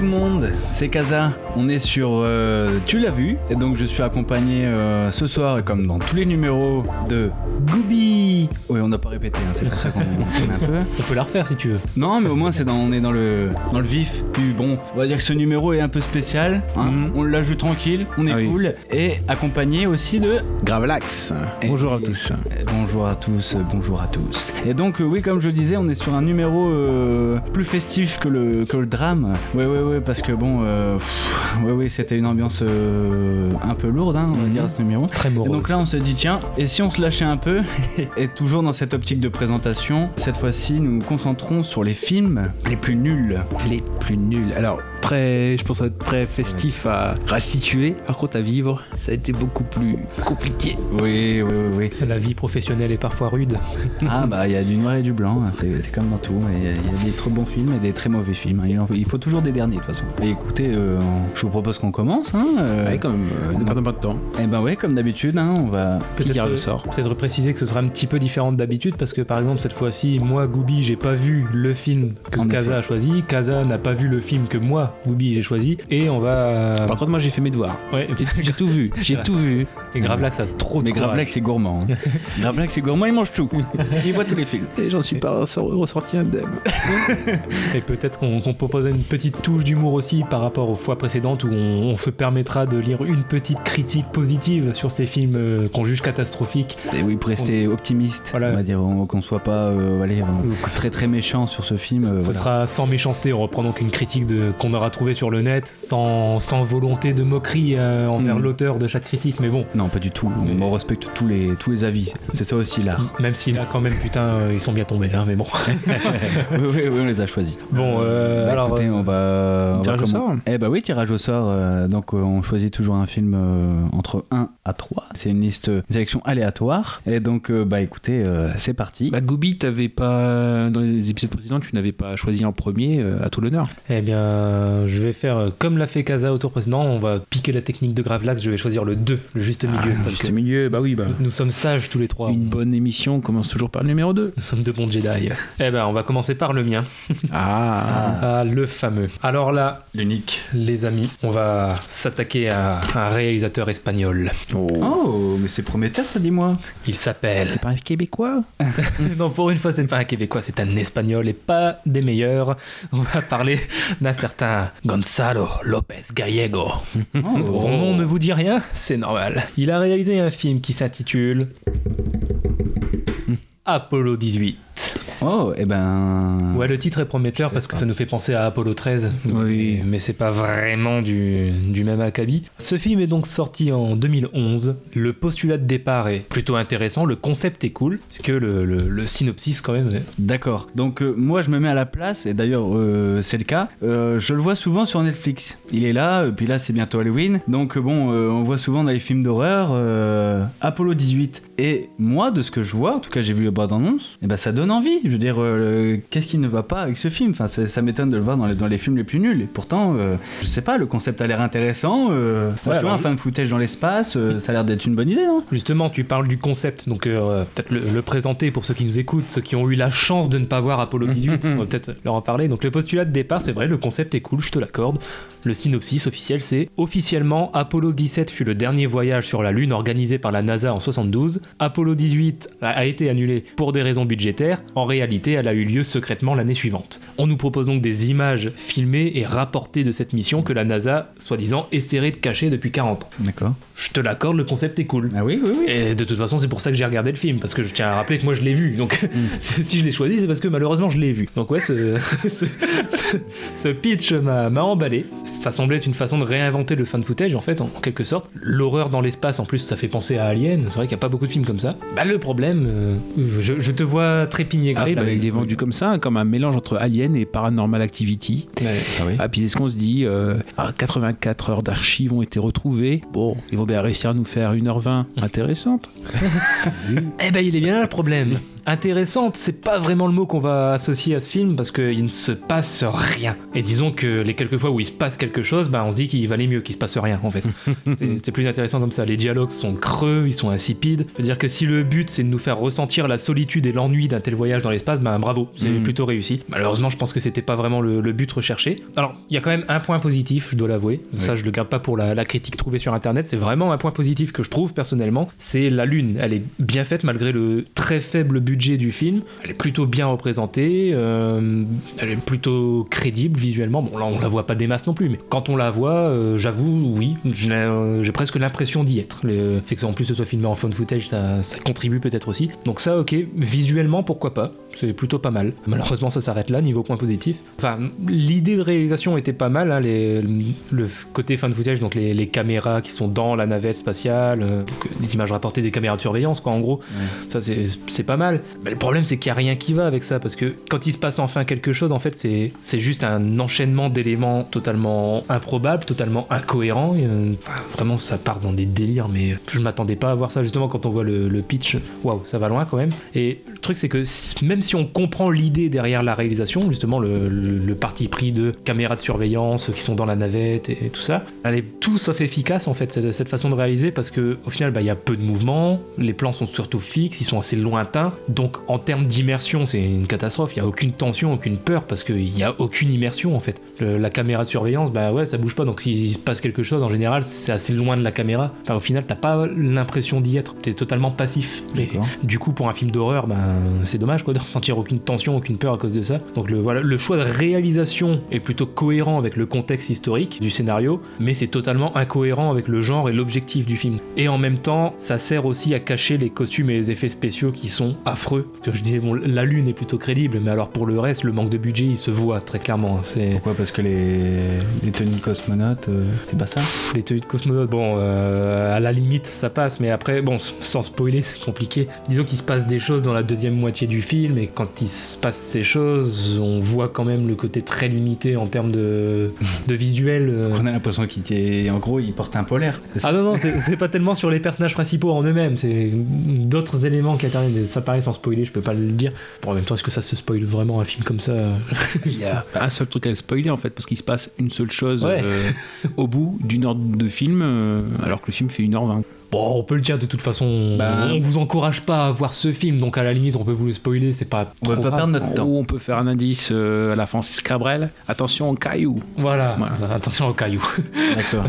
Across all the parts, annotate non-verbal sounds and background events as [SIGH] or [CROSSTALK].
tout le monde, c'est Kaza. On est sur euh, Tu l'as vu Et donc je suis accompagné euh, ce soir, et comme dans tous les numéros, de Gooby. Oui, on n'a pas répété, hein, c'est pour ça qu'on [LAUGHS] on un peu. On peut la refaire si tu veux. Non, mais au moins c'est dans, on est dans le, dans le vif. Puis bon, on va dire que ce numéro est un peu spécial. hein. Mhm. On la joue tranquille, on est Ah oui. cool. Et accompagné aussi de Gravelax Et- Bonjour à tous Bonjour à tous, bonjour à tous. Et donc euh, oui, comme je disais, on est sur un numéro plus festif que le, que le drame. Ouais, ouais, ouais, parce que bon, euh, pff, ouais, ouais, c'était une ambiance euh, un peu lourde, hein, on va Mhm. dire, à ce numéro. Très Et morose. donc là, on s'est dit, tiens, et si on se lâchait un peu [LAUGHS] Et toujours dans cette optique de présentation, cette fois-ci, nous nous concentrons sur les films les plus nuls. Les plus nuls. Alors, très, je pense, à très festif à restituer. Par contre, à vivre, ça a été beaucoup plus compliqué. Oui, oui, oui, oui. La vie professionnelle est parfois rude. [LAUGHS] Ah bah il y a du noir et du blanc, hein, c'est c'est comme dans tout. Il y, a- il y a des très bons films et des très mauvais films. Il en faut- Il faut toujours des derniers de toute façon. Et écoutez, euh, je vous propose qu'on commence. Hein, euh, Ouais, même, euh, ne perdons pas de temps. Et ben ouais, comme d'habitude, hein, on va. Au euh, sort. Peut-être préciser que ce sera un petit peu différent d'habitude parce que par exemple cette fois-ci, moi Gooby, j'ai pas vu le film que En Kaza effet. a choisi. Kaza n'a pas vu le film que moi Gooby j'ai choisi. Et on va. Par contre, moi, j'ai fait mes devoirs. Ouais. J'ai tout vu. J'ai tout vu. Et Gravelax a trop de Mais. Gravelax c'est gourmand. Hein. [LAUGHS] Gravelax c'est gourmand, il mange tout. [LAUGHS] Il voit tous les films. Et j'en suis pas ressor- ressorti indemne. [LAUGHS] Et peut-être qu'on qu'on proposera une petite touche d'humour aussi par rapport aux fois précédentes où on, on se permettra de lire une petite critique positive sur ces films euh, qu'on juge catastrophiques. Et oui, pour rester optimiste, Voilà. on va dire, on- qu'on soit pas euh, allez, on- Donc, très très méchant sur ce film. euh, Ce voilà. sera sans méchanceté, on reprend donc une critique de- qu'on aura trouvée sur le net, sans, sans volonté de moquerie euh, envers Mm. l'auteur de chaque critique, mais bon, Non, pas du tout. Mais- On respecte tous les, tous les avis. C'est ça aussi l'art. même si là quand même, putain, euh, ils sont bien tombés, hein, mais bon. [LAUGHS] oui, oui, oui, on les a choisis. Bon, euh, Bah, alors... écoutez, euh, on va. on va Tirage au sort Eh bah oui, tirage au sort. euh, donc euh, on choisit toujours un film euh, entre 1 à 3. C'est une liste, une sélection aléatoire. Et donc, euh, bah écoutez, euh, c'est parti. Bah, Gooby, t'avais pas. Dans les épisodes précédents, tu n'avais pas choisi en premier, euh, à tout l'honneur. Eh bien, je vais faire euh, comme l'a fait Kaza au tour précédent, on va piquer la technique de Gravelax, je vais choisir le 2, le juste milieu. Ah, parce juste que milieu, bah oui, bah. Nous sommes sages tous les trois. Une bonne émission commence toujours par le numéro 2. Nous sommes de bons Jedi. [LAUGHS] Eh ben, on va commencer par le mien. Ah, [LAUGHS] Ah, le fameux. Alors là, L'unique. les amis, on va s'attaquer à un réalisateur espagnol. Oh, mais c'est prometteur, ça, dis-moi. Il s'appelle. C'est pas un Québécois [LAUGHS] non, pour une fois, c'est pas un Québécois, c'est un Espagnol et pas des meilleurs. On va parler d'un certain Gonzalo López Gallego. Oh. Son nom ne vous dit rien C'est normal. Il a réalisé un film qui s'intitule Apollo 18. Oh, et ben. Ouais, le titre est prometteur parce que ça nous fait penser à Apollo 13. Oui. Mais c'est pas vraiment du, du même acabit. Ce film est donc sorti en 2011. Le postulat de départ est plutôt intéressant. Le concept est cool. Parce que le, le- le synopsis, quand même. D'accord. Donc euh, moi je me mets à la place et d'ailleurs euh, c'est le cas. Euh, je le vois souvent sur Netflix. Il est là, et puis là c'est bientôt Halloween. Donc bon, on voit souvent dans les films d'horreur Apollo 18. Et moi de ce que je vois, en tout cas j'ai vu le bande annonce, et ben ça donne envie. Je veux dire, euh, qu'est-ce qui ne va pas avec ce film? Enfin ça, ça m'étonne de le voir dans les, dans les films les plus nuls. Et pourtant, euh, je sais pas, le concept a l'air intéressant. euh, Ouais, tu vois, un fan footage dans l'espace, euh, ça a l'air d'être une bonne idée, non Justement, tu parles du concept, donc peut-être le, le présenter pour ceux qui nous écoutent, ceux qui ont eu la chance de ne pas voir Apollo 18, [LAUGHS] on va peut-être leur en parler. Donc le postulat de départ, c'est vrai, le concept est cool, je te l'accorde. Le synopsis officiel, c'est officiellement Apollo 17 fut le dernier voyage sur la Lune organisé par la NASA en 72. Apollo 18 a, été annulé pour des raisons budgétaires. En réalité, elle a eu lieu secrètement l'année suivante. On nous propose donc des images filmées et rapportées de cette mission que la NASA, soi-disant, essaierait de cacher depuis 40 ans. D'accord. Je te l'accorde, le concept est cool. Ah oui, oui, oui. Et de toute façon, c'est pour ça que j'ai regardé le film, parce que je tiens à rappeler que moi je l'ai vu. Donc, [LAUGHS] si je l'ai choisi, c'est parce que malheureusement je l'ai vu. Donc, ouais, ce, ce, [LAUGHS] ce- ce pitch m'a emballé. Ça semblait être une façon de réinventer le fan footage, en fait, en, en quelque sorte. L'horreur dans l'espace, en plus, ça fait penser à Alien. C'est vrai qu'il n'y a pas beaucoup de films comme ça. Bah, le problème, euh, je, je te vois trépigner, Ah bah, il est vendu comme ça, comme un mélange entre Alien et Paranormal Activity. Ouais. Ah oui. Ah, puis c'est ce qu'on se dit, euh, ah, 84 heures d'archives ont été retrouvées. Bon, ils vont bien réussir à nous faire 1h20 intéressante. [LAUGHS] Eh ben, il est bien là le problème. Intéressante, c'est pas vraiment le mot qu'on va associer à ce film parce qu'il ne se passe rien. Et disons que les quelques fois où il se passe quelque chose, bah on se dit qu'il valait mieux qu'il se passe rien en fait. [LAUGHS] C'est- plus intéressant comme ça. Les dialogues sont creux, ils sont insipides. C'est-à-dire que si le but c'est de nous faire ressentir la solitude et l'ennui d'un tel voyage dans l'espace, bah bravo, c'est Mm. plutôt réussi. Malheureusement, je pense que c'était pas vraiment le, le but recherché. Alors, il y a quand même un point positif, je dois l'avouer. Ça, je le garde pas pour la, la critique trouvée sur internet. C'est vraiment un point positif que je trouve personnellement. C'est la lune. Elle est bien faite malgré le très faible budget du film. Elle est plutôt bien représentée. euh, elle est plutôt crédible visuellement. Bon, là, on la voit pas des masses non plus, mais quand on la voit, euh, j'avoue, oui, euh, j'ai presque l'impression d'y être. Le fait que en plus ce soit filmé en phone footage, ça contribue peut-être aussi. Donc ça, ok, visuellement, pourquoi pas C'est plutôt pas mal. Malheureusement, ça s'arrête là, niveau point positif. Enfin, l'idée de réalisation était pas mal, hein, les- le côté fan footage, donc les, les caméras qui sont dans la navette spatiale, euh, euh, des images rapportées des caméras de surveillance, quoi, en gros. Ça, c'est pas mal. Mais le problème, c'est qu'il n'y a rien qui va avec ça, parce que quand il se passe enfin quelque chose, en fait, c'est juste un enchaînement d'éléments totalement improbables, totalement incohérents. Et, euh, enfin, vraiment, ça part dans des délires, mais je m'attendais pas à voir ça, justement, quand on voit le, le pitch. Waouh, ça va loin quand même. Et le truc, c'est que s- même si on comprend l'idée derrière la réalisation, justement, le, le- le parti pris de caméras de surveillance qui sont dans la navette et, tout ça, elle est tout sauf efficace, en fait, cette, cette façon de réaliser, parce que au final, bah, il y a peu de mouvement, les plans sont surtout fixes, ils sont assez lointains, donc en termes d'immersion, c'est une catastrophe, il n'y a aucune tension, aucune peur, parce qu'il n'y a aucune immersion, en fait. Le- la caméra de surveillance, bah ouais, ça bouge pas, donc s'il se passe quelque chose, en général, c'est assez loin de la caméra. Enfin, au final, t'as pas l'impression d'y être, t'es totalement passif. Et du coup, pour un film d'horreur, ben, c'est dommage quoi, ressentir aucune tension, aucune peur à cause de ça. Donc le, voilà, le choix de réalisation est plutôt cohérent avec le contexte historique du scénario, mais c'est totalement incohérent avec le genre et l'objectif du film. Et en même temps, ça sert aussi à cacher les costumes et les effets spéciaux qui sont affreux. Parce que je disais, bon, la lune est plutôt crédible, mais alors pour le reste, le manque de budget, il se voit très clairement. C'est Pourquoi? Parce que les, les tenues de cosmonautes, euh, c'est pas ça? Les tenues de cosmonautes, bon, euh, à la limite, ça passe, mais après, bon, sans spoiler, c'est compliqué. Disons qu'il se passe des choses dans la deuxième moitié du film, et quand il se passe ces choses, on voit quand même le côté très limité en termes de, [LAUGHS] de visuel. euh. On a l'impression qu'il était. En gros, il porte un polaire. Ah non, non, c'est pas tellement sur les personnages principaux en eux-mêmes, c'est d'autres éléments qui interviennent. mais Ça paraît sans spoiler, je peux pas le dire. Bon, en même temps, est-ce que ça se spoil vraiment un film comme ça [LAUGHS] Il y a un seul truc à le spoiler en fait, parce qu'il se passe une seule chose Ouais. euh, au bout d'une heure de film, euh, alors que le film fait 1h20. Bon, on peut le dire de toute façon. Bah. on vous encourage pas à voir ce film, donc à la limite, on peut vous le spoiler, c'est pas On va trop pas perdre notre temps. Ou on peut faire un indice euh, à la Francis Cabrel, attention au caillou. Voilà, Voilà. attention aux cailloux. [LAUGHS] D'accord.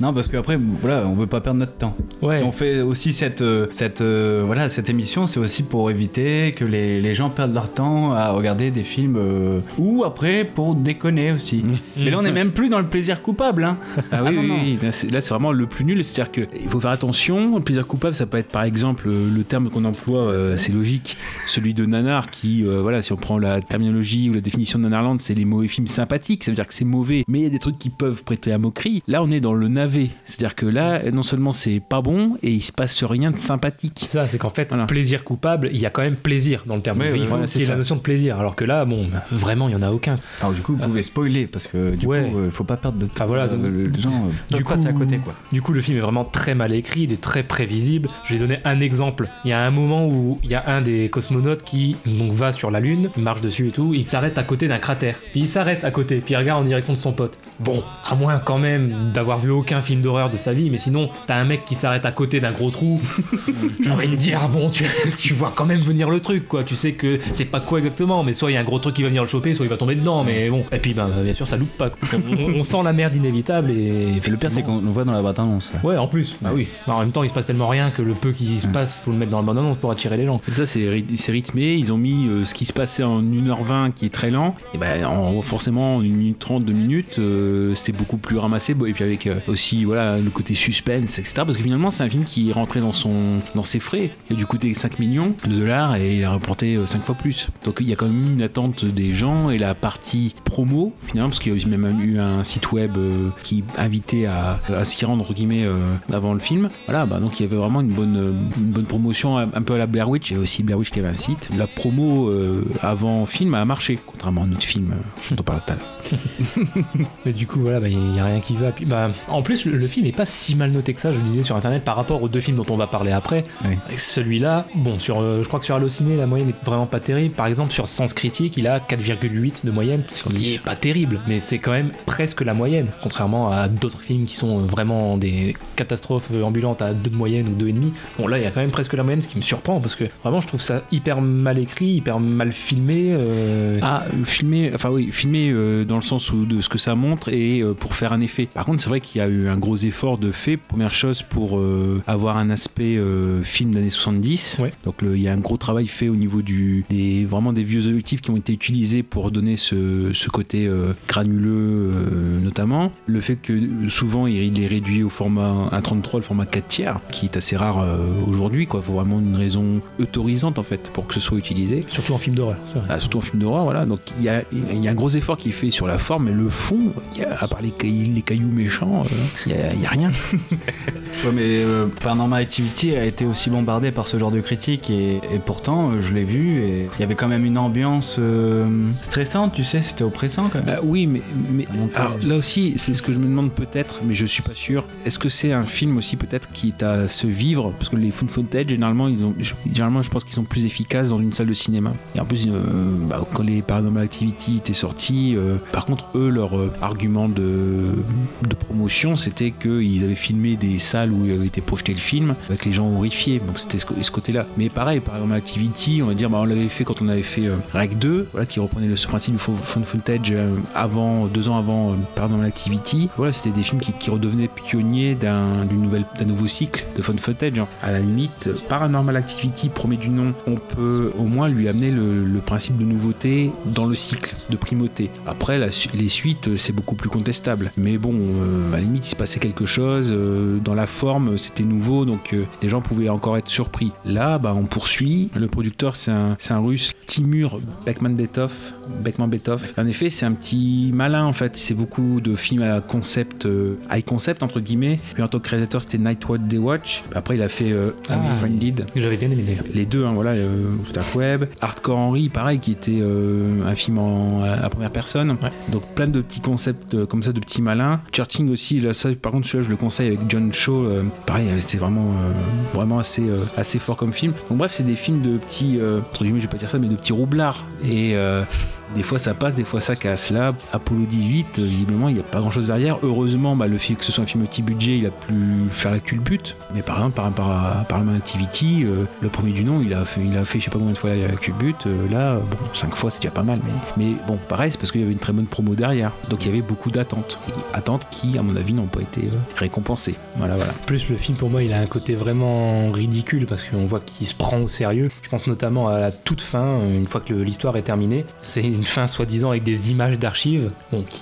non, parce qu'après, voilà, on veut pas perdre notre temps. Ouais. Si on fait aussi cette, euh, cette, euh, voilà, cette émission, c'est aussi pour éviter que les, les gens perdent leur temps à regarder des films euh, ou après pour déconner aussi. [LAUGHS] Mais là, on est même plus dans le plaisir coupable. Hein. Ah oui, non, oui, non. là, c'est vraiment le plus nul. C'est-à-dire qu'il faut faire attention. Le plaisir coupable, ça peut être par exemple euh, le terme qu'on emploie, euh, c'est logique, celui de nanar, qui, euh, voilà, si on prend la terminologie ou la définition de nanarland, c'est les mauvais films sympathiques. Ça veut dire que c'est mauvais, mais il y a des trucs qui peuvent prêter à moquerie. Là, on est dans le navet. C'est-à-dire que là, non seulement c'est pas bon, et il se passe rien de sympathique. C'est ça, c'est qu'en fait, Voilà. plaisir coupable, il y a quand même plaisir dans le terme. Ouais, il ouais, faut voilà, qu'il y ait c'est la notion de plaisir. Alors que là, bon, vraiment, il y en a aucun. Alors du coup, vous pouvez spoiler parce que du Ouais. coup, euh, faut pas perdre de temps. Ah, voilà, Euh, donc- les gens euh, Du coup- passer à côté quoi. Du coup, le film est vraiment très mal écrit, il est très prévisible. Je vais donner un exemple. Il y a un moment où il y a un des cosmonautes qui donc va sur la Lune, il marche dessus et tout, il s'arrête à côté d'un cratère. Puis il s'arrête à côté, puis il regarde en direction de son pote. Bon, à moins quand même d'avoir vu aucun film d'horreur de sa vie, mais sinon, t'as un mec qui s'arrête à côté d'un gros trou. [LAUGHS] J'ai envie de dire, bon, tu, [LAUGHS] tu vois quand même venir le truc, quoi. Tu sais que c'est pas quoi exactement, mais soit il y a un gros truc qui va venir le choper, soit il va tomber dedans, mais bon. Et puis, ben, bien sûr, ça loupe pas. On, on sent la merde inévitable et. Et le pire, c'est qu'on voit dans la bande annonce. Ouais, en plus. Bah oui. Alors, même temps, il se passe tellement rien que le peu qui se passe, faut le mettre dans la bande annonce pour attirer les gens. Ça, c'est ry- c'est rythmé. Ils ont mis euh, ce qui se passait en 1h20 qui est très lent. Et ben, en, forcément, en 1 minute 30, 2 minutes, euh, c'était beaucoup plus ramassé. Et puis avec euh, aussi voilà, le côté suspense, etc. Parce que finalement, c'est un film qui est rentré dans, son, dans ses frais. Il a dû coûter 5 millions de dollars et il a rapporté 5 fois plus. Donc il y a quand même une attente des gens et la partie promo, finalement, parce qu'il y a aussi même eu un site web euh, qui invitait à, à s'y rendre, entre guillemets, euh, avant le film. Voilà, bah, donc il y avait vraiment une bonne, une bonne promotion, un, un peu à la Blair Witch. Il y avait aussi Blair Witch qui avait un site. La promo euh, avant film a marché, contrairement à notre film euh, dont on parle tout à l'heure. [LAUGHS] Mais du coup, voilà, bah, il n'y a rien qui va. Puis, bah, en plus, le, le film est pas si mal noté que ça, je disais sur internet, par rapport aux deux films dont on va parler après. Oui. Celui-là, bon, sur, euh, je crois que sur Allociné, la moyenne est vraiment pas terrible. Par exemple, sur Sens Critique, il a 4,8 de moyenne, ce qui est pas terrible, mais c'est quand même presque la moyenne, contrairement à d'autres films qui sont vraiment des catastrophes ambulantes à 2 de moyenne ou 2,5. Bon, là, il y a quand même presque la moyenne, ce qui me surprend, parce que vraiment, je trouve ça hyper mal écrit, hyper mal filmé. euh, Ah, filmé, enfin oui, filmé euh, dans le sens où de ce que ça montre et euh, pour faire un effet. Par contre, c'est vrai qu'il y a eu un gros effort de fait. Première chose pour euh, avoir un aspect film d'années 70. Ouais. Donc il y a un gros travail fait au niveau du des vraiment des vieux objectifs qui ont été utilisés pour donner ce, ce côté granuleux notamment. Le fait que souvent il il est réduit au format 1.33, le format 4 tiers, qui est assez rare euh, aujourd'hui. Il faut vraiment une raison autorisante en fait pour que ce soit utilisé. Surtout en film d'horreur. Ah, surtout en film d'horreur, voilà. Donc il y a, il y a un gros effort qui est fait sur la forme, mais le fond, il y a- à part les cailloux, les cailloux méchants, euh, il y a, il y a rien. [LAUGHS] Ouais, mais euh, Paranormal Activity a été aussi bombardé par ce genre de critiques et, et pourtant euh, je l'ai vu et il y avait quand même une ambiance euh, stressante, tu sais, c'était oppressant quand même. Bah oui, mais, alors, là aussi, c'est ce que je me demande peut-être, mais je suis pas sûr. Est-ce que c'est un film aussi peut-être qui est à se vivre Parce que les found footage, généralement, ils ont, généralement, je pense qu'ils sont plus efficaces dans une salle de cinéma. Et en plus, euh, bah, quand les Paranormal Activity étaient sortis, euh, par contre, eux, leur euh, argument de, de promotion, c'était qu'ils avaient filmé des salles où il avait été projeté le film avec les gens horrifiés. Donc c'était ce, côté-là. Mais pareil, Paranormal Activity, on va dire, bah, on l'avait fait quand on avait fait Rec 2, voilà, qui reprenait le ce principe du fo- found footage avant, deux ans avant Paranormal Activity. Voilà, c'était des films qui, redevenaient pionniers d'un nouvelle- d'un cycle de found footage. hein. À la limite, Paranormal Activity, premier du nom, on peut au moins lui amener le, principe de nouveauté dans le cycle, de primauté. Après, les suites, euh, c'est beaucoup plus contestable. Mais bon, euh, à la limite, il se passait quelque chose. euh, dans la forme, c'était nouveau, donc les gens pouvaient encore être surpris. Là, bah, on poursuit. Le producteur, c'est un, un russe, Timur Bekman-Betov. Beckman-Betov. En effet, c'est un petit malin, en fait. C'est beaucoup de films à concept, euh, high concept, entre guillemets. Puis en tant que réalisateur, c'était Night Watch Day Watch. Après, il a fait euh, Ah. Unfriended J'avais bien aimé d'ailleurs. les deux, hein, voilà, euh, Web, Hardcore Henry, pareil, qui était euh, un film en, à première personne. Ouais. Donc plein de petits concepts euh, comme ça, de petits malins. Churching aussi, là, ça, par contre, celui-là, je le conseille avec John Shaw. pareil, c'est vraiment, vraiment assez, assez fort comme film. Donc bref, c'est des films de petits, entre guillemets, je vais pas dire ça, mais de petits roublards. Et des fois ça passe, des fois ça casse. Là, Apollo 18, euh, visiblement, il n'y a pas grand chose derrière. Heureusement, bah, le fait que ce soit un film petit budget, il a pu faire la culbute. Mais par exemple, par à Parlement Activity, euh, le premier du nom, il a fait, il a fait je sais pas combien de fois la culbute. Euh, là, bon, 5 fois, c'est déjà pas mal. Mais, bon, pareil, c'est parce qu'il y avait une très bonne promo derrière. Donc il y avait beaucoup d'attentes. Attentes qui, à mon avis, n'ont pas été récompensées. Voilà, voilà. Plus le film pour moi il a un côté vraiment ridicule parce qu'on voit qu'il se prend au sérieux. Je pense notamment à la toute fin, une fois que l'histoire est terminée. C'est fin soi-disant avec des images d'archives. Bon, qui...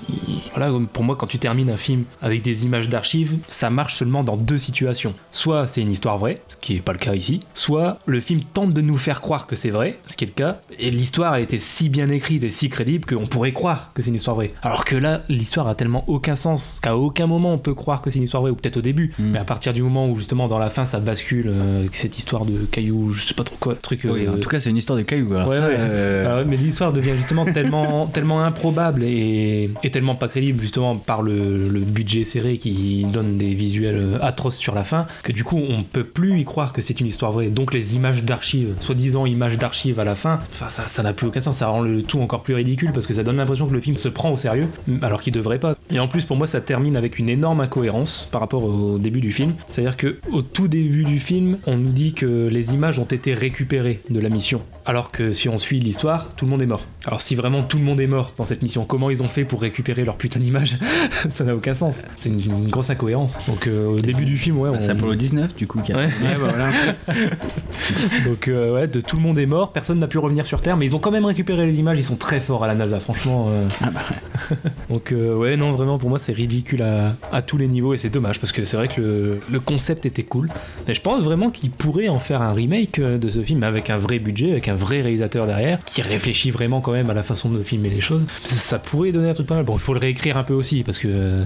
Voilà, pour moi quand tu termines un film avec des images d'archives, ça marche seulement dans deux situations. Soit c'est une histoire vraie, ce qui est pas le cas ici, soit le film tente de nous faire croire que c'est vrai, ce qui est le cas, et l'histoire a été si bien écrite et si crédible qu'on pourrait croire que c'est une histoire vraie. Alors que là, l'histoire a tellement aucun sens qu'à aucun moment on peut croire que c'est une histoire vraie, ou peut-être au début, Mm. mais à partir du moment où justement dans la fin ça bascule euh, cette histoire de cailloux, je sais pas trop quoi, truc. Oui, euh, en tout cas, c'est une histoire de cailloux. alors Ouais, ça, ouais. euh, ah ouais, mais l'histoire devient justement tellement, tellement improbable et, tellement pas crédible justement par le, budget serré qui donne des visuels atroces sur la fin que du coup on peut plus y croire que c'est une histoire vraie. Donc les images d'archives, soi-disant images d'archives à la fin, ça ça n'a plus aucun sens, ça rend le tout encore plus ridicule parce que ça donne l'impression que le film se prend au sérieux alors qu'il devrait pas. Et en plus pour moi ça termine avec une énorme incohérence par rapport au début du film, c'est-à-dire que au tout début du film on nous dit que les images ont été récupérées de la mission alors que si on suit l'histoire tout le monde est mort. Alors si vraiment tout le monde est mort dans cette mission. Comment ils ont fait pour récupérer leur putain d'image [LAUGHS] Ça n'a aucun sens. C'est une, une grosse incohérence. Donc euh, au début du film, ouais, Bah, on... C'est Apollo 19 du coup. qui a- Ouais. Ouais, bah, voilà. [LAUGHS] Donc euh, ouais, de tout le monde est mort, personne n'a pu revenir sur Terre, mais ils ont quand même récupéré les images. Ils sont très forts à la NASA, franchement. euh. Ah bah, [LAUGHS] Donc euh, ouais, non, vraiment pour moi c'est ridicule à, à tous les niveaux et c'est dommage parce que c'est vrai que le, le concept était cool. Mais je pense vraiment qu'ils pourraient en faire un remake de ce film avec un vrai budget, avec un vrai réalisateur derrière qui réfléchit vraiment quand même à la façon de filmer les choses. Ça, ça pourrait donner un truc pas mal. Bon, il faut le réécrire un peu aussi parce que euh,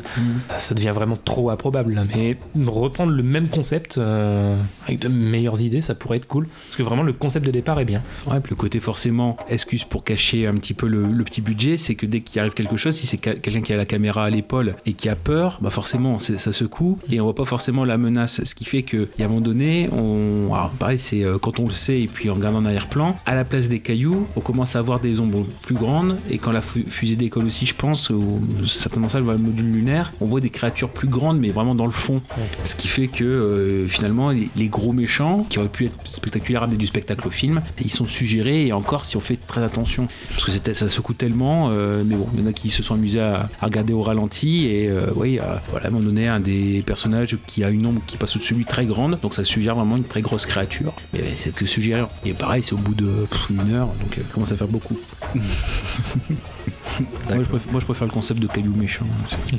ça devient vraiment trop improbable là. Mais reprendre le même concept euh, avec de meilleures idées, ça pourrait être cool parce que vraiment le concept de départ est bien. Ouais, puis le côté forcément excuse pour cacher un petit peu le, le petit budget, c'est que dès qu'il arrive quelque chose, si c'est ca- quelqu'un qui a la caméra à l'épaule et qui a peur, bah forcément c'est- ça secoue et on voit pas forcément la menace. Ce qui fait qu'il y a un moment donné, on, alors pareil, c'est euh, quand on le sait et puis en regardant en arrière-plan, à la place des cailloux, on commence à avoir des ombres plus grandes et quand la fu- fusée décolle aussi, je pense, ou certainement ça, le module lunaire, on voit des créatures plus grandes mais vraiment dans le fond. Ce qui fait que euh, finalement les, les gros méchants qui auraient pu être spectaculaires amener du spectacle au film, ils sont suggérés et encore si on fait très attention. Parce que c'était ça secoue tellement euh, mais bon il y en a qui se sont amusés à, à regarder au ralenti et euh, oui voilà à un moment donné un des personnages qui a une ombre qui passe au-dessus de lui très grande donc ça suggère vraiment une très grosse créature. Mais c'est que suggérer et pareil c'est au bout de pff, une heure donc ça commence à faire beaucoup [LAUGHS] [LAUGHS] moi, je préfère, moi, je préfère le concept de caillou méchant [LAUGHS]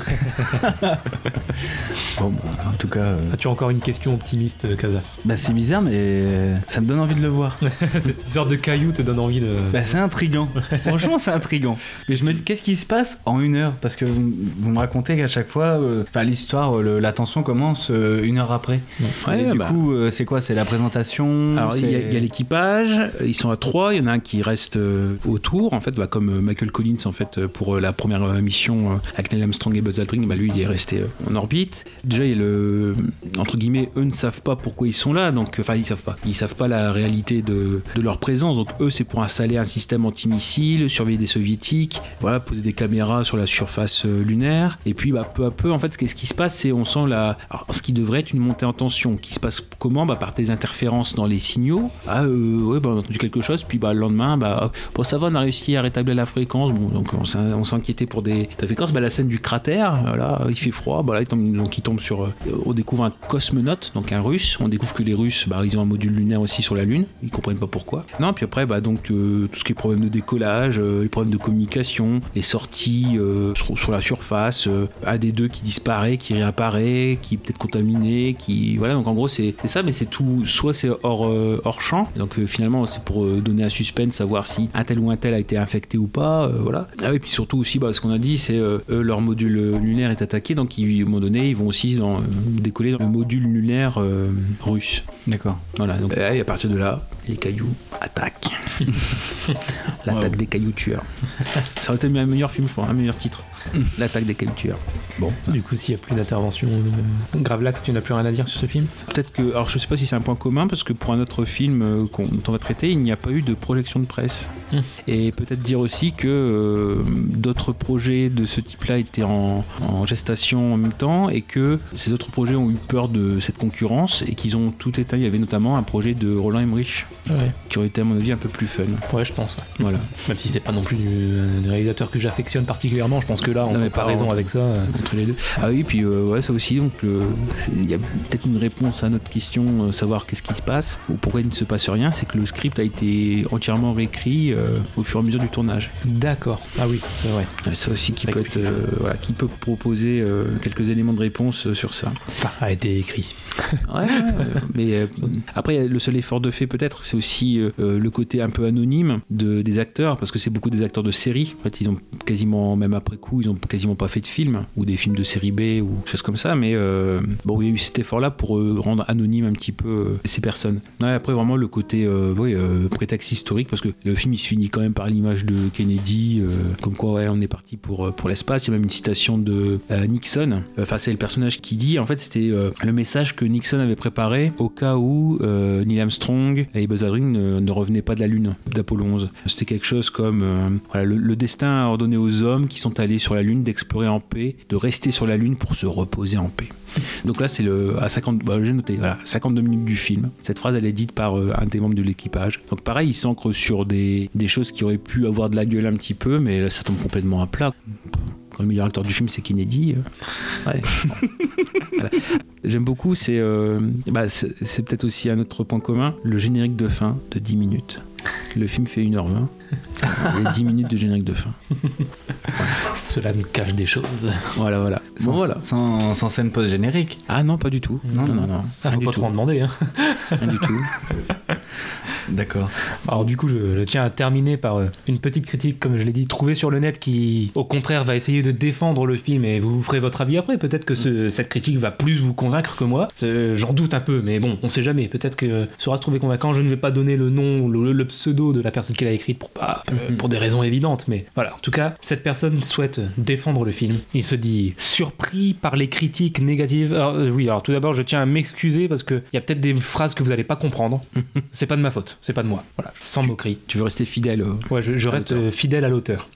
bon, bah, en tout cas, euh, As-tu encore une question optimiste, euh, Kaza bah, c'est bizarre, mais ça me donne envie de le voir. [LAUGHS] Cette sorte de caillou te donne envie de. Bah, c'est intriguant. Franchement, c'est intriguant. Mais je me dis, qu'est-ce qui se passe en une heure? Parce que vous, vous me racontez qu'à chaque fois, euh, enfin, l'histoire, la tension commence euh, une heure après. Ouais, Et du bah. coup, euh, c'est quoi? C'est la présentation? Alors il y a, l'équipage, euh, ils sont à trois, il y en a un qui reste euh, autour, en fait, bah, comme euh, Michael Collins en fait euh, pour euh, la première mission avec Neil Armstrong et Buzz Aldrin, bah, lui il est resté en orbite. Déjà il le entre guillemets, eux ne savent pas pourquoi ils sont là, donc enfin ils savent pas, ils savent pas la réalité de, leur présence, donc eux c'est pour installer un système antimissile, surveiller des soviétiques, voilà, poser des caméras sur la surface lunaire, et puis bah, peu à peu en fait ce qui se passe c'est on sent la, ce qui devrait être une montée en tension, qui se passe comment? Bah, par des interférences dans les signaux. Ah euh, ouais bah, on a entendu quelque chose, puis bah, le lendemain bah bon ça on a réussi à rétablir la fréquence, donc on inquiété pour des, fréquences, bah, la scène du cratère, voilà, il fait froid, bah, là, donc il tombe sur, euh, on découvre un cosmonaute, donc un russe, on découvre que les Russes bah, ils ont un module lunaire aussi sur la Lune, ils comprennent pas pourquoi. Non puis après bah donc euh, tout ce qui est problème de décollage, euh, les problèmes de communication, les sorties euh, sur, la surface, euh, un des deux qui disparaît, qui réapparaît, qui peut-être contaminé, qui voilà. Donc en gros c'est ça mais c'est tout soit c'est hors hors champ. Donc finalement c'est pour donner un suspense savoir si un tel ou un tel a été infecté ou pas euh, voilà. Ah oui puis surtout aussi bah, ce qu'on a dit c'est euh, leur module lunaire est attaqué donc ils, à un moment donné ils vont aussi dans, euh, décoller dans le module lunaire russe. D'accord. voilà donc et à partir de là les cailloux attaquent. [LAUGHS] L'attaque Wow. des cailloux tueurs. Ça aurait été un meilleur film je pense un meilleur titre l'attaque des tueurs Bon, du coup, s'il n'y a plus d'intervention, euh, Gravelax, tu n'as plus rien à dire sur ce film? Peut-être que, alors je sais pas si c'est un point commun parce que pour un autre film euh, qu'on- dont on va traiter, il n'y a pas eu de projection de presse. Hmm. Et peut-être dire aussi que euh, d'autres projets de ce type-là étaient en, en gestation en même temps et que ces autres projets ont eu peur de cette concurrence et qu'ils ont tout éteint. Il y avait notamment un projet de Roland Emmerich Ouais, qui aurait été à mon avis un peu plus fun. ouais je pense. ouais. Voilà. Même si c'est pas non plus du, euh, des réalisateurs que j'affectionne particulièrement, je pense que là, en Non, comparaison avec ça. euh, entre les deux. Ah oui, puis euh, ouais, ça aussi, donc euh, il y a peut-être une réponse à notre question, savoir qu'est-ce qui se passe ou pourquoi il ne se passe rien, c'est que le script a été entièrement réécrit au fur et à mesure du tournage. D'accord. Ah oui, c'est vrai. Ça aussi qui peut, explique être, quelque voilà, qui peut proposer quelques éléments de réponse sur ça. Enfin, a été écrit. Ouais, ouais, [LAUGHS] mais après le seul effort de fait peut-être, c'est aussi le côté un peu anonyme de, des acteurs, parce que c'est beaucoup des acteurs de série. En fait, ils ont quasiment, même après coup, ils ont quasiment pas fait de films ou des films de série B ou choses comme ça. Mais euh, bon, il y a eu cet effort-là pour euh, rendre anonyme un petit peu euh, ces personnes. Après vraiment le côté ouais, prétexte historique, parce que le film il se finit quand même par l'image de Kennedy, comme quoi on est parti pour pour l'espace. Il y a même une citation de Nixon. Enfin, c'est le personnage qui dit. En fait, c'était le message que Nixon avait préparé au cas où Neil Armstrong et Buzz Aldrin ne, revenaient pas de la Lune d'Apollo 11. C'était quelque chose comme le, le destin ordonné aux hommes qui sont allés sur la Lune d'explorer en paix, de rester sur la Lune pour se reposer en paix. Donc là, c'est le à 50, bah, j'ai noté, voilà, 52 minutes du film. Cette phrase, elle est dite par euh, un des membres de l'équipage. Donc pareil, il s'ancre sur des, des choses qui auraient pu avoir de la gueule un petit peu, mais là, ça tombe complètement à plat. Quand le meilleur acteur du film, c'est Kennedy. euh, ouais. [LAUGHS] Voilà. J'aime beaucoup, c'est euh, bah, peut-être aussi un autre point commun, le générique de fin de 10 minutes. Le film fait 1h20. A 10 minutes de générique de fin. Cela me cache des choses. Voilà, voilà. Sans, Bon, voilà. sans, sans scène post-générique. Ah non, pas du tout. Non, non, non. non. Ah, faut pas trop en demander. Hein. Rien du tout. [LAUGHS] D'accord. Alors du coup, je, je tiens à terminer par euh, une petite critique, comme je l'ai dit, trouvée sur le net qui, au contraire, va essayer de défendre le film et vous ferez votre avis après. Peut-être que ce- cette critique va plus vous convaincre que moi. J'en doute un peu, mais bon, on sait jamais. Peut-être que ça saura se trouver convaincant. Je ne vais pas donner le nom, le, le pseudo de la personne qui l'a écrite pour, pas- euh, pour des raisons évidentes, mais voilà. En tout cas, cette personne souhaite défendre le film. Il se dit surpris par les critiques négatives. Alors, euh, oui, alors tout d'abord, je tiens à m'excuser parce qu'il y a peut-être des phrases que vous n'allez pas comprendre. [LAUGHS] c'est pas de ma faute, c'est pas de moi. Voilà, sans moquerie. Tu veux rester fidèle euh, Ouais, je, je reste euh, fidèle à l'auteur.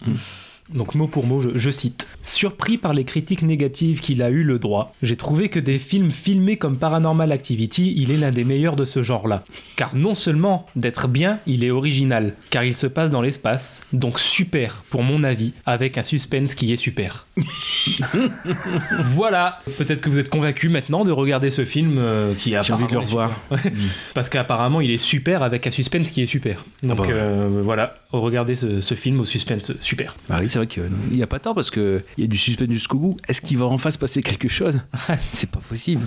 Donc mot pour mot, je, je cite. Surpris par les critiques négatives qu'il a eu le droit, j'ai trouvé que des films filmés comme Paranormal Activity, il est l'un des meilleurs de ce genre-là. Car non seulement d'être bien, il est original, car il se passe dans l'espace, donc super pour mon avis, avec un suspense qui est super. [LAUGHS] voilà. Peut-être que vous êtes convaincu maintenant de regarder ce film euh, qui a J'ai envie de le revoir. [LAUGHS] parce qu'apparemment il est super avec un suspense qui est super. Donc bah ouais. euh, voilà, regardez ce, ce film au suspense super. Bah c'est vrai qu'il n'y a pas tort parce qu'il y a du suspense jusqu'au bout. Est-ce qu'il va en face passer quelque chose? [LAUGHS] C'est pas possible.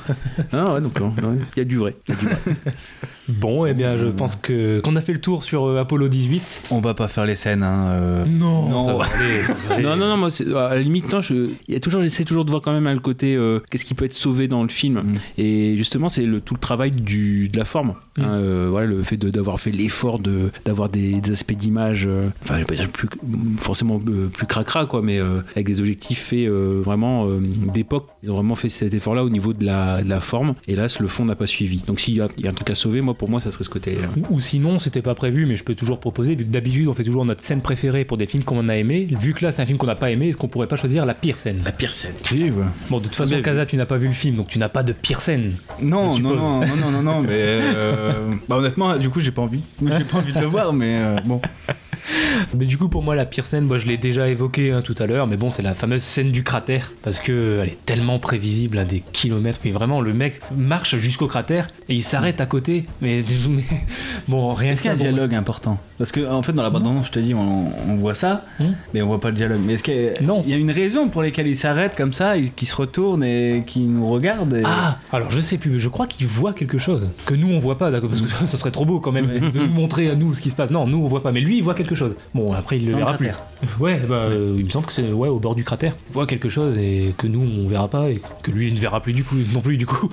Non, [LAUGHS] ouais, donc il y a du vrai. Il y a du vrai. [LAUGHS] Bon, eh bien je pense que qu'on a fait le tour sur euh, Apollo 18. On va pas faire les scènes. Hein, euh. Non, Non. ça va aller, ça va aller. Non, non, non, moi, c'est- à la limite, non, je, il y a toujours, j'essaie toujours de voir quand même hein, le côté euh, qu'est-ce qui peut être sauvé dans le film. Mm. Et justement, c'est le, tout le travail du, de la forme. Mm. Hein, euh, voilà, le fait de- d'avoir fait l'effort de, d'avoir des, des aspects d'image, euh, enfin, je vais pas dire plus, forcément euh, plus cracra, quoi, mais euh, avec des objectifs faits euh, vraiment euh, d'époque. Ils ont vraiment fait cet effort-là au niveau de la, de la forme. Et là, le fond n'a pas suivi. Donc, s'il y, a- il y a un truc à sauver, moi, pour moi, ça serait ce côté. euh, Ou sinon, c'était pas prévu, mais je peux toujours proposer, vu que d'habitude on fait toujours notre scène préférée pour des films qu'on a aimé. Vu que là c'est un film qu'on n'a pas aimé, est-ce qu'on pourrait pas choisir la pire scène? La pire scène. Si, ouais. Bon, de toute façon, Bien vu. Kaza, tu n'as pas vu le film, donc tu n'as pas de pire scène. Non, non, non, non, non, non, non, mais euh, [LAUGHS] bah honnêtement, du coup, j'ai pas envie. J'ai pas envie de le voir, mais euh, bon. Mais du coup, pour moi, la pire scène, moi, je l'ai déjà évoqué hein, tout à l'heure, mais bon, c'est la fameuse scène du cratère, parce que elle est tellement prévisible à des kilomètres, mais vraiment, le mec marche jusqu'au cratère et il s'arrête à côté, mais, [LAUGHS] mais- bon, rien que ça. un bon, dialogue important Parce que en fait, dans la bande-annonce, je te dis, on, on voit ça, Hmm. mais on voit pas le dialogue. Mais est-ce qu'il y a, Non. il y a une raison pour laquelle il s'arrête comme ça, qu'il se retourne et qu'il nous regarde et- Ah, alors je sais plus, mais je crois qu'il voit quelque chose que nous on voit pas, d'accord, parce que [LAUGHS] ce serait trop beau quand même de, de nous montrer à nous ce qui se passe. Non, nous on voit pas, mais lui il voit quelque chose. Bon, après il le Dans le verra plus. [LAUGHS] Ouais, bah euh, il me semble que c'est ouais au bord du cratère. Il voit quelque chose et que nous on verra pas et que lui il ne verra plus du coup non plus du coup.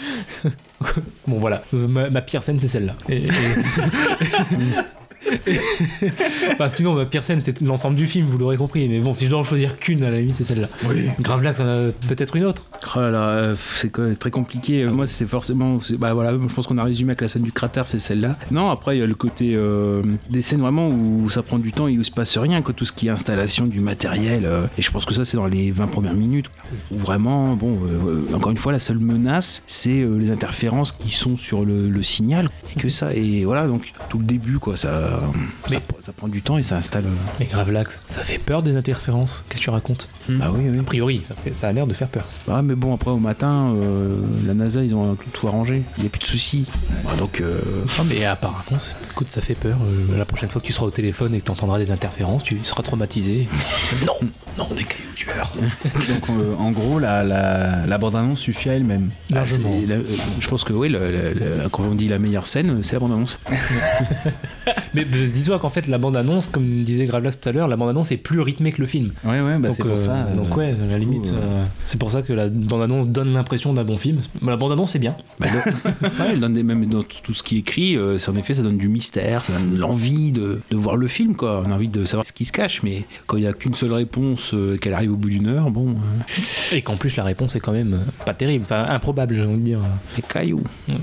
[LAUGHS] bon voilà, ma, ma pire scène c'est celle-là. Et- et- [LAUGHS] [LAUGHS] Enfin, sinon, ma pire scène, c'est l'ensemble du film, vous l'aurez compris. Mais bon, si je dois en choisir qu'une, à la limite, c'est celle-là. Oui. Grave là, peut-être une autre. Oh là euh, c'est très compliqué. Euh, Moi, c'est forcément. Bah voilà, je pense qu'on a résumé avec la scène du cratère, c'est celle-là. Non, après, il y a le côté euh, des scènes vraiment où ça prend du temps et où il se passe rien, que tout ce qui est installation du matériel. euh, et je pense que ça, c'est dans les 20 premières minutes. Où vraiment, bon, euh, encore une fois, la seule menace, c'est les interférences qui sont sur le, le signal. Et que ça, et voilà, donc tout le début, quoi, ça, ça, ça prend du temps et ça installe. euh, Mais grave l'axe, ça fait peur des interférences. Qu'est-ce que tu racontes? Bah oui, oui. A priori, ça, fait- ça a l'air de faire peur. Ah mais bon après au matin euh, la NASA ils ont tout, tout arrangé, il n'y a plus de soucis. Ah, donc euh, Ah, mais apparemment, écoute, ça fait peur. Euh, la prochaine fois que tu seras au téléphone et que tu entendras des interférences, tu seras traumatisé. [LAUGHS] non, non, des cailloux tueurs. [LAUGHS] Donc euh, en gros, la, la, la bande-annonce suffit à elle-même. ah, Largement. la- euh, je pense que oui, le- le- le- quand on dit la meilleure scène, c'est la bande-annonce. [LAUGHS] Mais dis-toi qu'en fait, la bande-annonce, comme disait Gravelax tout à l'heure, la bande-annonce est plus rythmée que le film. Ouais, ouais, bah c'est pour ça. Euh, donc ouais, à la limite, coup, euh, euh, c'est pour ça que la bande-annonce donne l'impression d'un bon film. Mais la bande-annonce, c'est bien. Bah, le- [LAUGHS] ouais, elle donne des- même dans tout ce qui est écrit, euh, c'est en effet ça donne du mystère, ça donne l'envie de, de voir le film quoi. On a envie de savoir ce qui se cache, mais quand il n'y a qu'une seule réponse, euh, et qu'elle arrive au bout d'une heure, bon, euh, Et qu'en plus, la réponse est quand même pas terrible, enfin improbable, j'ai envie de dire. les cailloux. [LAUGHS]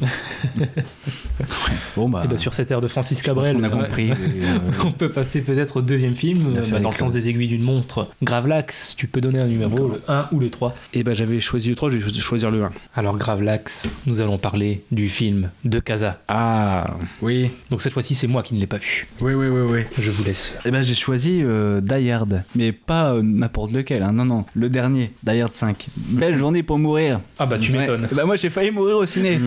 Bon bah. Et bah, sur cette air de Francis Cabrel. qu'on a compris. euh, [LAUGHS] On peut passer peut-être au deuxième film, bah, dans le sens des aiguilles d'une montre. Gravelax, tu peux donner un numéro, le 1 ou le 3. Et ben j'avais choisi le 3, je vais choisir le 1. Alors Gravelax, nous allons parler du film de Casa. Ah, Oui, Donc cette fois-ci, c'est moi qui ne l'ai pas vu. oui, oui, oui, oui. Je vous laisse. Eh ben j'ai choisi euh, Die Hard, mais pas euh, n'importe lequel, hein. non non, le dernier, Die Hard 5. Belle journée pour mourir. Ah bah tu Ouais. m'étonnes. Bah moi j'ai failli mourir au ciné.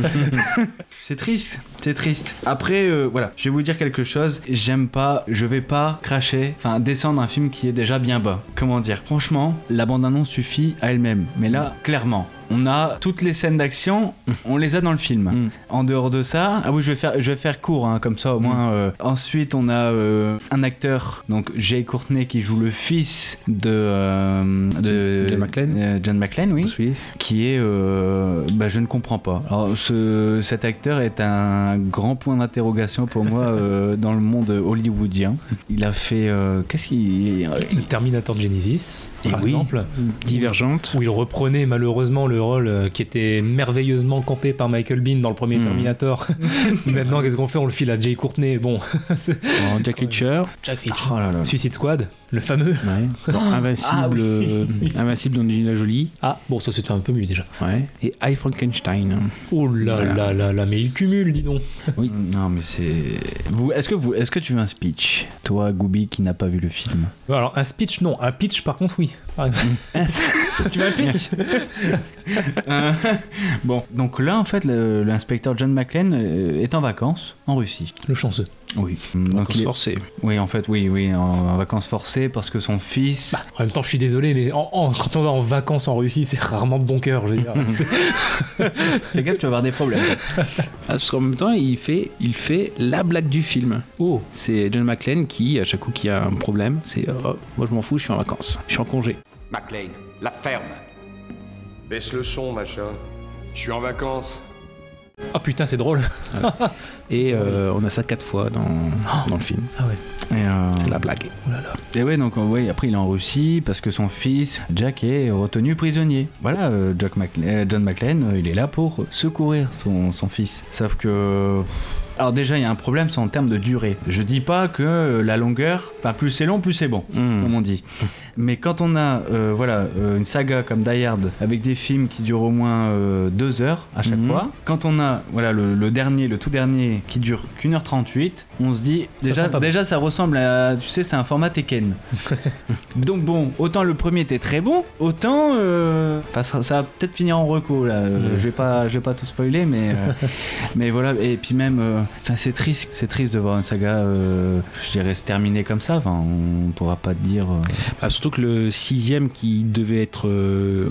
[LAUGHS] c'est triste, c'est triste. Après euh, voilà, je vais vous dire quelque chose. J'aime pas, je vais pas cracher, enfin descendre un film qui est déjà bien bas. Comment dire? Franchement, la bande annonce suffit à elle-même. Mais là, clairement. On a toutes les scènes d'action, on les a dans le film. Mm. En dehors de ça, ah oui, je vais faire, je vais faire court, hein, comme ça au moins. euh. Ensuite, on a euh, un acteur, donc Jay Courtney, qui joue le fils de, euh, de John McClane. John McClane, oui qui est bah, je ne comprends pas alors ce, cet acteur est un grand point d'interrogation pour moi [LAUGHS] dans le monde hollywoodien il a fait qu'est-ce qu'il Terminator Genesis, Et par oui. exemple, Divergente. où il reprenait malheureusement le rôle euh, qui était merveilleusement campé par Michael Bean dans le premier Hmm. Terminator. [LAUGHS] Maintenant, qu'est-ce qu'on fait? On le file à Jay Courtney. Bon, Jack [LAUGHS] Reacher. Jack Reacher. oh là là Suicide Squad, le fameux. Ouais. Dans [LAUGHS] Invincible, Ah oui. euh, Invincible d'Angelina Jolie. Ah, bon, ça c'était un peu mieux déjà. Ouais. Et I Frankenstein. Oh là Voilà. là là là, mais il cumule, dis donc. [LAUGHS] non mais c'est vous est-ce que vous est-ce que tu veux un speech toi Goubi qui n'a pas vu le film? Alors, un speech, non. Un pitch, par contre, oui. [LAUGHS] Par exemple. tu veux un pitch? Bon donc là en fait le- l'inspecteur John McClane euh, est en vacances en Russie le chanceux. Oui donc Donc il est- forcé. oui en fait oui oui en, en vacances forcées parce que son fils Bah, en même temps, je suis désolé, mais en- en- quand on va en vacances en Russie, c'est rarement de bon cœur, je veux dire. [LAUGHS] [LAUGHS] Fais gaffe, tu vas avoir des problèmes. [LAUGHS] Ah, parce qu'en même temps, il fait, il fait la blague du film. oh, C'est John McClane qui, à chaque coup qu'il y a un problème, c'est oh, moi je m'en fous, je suis en vacances, je suis en congé. McLean, la ferme. Baisse le son, machin. Je suis en vacances. Ah putain, c'est drôle. Et euh, on a ça quatre fois dans, dans le film. Ah ouais. Euh, C'est la blague. et ouais, donc ouais, après il est en Russie parce que son fils Jack est retenu prisonnier. Voilà, euh, Jack euh, John McClane, euh, il est là pour secourir son, son fils. Sauf que. Alors déjà, il y a un problème, c'est en termes de durée. Je dis pas que la longueur, enfin plus c'est long, plus c'est bon, Hmm. comme on dit. [LAUGHS] Mais quand on a, euh, voilà, euh, une saga comme Die Hard avec des films qui durent au moins euh, deux heures à chaque Mhm. fois, quand on a, voilà, le, le dernier, le tout dernier qui dure qu'une heure 38, on se dit déjà, bon. déjà ça ressemble à, tu sais, c'est un format Tekken. [LAUGHS] Donc bon, autant le premier était très bon, autant, euh, ça, ça va peut-être finir en recours là. Mhm. Je vais pas, je vais pas tout spoiler, mais, [LAUGHS] mais voilà. Et puis même, c'est triste, c'est triste de voir une saga, euh, je dirais, se terminer comme ça. Enfin, on pourra pas dire. euh, surtout que le sixième qui devait être euh,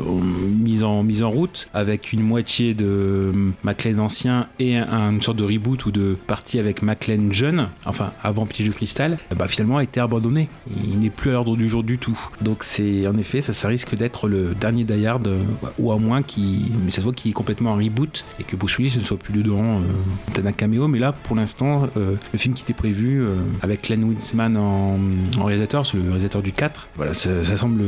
mis, en, route avec une moitié de McLean ancien et un- une sorte de reboot ou de partie avec McLean jeune, enfin avant Piège de Cristal, bah, finalement a été abandonné. Il n'est plus à l'ordre du jour du tout. Donc c'est en effet ça, risque d'être le dernier Die Hard ou à moins qui mais ça se voit qu'il est complètement en reboot et que Bruce Willis ne soit plus dedans peut-être un caméo mais là pour l'instant euh, le film qui était prévu euh, avec Len Winsman en, réalisateur c'est le réalisateur du 4 voilà ça, semble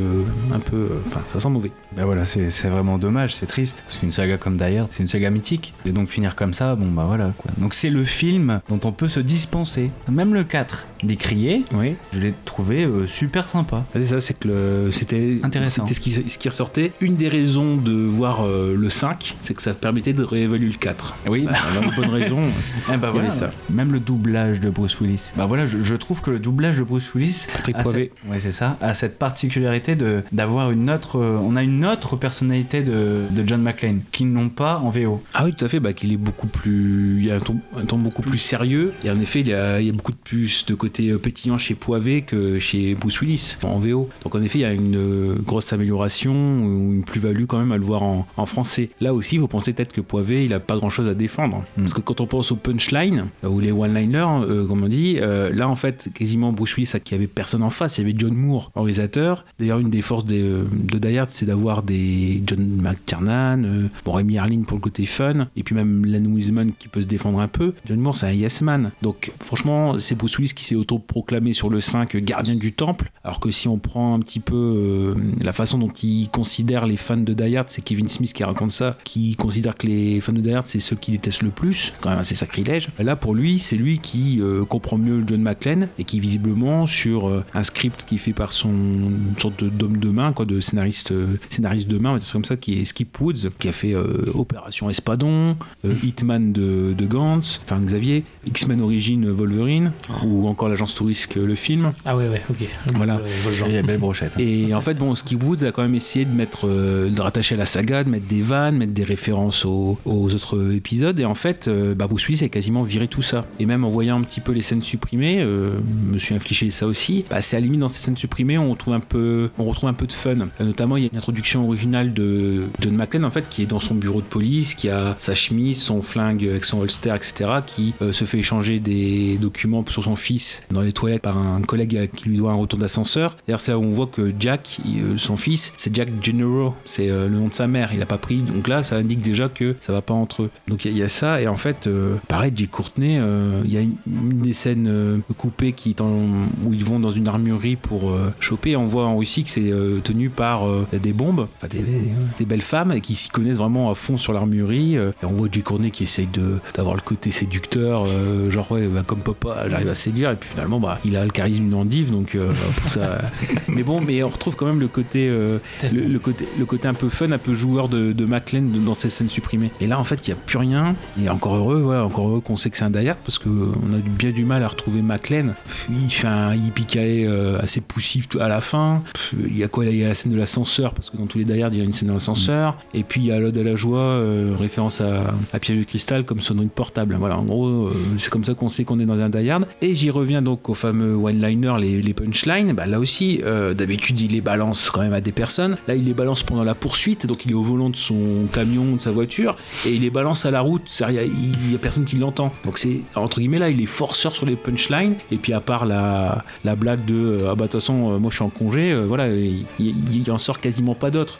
un peu euh, enfin ça sent mauvais Bah voilà, c'est vraiment dommage, c'est triste. Parce qu'une saga comme Die c'est une saga mythique. Et donc finir comme ça, bon bah voilà quoi. Donc c'est le film dont on peut se dispenser. Même le 4, décrié, oui je l'ai trouvé euh, super sympa. c'est ça c'est que c'était Intéressant. c'était ce qui, ce qui ressortait une des raisons de voir euh, le 5 c'est que ça permettait de réévaluer le 4 Oui, bah, la bonne raison bah [LAUGHS] il y voilà, ça. Même le doublage de Bruce Willis. Bah voilà, je, je trouve que le doublage de Bruce Willis Patrick a Poivet cette- ouais, c'est ça, a cette particularité de d'avoir une autre, euh, on a une autre personnalité de, de John McClane qu'ils n'ont pas en VO. Ah oui, tout à fait, bah, qu'il est beaucoup plus. Il y a un ton, un ton beaucoup plus sérieux. Et en effet, il y a, il y a beaucoup de plus de côté euh, pétillant chez Poivet que chez Bruce Willis en VO. Donc en effet, il y a une euh, grosse amélioration ou une plus-value quand même à le voir en, en français. Là aussi, vous pensez peut-être que Poivet, il a pas grand-chose à défendre. Mm. Parce que quand on pense au punchline euh, ou les one-liners, euh, comme on dit, euh, là en fait, quasiment Bruce Willis, qui avait personne en face. Il y avait John Moore en réalisateur. D'ailleurs, une des forces euh, de Die Hard, c'est d'avoir des John McTiernan, euh, bon, Rémi Harlin pour le côté fun, et puis même Len Wiseman qui peut se défendre un peu. John Moore, c'est un yes man. Donc, franchement, c'est Bruce Willis qui s'est autoproclamé sur le 5 gardien du temple. Alors que si on prend un petit peu euh, la façon dont il considère les fans de Die Hard, c'est Kevin Smith qui raconte ça, qui considère que les fans de Die Hard, c'est ceux qui détestent le plus. Quand même assez sacrilège. Là, pour lui, c'est lui qui euh, comprend mieux John McClane et qui, visiblement, sur euh, un script qui est fait par son une sorte d'homme de main, quoi, de scénariste, scénariste de main, ça comme ça, qui est Skip Woods, qui a fait Opération Espadon, Hitman de, de Gantz, enfin Xavier, X-Men Origin Wolverine, ou encore l'agence touriste le film. Ah ouais, ouais, ok. Voilà. Il y a belle brochette. hein. Et en fait, bon, Skip Woods a quand même essayé de mettre, euh, de rattacher à la saga, de mettre des vannes, mettre des références aux, aux autres épisodes. Et en fait, euh, bah, Bruce Willis a quasiment viré tout ça. Et même en voyant un petit peu les scènes supprimées, euh, je me suis infligé ça aussi. Bah, c'est à la limite dans ces scènes supprimées, on retrouve un peu, on retrouve un peu de fun. Euh, notamment, il y a une introduction originale de John McClane en fait, qui est dans son bureau de police, qui a sa chemise, son flingue avec son holster, etc., qui euh, se fait échanger des documents sur son fils dans les toilettes par un collègue qui lui doit un retour d'ascenseur. D'ailleurs, c'est là où on voit que Jack, euh, son fils, c'est Jack Gennaro, c'est euh, le nom de sa mère. Il a pas pris, donc là, ça indique déjà que ça va pas entre eux. Donc il y, a- ça, et en fait, euh, pareil, Jay Courtney, euh, il y a une, une des scènes coupées qui en- où ils vont dans une armurerie pour choper. On voit en Russie que c'est tenu par des bombes, enfin, des, belles femmes et qui s'y connaissent vraiment à fond sur l'armurerie. et on voit Jay Courtney qui essaye d'avoir le côté séducteur, genre ouais, bah, comme papa, j'arrive à séduire. Et puis finalement, bah, il a le charisme d'une endive, donc. euh, pff, ça- [LAUGHS] Mais bon, mais on retrouve quand même le côté, euh, le, le côté, le côté un peu fun, un peu joueur de, de McLean dans ces scènes supprimées. Et là, en fait, il n'y a plus rien. Et encore heureux, voilà, encore heureux qu'on sait que c'est un Die Hard, parce qu'on a bien du mal à retrouver McLean. Il fait un yippee assez poussif à la fin. Il y a quoi Il y a la scène de l'ascenseur, parce que dans tous les Die Hard, il y a une scène de l'ascenseur. Et puis il y a l'Ode à la joie, euh, référence à, à Piège de cristal comme sonnerie portable. Voilà, en gros, euh, c'est comme ça qu'on sait qu'on est dans un Die Hard. Et j'y reviens donc au fameux one-liner, les, punchlines. Bah, là aussi, euh, d'habitude, il les balance quand même à des personnes. Là, il les balance pendant la poursuite, donc il est au volant de son camion, de sa voiture, et il les balance à la route. Il y, a- a personne qui l'entend. Donc c'est, entre guillemets, là, il est forceur sur les punchlines. Et puis à part la, la blague de, euh, ah bah de toute façon, euh, moi je suis en congé, voilà, il, il, il en sort quasiment pas d'autres.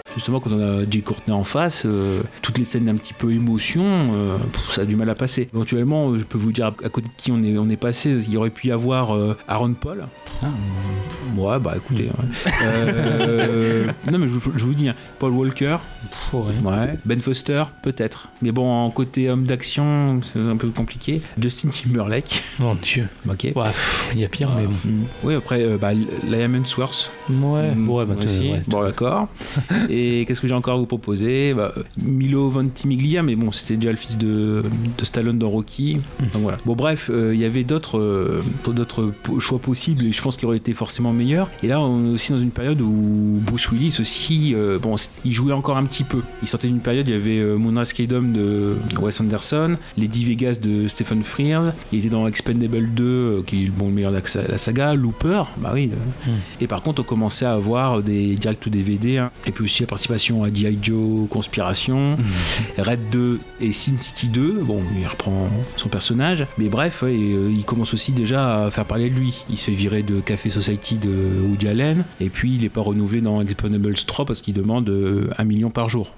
Justement, quand on a Jay Courtney en face, euh, toutes les scènes d'un petit peu émotion, euh, pff, ça a du mal à passer. Éventuellement, euh, je peux vous dire à côté de qui on est, on est passé. Il y aurait pu y avoir euh, Aaron Paul. Ouais, bah écoutez. ouais. [LAUGHS] Euh, non, mais je, vous- je vous dis, hein, Paul Walker, Pff, ouais. ouais. Ben Foster, peut-être. Mais bon, en côté homme d'action, c'est un peu compliqué. Justin Timberlake, Mon dieu. ok. Il y a pire, mais bon. Mm. Oui, après, bah, Liam Hemsworth, Ouais, Mm, ouais, bah, aussi. Bon, d'accord. Et [LAUGHS] qu'est-ce que j'ai encore à vous proposer? Bah, Milo Ventimiglia, mais bon, c'était déjà le fils de, de Stallone dans Rocky. Donc voilà. Bon, bref, euh, il y avait d'autres euh, d'autres choix possibles et je pense qu'ils auraient été forcément meilleurs. Et là, on est aussi dans une période où Bruce Willis aussi, euh, bon, il jouait encore un petit peu. Il sortait d'une période, il y avait Moonrise Kingdom de Wes Anderson, Lady Vegas de Stephen Frears, il était dans Expendable 2, euh, qui est bon, le meilleur de la saga, Looper, bah oui. euh, et par contre, on commençait à avoir des directs ou DVD, hein. et puis aussi la participation à G.I. Joe, Conspiration, Red 2 et Sin City 2. Bon, il reprend son personnage, mais bref, ouais, et, euh, il commence aussi déjà à faire parler de lui. Il se fait virer de Café Society de Woody Allen, et puis il n'est pas renouvelé dans Expendables 3 parce qu'il demande euh, un million par jour.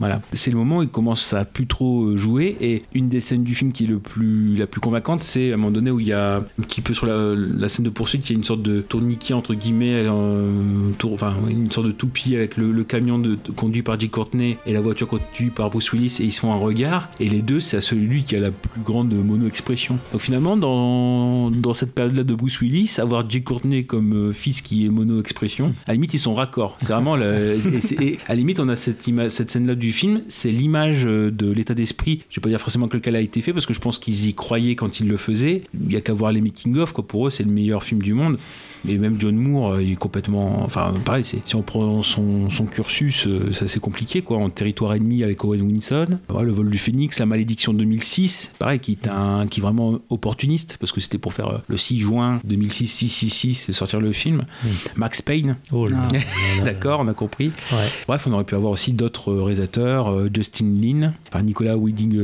Voilà, c'est le moment où il commence à plus trop euh, jouer et une des scènes du film qui est le plus, la plus convaincante, c'est à un moment donné où il y a un petit peu sur la, la scène de poursuite, il y a une sorte de tourniquet entre guillemets, euh, tour- enfin une sorte de toupie avec le, le camion conduit par Jay Courtney et la voiture conduite par Bruce Willis et ils se font un regard et les deux c'est à celui qui a la plus grande mono-expression. Donc finalement dans, dans cette période-là de Bruce Willis, avoir Jay Courtney comme euh, fils qui est mono-expression, à la limite ils sont raccords. C'est vraiment le- et à la limite on a cette, cette scène-là du film, c'est l'image euh, de l'état d'esprit. Je vais pas dire forcément que lequel a été fait parce que je pense qu'ils y croyaient quand ils le faisaient. Il y a qu'à voir les making of quoi. Pour eux c'est le meilleur film du monde. Mais même John Moore, euh, il est complètement. Enfin, pareil, c'est- si on prend son, son cursus, euh, c'est assez compliqué, quoi. En territoire ennemi avec Owen Wilson, Voilà, le vol du Phénix, la malédiction 2006, pareil, qui est, un, qui est vraiment opportuniste, parce que c'était pour faire euh, le 6 juin 2006, 666, sortir le film. Max Payne, Oh [LAUGHS] d'accord, on a compris. Ouais. Bref, on aurait pu avoir aussi d'autres réalisateur, euh, Justin Lin, enfin Nicolas Winding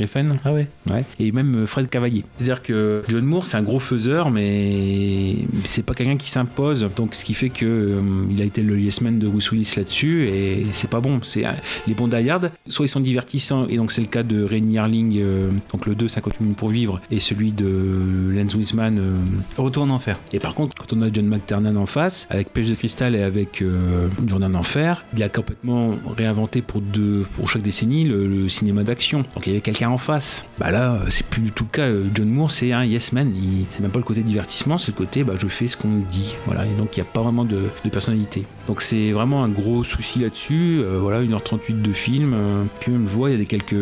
Refn, Ah ouais. ouais, et même Fred Cavalier. C'est-à-dire que John Moore, c'est un gros faiseur, mais c'est pas quelqu'un qui s'impose. Donc, ce qui fait que euh, il a été le yes man de Bruce Willis là-dessus, et c'est pas bon. C'est euh, les bons Die soit ils sont divertissants, et donc c'est le cas de Rennie Harling, euh, donc le 2, 50 minutes pour vivre, et celui de Lance Wiseman. euh, Retour en enfer. et par contre, quand on a John McTiernan en face, avec Pêche de Cristal et avec Une journée en enfer, il a complètement réinventé pour, deux, pour chaque décennie le, le cinéma d'action. Donc il y avait quelqu'un en face. Bah là, c'est plus du tout le cas. John Moore, c'est un yes man. Il- C'est même pas le côté divertissement, c'est le côté bah, je fais ce qu'on dit. Voilà. Et donc il n'y a pas vraiment de, personnalité. Donc c'est vraiment un gros souci là-dessus. Euh, voilà, 1h38 de film. Euh, puis même je vois, il y a des quelques.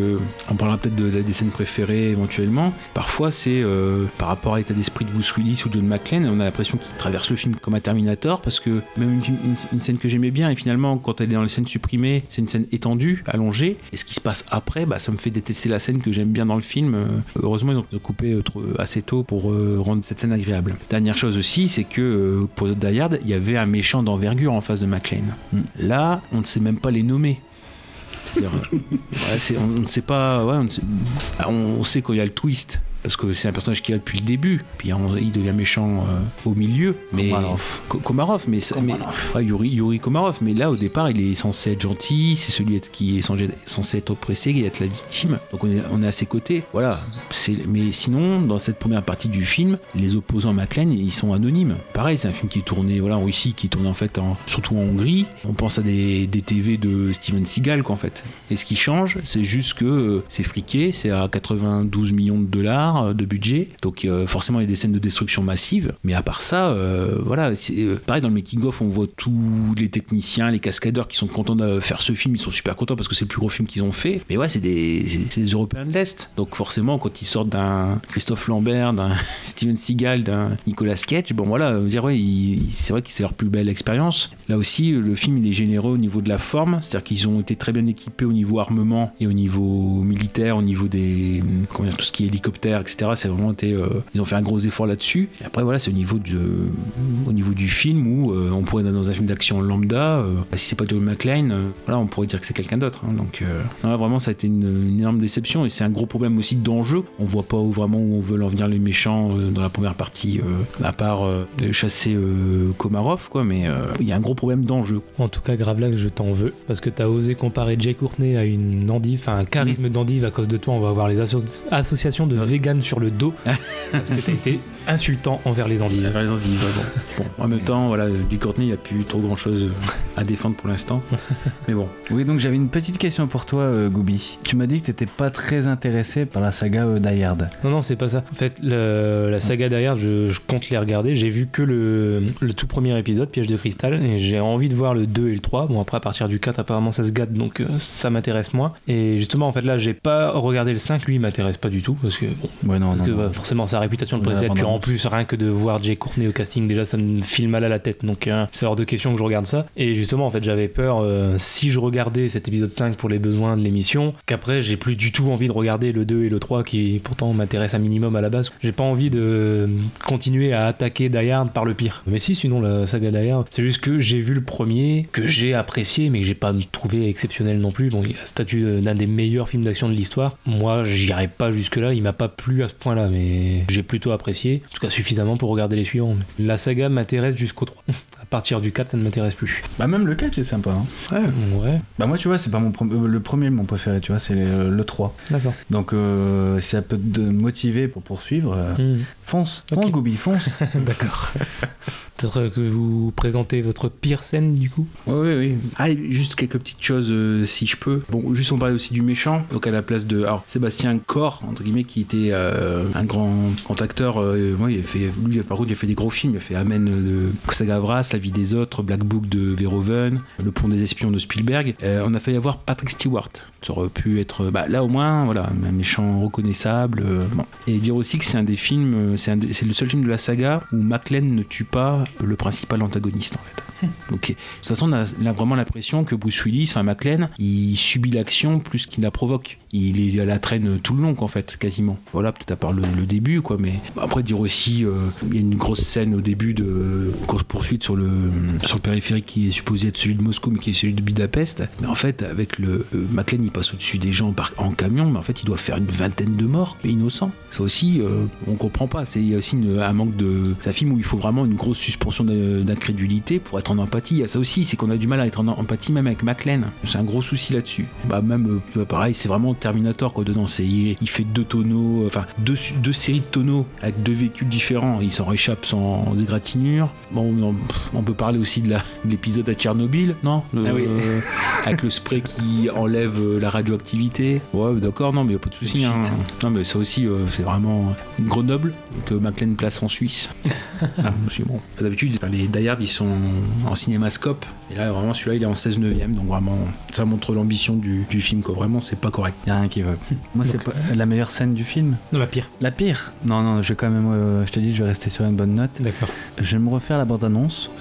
On parlera peut-être de, des scènes préférées éventuellement. Parfois c'est euh, par rapport à l'état d'esprit de Bruce Willis ou John McClane, on a l'impression qu'il traverse le film comme un Terminator parce que même une, une- scène que j'aimais bien et finalement quand elle est dans les scènes supprimées, c'est une scène étendue, allongée. Et ce qui se passe après, bah, ça me fait détester la scène que j'aime bien dans le film. Heureusement ils ont coupé assez tôt pour rendre cette scène agréable. Dernière chose aussi, c'est que euh, pour Hard, il y avait un méchant d'envergure en face de McClane. Là, on ne sait même pas les nommer. [LAUGHS] Ouais, on ne sait pas. ouais, on, sait, on sait quand il y a le twist. Parce que c'est un personnage qui est là depuis le début. Puis on- il devient méchant euh, au milieu. Mais, Komarov. Ko- Komarov, mais, ça- mais ouais, Yuri, Yuri Komarov. Mais là, au départ, il est censé être gentil. C'est celui qui est censé, censé être oppressé, qui est être la victime. Donc on est, on est à ses côtés. Voilà. Mais sinon, dans cette première partie du film, les opposants à McLean, ils sont anonymes. Pareil, c'est un film qui est tourné voilà, en Russie, qui est tourné en fait en, surtout en Hongrie. On pense à des, des TV de Steven Seagal, quoi, en fait. Et ce qui change, c'est juste que euh, c'est friqué, c'est à 92 millions de dollars euh, de budget. Donc euh, forcément, il y a des scènes de destruction massive. Mais à part ça, euh, voilà, pareil, dans le making-of, on voit tous les techniciens, les cascadeurs qui sont contents de faire ce film. Ils sont super contents parce que c'est le plus gros film qu'ils ont fait. Mais ouais, c'est des, des Européens de l'Est. Donc forcément, quand ils sortent d'un Christophe Lambert, d'un [LAUGHS] Steven Seagal, d'un Nicolas Cage, bon voilà, ouais, c'est vrai que c'est leur plus belle expérience. Là aussi, le film il est généreux au niveau de la forme, c'est-à-dire qu'ils ont été très bien équipés au niveau armement et au niveau militaire, au niveau des comment dire, tout ce qui est hélicoptère, etc. C'est vraiment été, euh, ils ont fait un gros effort là-dessus. Et après voilà, c'est au niveau de, au niveau du film où euh, on pourrait être dans un film d'action lambda, euh, si c'est pas John McClane, voilà, on pourrait dire que c'est quelqu'un d'autre. hein. donc non, là, vraiment, ça a été une, une énorme déception et c'est un gros problème aussi d'enjeu. On voit pas où, vraiment où on veut en venir les méchants dans la première partie, à part chasser Komarov, quoi. Mais il y a un gros problème d'enjeu. En tout cas, Gravelax, je t'en veux. Parce que t'as osé comparer Jay Courtney à une endive, enfin un charisme d'endive. À cause de toi, on va avoir les asso- associations de sur le dos. [LAUGHS] parce que t'as été insultant envers les endives. Les endives, ouais, bon. Bon, en même temps, voilà, du Courtney, il n'y a plus trop grand chose à défendre pour l'instant. [LAUGHS] Mais bon, Oui, donc j'avais une petite question pour toi, euh, Goubi. Tu m'as dit que t'étais pas très intéressé par la saga euh, Die Hard. Non, non, c'est pas ça. En fait, le- la saga derrière, je, je compte les regarder. J'ai vu que le, le tout premier épisode, Piège de cristal, et j'ai envie de voir le 2 et le 3. Bon, après, à partir du 4, apparemment, ça se gâte, donc euh, ça m'intéresse moins. Et justement, en fait, là, j'ai pas regardé le 5, lui, il m'intéresse pas du tout, parce que, bon, Ouais, non, parce non, que non. bah, forcément, sa réputation de Ouais, précède, puis vraiment. En plus, rien que de voir Jay Courtney au casting, déjà, ça me file mal à la tête, donc euh, c'est hors de question que je regarde ça. Et justement, en fait, j'avais peur, euh, si je regardais cet épisode 5 pour les besoins de l'émission, qu'après, j'ai plus du tout envie de regarder le 2 et le 3 qui pourtant m'intéressent un minimum à la base. J'ai pas envie de continuer à attaquer Die Hard par le pire. Mais si, sinon, la saga Die Hard, c'est juste que j'ai vu le premier, que j'ai apprécié, mais que j'ai pas trouvé exceptionnel non plus. Bon, il a statut d'un des meilleurs films d'action de l'histoire. Moi, j'irai pas jusque-là, il m'a pas plu à ce point-là, mais j'ai plutôt apprécié, en tout cas suffisamment pour regarder les suivants. La saga m'intéresse jusqu'au 3. À partir du 4, ça ne m'intéresse plus. Bah, même le 4 est sympa. hein. Ouais, Bah, moi, tu vois, c'est pas mon euh, le premier mon préféré, tu vois, c'est le, le 3. d'accord. Donc, euh, si ça peut te motiver pour poursuivre, euh, Hmm. fonce, Ok. fonce, Goubi, fonce. [LAUGHS] D'accord. Peut-être que vous présentez votre pire scène du coup? Oui, oui, oui. Ah, juste quelques petites choses, euh, si je peux. Bon, juste on parlait aussi du méchant, donc à la place de alors, Sébastien Corr, entre guillemets, qui était euh, un grand, grand acteur. euh, ouais, il a fait, lui, par contre, il a fait des gros films. Il a fait Amen de La vie des autres, Black Book de Verhoeven, Le pont des espions de Spielberg. Euh, on a failli avoir Patrick Stewart. Ça aurait pu être, bah, là au moins, voilà, un méchant reconnaissable. euh, bon. Et dire aussi que c'est un des films, euh, c'est le seul film de la saga où McLean ne tue pas le principal antagoniste en fait. Donc, de toute façon, on a, on a vraiment l'impression que Bruce Willis, enfin McLean, il subit l'action plus qu'il la provoque. Il est à la traîne tout le long, en fait, quasiment. Voilà, peut-être à part le, début, quoi. Mais après, dire aussi, euh, il y a une grosse scène au début de course-poursuite sur le, sur le périphérique qui est supposé être celui de Moscou, mais qui est celui de Budapest. Mais en fait, avec le. euh, McLean, il passe au-dessus des gens en camion, mais en fait, il doit faire une vingtaine de morts innocents. Ça aussi, euh, on comprend pas. Il y a aussi un manque de. C'est film où il faut vraiment une grosse suspension d'incrédulité pour être en empathie. Il y a ça aussi, c'est qu'on a du mal à être en empathie même avec McLean. C'est un gros souci là-dessus. Bah même euh, pareil, c'est vraiment Terminator quoi dedans. C'est il, il fait deux tonneaux, euh, enfin deux, deux séries de tonneaux avec deux véhicules différents. Il s'en réchappe sans égratignure. Bon, on, pff, on peut parler aussi de l'épisode à Tchernobyl, non? Le- Ah oui. euh, Avec le spray qui enlève euh, la radioactivité. Ouais, d'accord, non, mais y a pas de souci. hein. Non, mais ça aussi, euh, c'est vraiment Grenoble que McLean place en Suisse. [LAUGHS] Ah, bon, d'habitude, les Die Hard, ils sont en cinémascope. Et là, vraiment, celui-là, il est en 16 neuvième. Donc, vraiment, ça montre l'ambition du, du film. Quoi. Vraiment, c'est pas correct. Y a rien qui va. Moi, c'est pas la meilleure scène du film. Non, la pire. La pire Non, non, je vais quand même. euh, je te dis, je vais rester sur une bonne note. D'accord. Je vais me refaire la bande-annonce. [LAUGHS]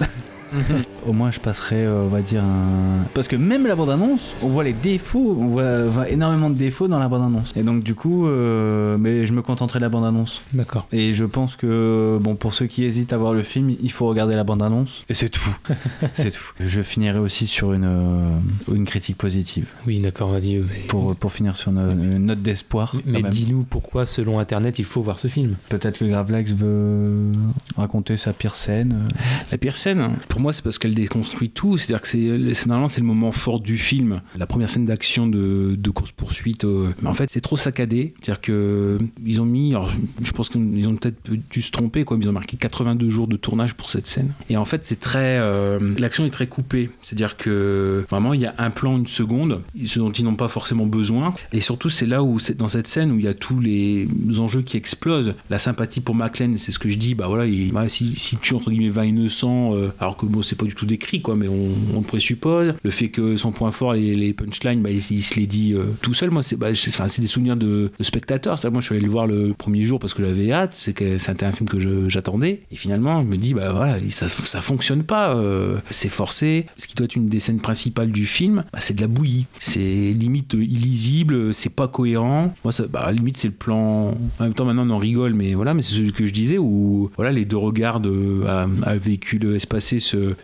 Au moins, je passerai, euh, on va dire, un. Parce que même la bande-annonce, on voit les défauts, on voit, voit énormément de défauts dans la bande-annonce. Et donc, du coup, euh, mais je me contenterai de la bande-annonce. D'accord. Et je pense que, bon, pour ceux qui hésitent à voir le film, il faut regarder la bande-annonce. Et c'est tout. [LAUGHS] c'est tout. Je finirai aussi sur une, euh, une critique positive. Oui, d'accord, vas-y. Pour, pour finir sur une, une note d'espoir. Mais même. dis-nous pourquoi, selon Internet, il faut voir ce film. Peut-être que Gravelax veut raconter sa pire scène. La pire scène, pour moi, c'est parce qu'elle déconstruit tout. C'est-à-dire que c'est, normalement c'est le moment fort du film. La première scène d'action de, de course poursuite, mais en fait, c'est trop saccadé. C'est-à-dire que ils ont mis, je pense qu'ils ont peut-être dû se tromper, quoi. Ils ont marqué 82 jours de tournage pour cette scène. Et en fait, c'est très, euh, l'action est très coupée. C'est-à-dire que vraiment, il y a un plan, une seconde, ce dont ils n'ont pas forcément besoin. Et surtout, c'est là où, c'est dans cette scène où il y a tous les enjeux qui explosent. La sympathie pour McLean, c'est ce que je dis. Bah voilà, il, bah, si, si tu entre guillemets 20 innocents, euh, alors que c'est pas du tout décrit, quoi, mais on, on le présuppose. Le fait que son point fort, les, les punchlines, bah, il, se les dit euh, tout seul. Moi, c'est bah, des souvenirs de, de spectateurs. Moi, je suis allé le voir le premier jour parce que j'avais hâte. C'est que c'était un film que j'attendais. Et finalement, je me dis, bah voilà, ça, ça fonctionne pas. euh, c'est forcé. Ce qui doit être une des scènes principales du film, bah, c'est de la bouillie. C'est limite illisible. C'est pas cohérent. Moi, ça, bah, limite, c'est le plan. En même temps, maintenant, on en rigole, mais voilà, mais c'est ce que je disais où voilà, les deux regards à, à véhicule espacé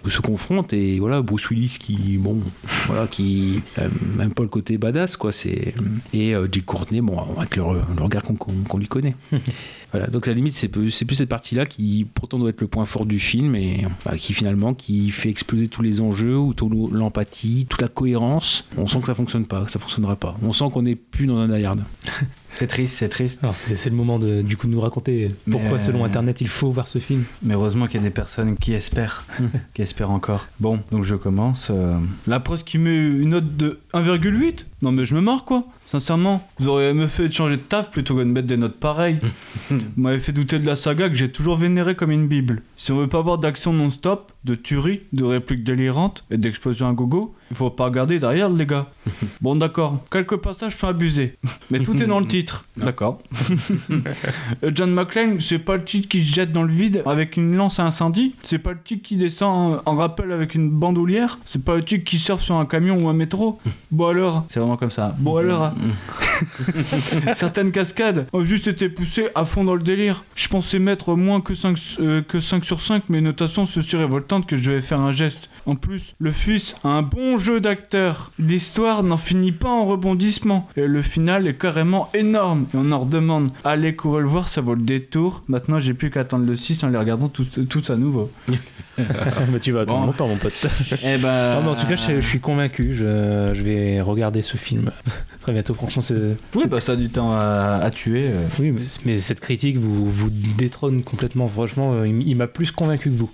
se confrontent et voilà, Bruce Willis qui, bon, [LAUGHS] voilà, qui euh, même pas le côté badass, quoi. C'est et euh, Jake Courtney, bon, avec le, le regard qu'on lui connaît. [LAUGHS] Voilà, donc à la limite, c'est plus cette partie-là qui pourtant doit être le point fort du film et bah, qui finalement qui fait exploser tous les enjeux, ou toute l'empathie, toute la cohérence. On sent que ça fonctionne pas, que ça fonctionnera pas. On sent qu'on n'est plus dans un Die. [LAUGHS] C'est triste, c'est triste. Alors, c'est le moment de, du coup, de nous raconter pourquoi, Mais, euh, selon Internet, il faut voir ce film. Mais heureusement qu'il y a des personnes qui espèrent, [LAUGHS] qui espèrent encore. Bon, donc je commence. euh. La presse qui met une note de 1,8 Non mais je me marre quoi. Sincèrement, vous auriez me fait changer de taf plutôt que de mettre des notes pareilles. [LAUGHS] vous m'avez fait douter de la saga que j'ai toujours vénérée comme une bible. Si on veut pas avoir d'action non-stop, de tueries, de répliques délirantes et d'explosions à gogo, il faut pas regarder derrière les gars. [LAUGHS] Bon d'accord, quelques passages sont abusés, mais tout est dans le titre. [LAUGHS] D'accord. Euh, John McClane, c'est pas le type qui se jette dans le vide avec une lance à incendie. C'est pas le type qui descend en rappel avec une bandoulière. C'est pas le type qui surfe sur un camion ou un métro. Bon alors, c'est vraiment comme ça. Bon alors, hein. [LAUGHS] certaines cascades ont juste été poussées à fond dans le délire. Je pensais mettre moins que 5, euh, que 5 sur 5, mais notation sont si révoltante que je devais faire un geste. En plus, le fils a un bon jeu d'acteur. L'histoire n'en finit pas en rebondissement. Et le final est carrément énorme. Et on en redemande. Allez, courez le voir, ça vaut le détour. Maintenant, j'ai plus qu'à attendre le 6 en les regardant tous à nouveau. [LAUGHS] bah, tu vas attendre Bon. longtemps, mon pote. [LAUGHS] Eh ben. Non, mais en tout cas, je, je suis convaincu. Je, je vais regarder ce film [LAUGHS] très bientôt. Franchement, c'est. Oui, bah ça a du temps à, à tuer. euh. Oui, mais, mais cette critique vous, vous détrône complètement. Franchement, euh, il, il m'a plus convaincu que vous.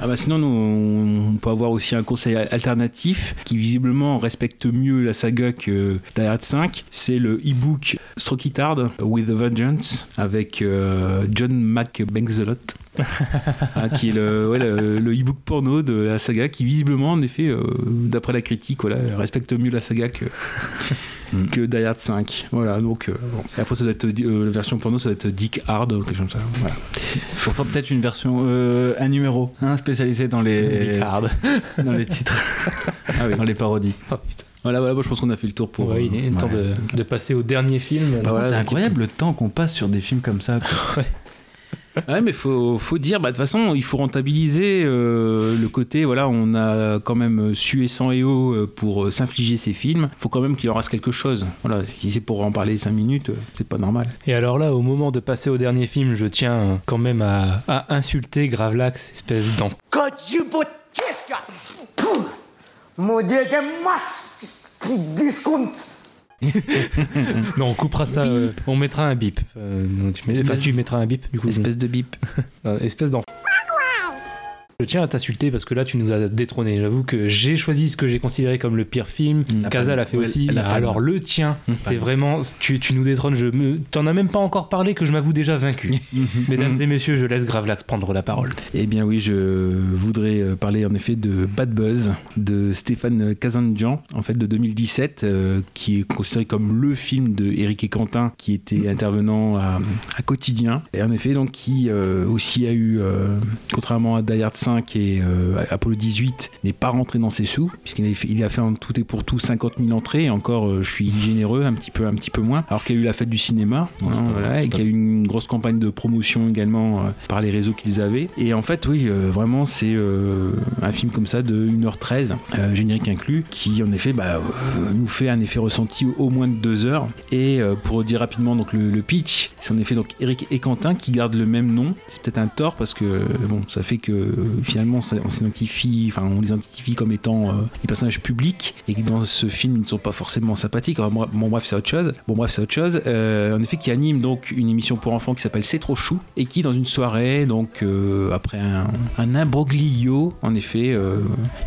Ah bah sinon, nous, on peut avoir aussi un conseil alternatif qui visiblement respecte mieux la saga que Die Hard 5. C'est le e-book Stroke It Hard with a Vengeance avec euh, John McBenzelot. Hein, qui est le, ouais, le, le e-book porno de la saga qui visiblement en effet euh, d'après la critique voilà, respecte mieux la saga que [LAUGHS] que Die Hard 5. Voilà, donc euh, bon. Et après, ça doit être, euh, la version porno, ça doit être Dick Hard ou quelque chose comme ça. Voilà. Pourtant, peut-être une version, euh, un numéro, hein, spécialisé dans les, [LAUGHS] Dick Hard. [LAUGHS] dans les titres, Ah oui. dans les parodies. Oh, putain. Voilà, voilà, bon, je pense qu'on a fait le tour pour. Ouais, il est euh, temps ouais. de, de passer au dernier film. Bah voilà, c'est incroyable le temps qu'on passe sur des films comme ça. quoi. Ouais, ouais, mais faut, dire, bah, de toute façon, il faut rentabiliser euh, le côté, voilà, on a quand même sué sang et eau euh, pour euh, s'infliger ces films. Faut quand même qu'il en reste quelque chose. Voilà, si c'est pour en parler 5 minutes, c'est pas normal. Et alors là, au moment de passer au dernier film, je tiens quand même à, à insulter Gravelax, espèce d'en. Mon Dieu, [LAUGHS] Non, on coupera ça, euh, on mettra un bip. Euh, non, tu, mets- Espèce- enfin, tu mettras un bip, du coup. Espèce de bip. [LAUGHS] Euh, espèce d'enfant. Je tiens à t'insulter parce que là tu nous as détrôné. J'avoue que j'ai choisi ce que j'ai considéré comme le pire film. Mm. Kaza l'a fait aussi. elle Alors le tien, Mm. c'est vraiment. Tu, tu nous détrônes. Je me... T'en as même pas encore parlé que je m'avoue déjà vaincu. [LAUGHS] Mesdames et messieurs, je laisse Gravelax prendre la parole. Eh bien oui, je voudrais euh, parler en effet de Bad Buzz de Stéphane Kazanjian, en fait de 2017, euh, qui est considéré comme le film de Eric et Quentin, qui était intervenant à, à quotidien, et en effet donc qui euh, aussi a eu, euh, contrairement à Die Hard 5 et euh, Apollo 18, n'est pas rentré dans ses sous, puisqu'il a fait, il a fait en tout et pour tout 50 000 entrées, et encore euh, je suis généreux, un petit peu, un petit peu moins, alors qu'il y a eu la fête du cinéma, hein, voilà, et qu'il y a eu une grosse campagne de promotion également euh, par les réseaux qu'ils avaient. Et en fait, oui, vraiment, c'est un film comme ça de 1h13, euh, générique inclus, qui en effet bah, nous fait un effet ressenti au, moins de 2 heures. Et pour dire rapidement donc le, le pitch, c'est en effet donc Eric et Quentin qui gardent le même nom. C'est peut-être un tort parce que bon, ça fait que finalement on les identifie comme étant euh, des personnages publics et que dans ce film ils ne sont pas forcément sympathiques. Bon bref, c'est autre chose. Bon bref, c'est autre chose. Euh, en effet, qui anime donc une émission pour enfants qui s'appelle C'est trop chou et qui dans une soirée donc euh, après un, imbroglio, en effet, euh,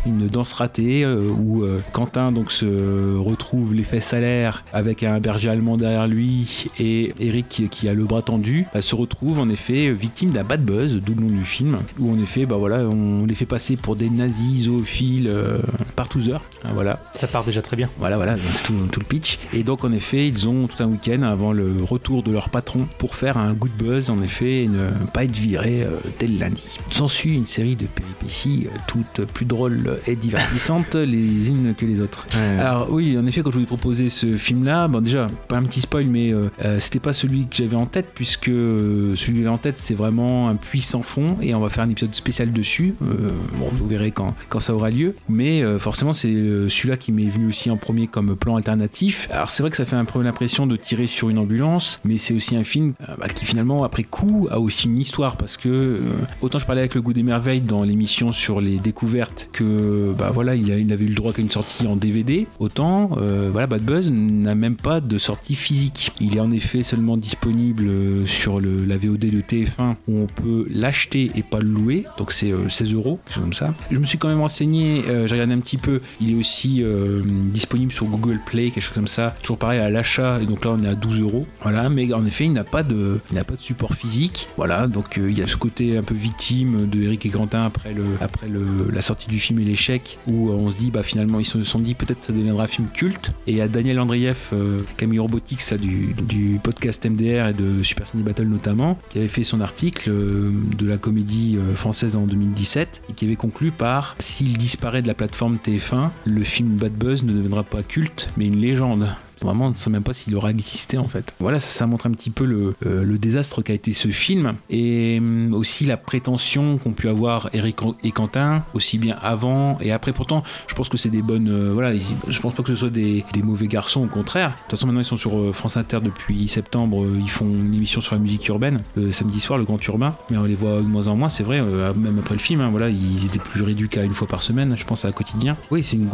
une danse ratée euh, où euh, Quentin donc se retrouve à l'air avec un berger allemand derrière lui et Eric qui, qui a le bras tendu bah, se retrouve en effet victime d'un bad buzz, d'où le nom du film, où en effet bah voilà on les fait passer pour des nazis zoophiles euh, partouzeurs, hein, voilà. Ça part déjà très bien. Voilà, voilà, c'est tout, tout le pitch. Et donc, en effet, ils ont tout un week-end avant le retour de leur patron pour faire un good buzz, en effet, et ne pas être virés euh, dès le lundi. S'ensuit une série de péripéties, euh, toutes plus drôles et divertissantes [LAUGHS] les unes que les autres. Alors, oui, en effet, quand je vous ai proposé ce film-là, bon, déjà, pas un petit spoil, mais euh, euh, c'était pas celui que j'avais en tête, puisque euh, celui que j'avais en tête, c'est vraiment un puits sans fond, et on va faire un épisode spécial dessus. Euh, bon, vous verrez quand, quand ça aura lieu. Mais euh, forcément, c'est euh, celui-là qui m'est venu aussi en premier comme plan alternatif. Alors, c'est vrai que ça fait un peu l'impression de tirer sur une ambulance, mais c'est aussi un film bah, qui, finalement, après coup, a aussi une histoire. Parce que, autant je parlais avec le goût des merveilles dans l'émission sur les découvertes que, bah voilà, il, a- il avait eu le droit qu'à une sortie en DVD, autant, voilà, Bad Buzz n'a même pas de sortie physique. Il est en effet seulement disponible sur la VOD de TF1 où on peut l'acheter et pas le louer. Donc c'est 16 euros, quelque chose comme ça. Je me suis quand même renseigné, euh, j'ai regardé un petit peu. Il est aussi euh, disponible sur Google Play, quelque chose comme ça. Toujours pareil à l'achat. Et donc là, on est à 12 euros. Voilà, mais en effet, il n'a pas de, il n'a pas de support physique. Voilà, donc euh, il y a ce côté un peu victime de Eric et Quentin après le, après le, la sortie du film et l'échec, où on se dit, bah finalement, ils se sont dit peut-être ça deviendra un film culte. Et a Daniel Andrieff, Camille Robotics, ça, du, podcast MDR et de Super Cine Battle notamment, qui avait fait son article de la comédie française en 2017 et qui avait conclu par s'il disparaît de la plateforme TF1, le film Bad Buzz ne deviendra pas culte, mais une légende. Vraiment, on ne sait même pas s'il aura existé en fait. Voilà, ça, montre un petit peu le, euh, le désastre qu'a été ce film et hum, aussi la prétention qu'ont pu avoir Eric et Quentin, aussi bien avant et après. Pourtant, je pense que c'est des bonnes. euh, voilà, je pense pas que ce soit des, mauvais garçons, au contraire. De toute façon, maintenant ils sont sur euh, France Inter depuis septembre. Ils font une émission sur la musique urbaine samedi soir, le Grand Urbain. Mais on les voit de moins en moins, c'est vrai, même après le film. hein, voilà, ils étaient plus réduits qu'à une fois par semaine, je pense, à quotidien. Oui, c'est une,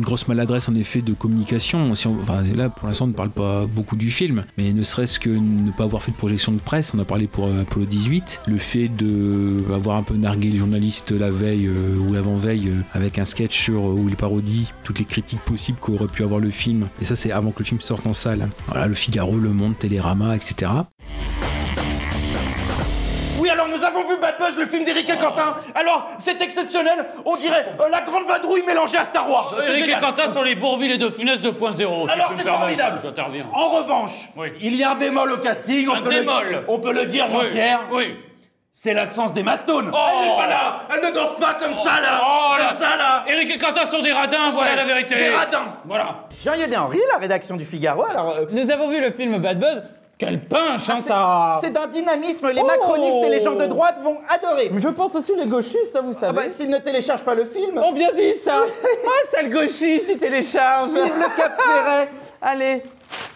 grosse maladresse en effet de communication. Si enfin, là, pour l'instant, on ne parle pas beaucoup du film, mais ne serait-ce que ne pas avoir fait de projection de presse, on a parlé pour euh, Apollo 18, le fait de avoir un peu nargué les journalistes la veille euh, ou l'avant-veille euh, avec un sketch sur euh, où il parodie toutes les critiques possibles qu'aurait pu avoir le film, et ça c'est avant que le film sorte en salle. Voilà, le Figaro, Le Monde, Télérama, etc. Nous avons vu Bad Buzz, le film d'Éric et Quentin. Alors, c'est exceptionnel. On dirait euh, la grande vadrouille mélangée à Star Wars. C'est Eric et génial. Quentin sont les Bourville et de Funès 2.0. si Alors, je peux c'est me permettre. formidable. J'interviens. En revanche, il y a un bémol au casting. On Un peut bémol. Le, on peut le dire, Oui, Jean-Pierre. Oui. C'est l'absence des Mastones. Oh. Elle n'est pas là. Elle ne danse pas comme ça, là. Oh là comme ça, là. Eric et Quentin sont des radins, voilà Ouais, la vérité. Des radins. Voilà. Jean-Yves Henry, la rédaction du Figaro. Alors, euh, Nous avons vu le film Bad Buzz. Quel punch, hein, c'est- ça c'est d'un dynamisme. Les macronistes et les gens de droite vont adorer. Je pense aussi les gauchistes, hein, vous savez. Ah bah, S'ils ne téléchargent pas le film, Oh, bien dit, ça Ah, sale gauchiste, il télécharge vive le Cap Ferret. [LAUGHS] Allez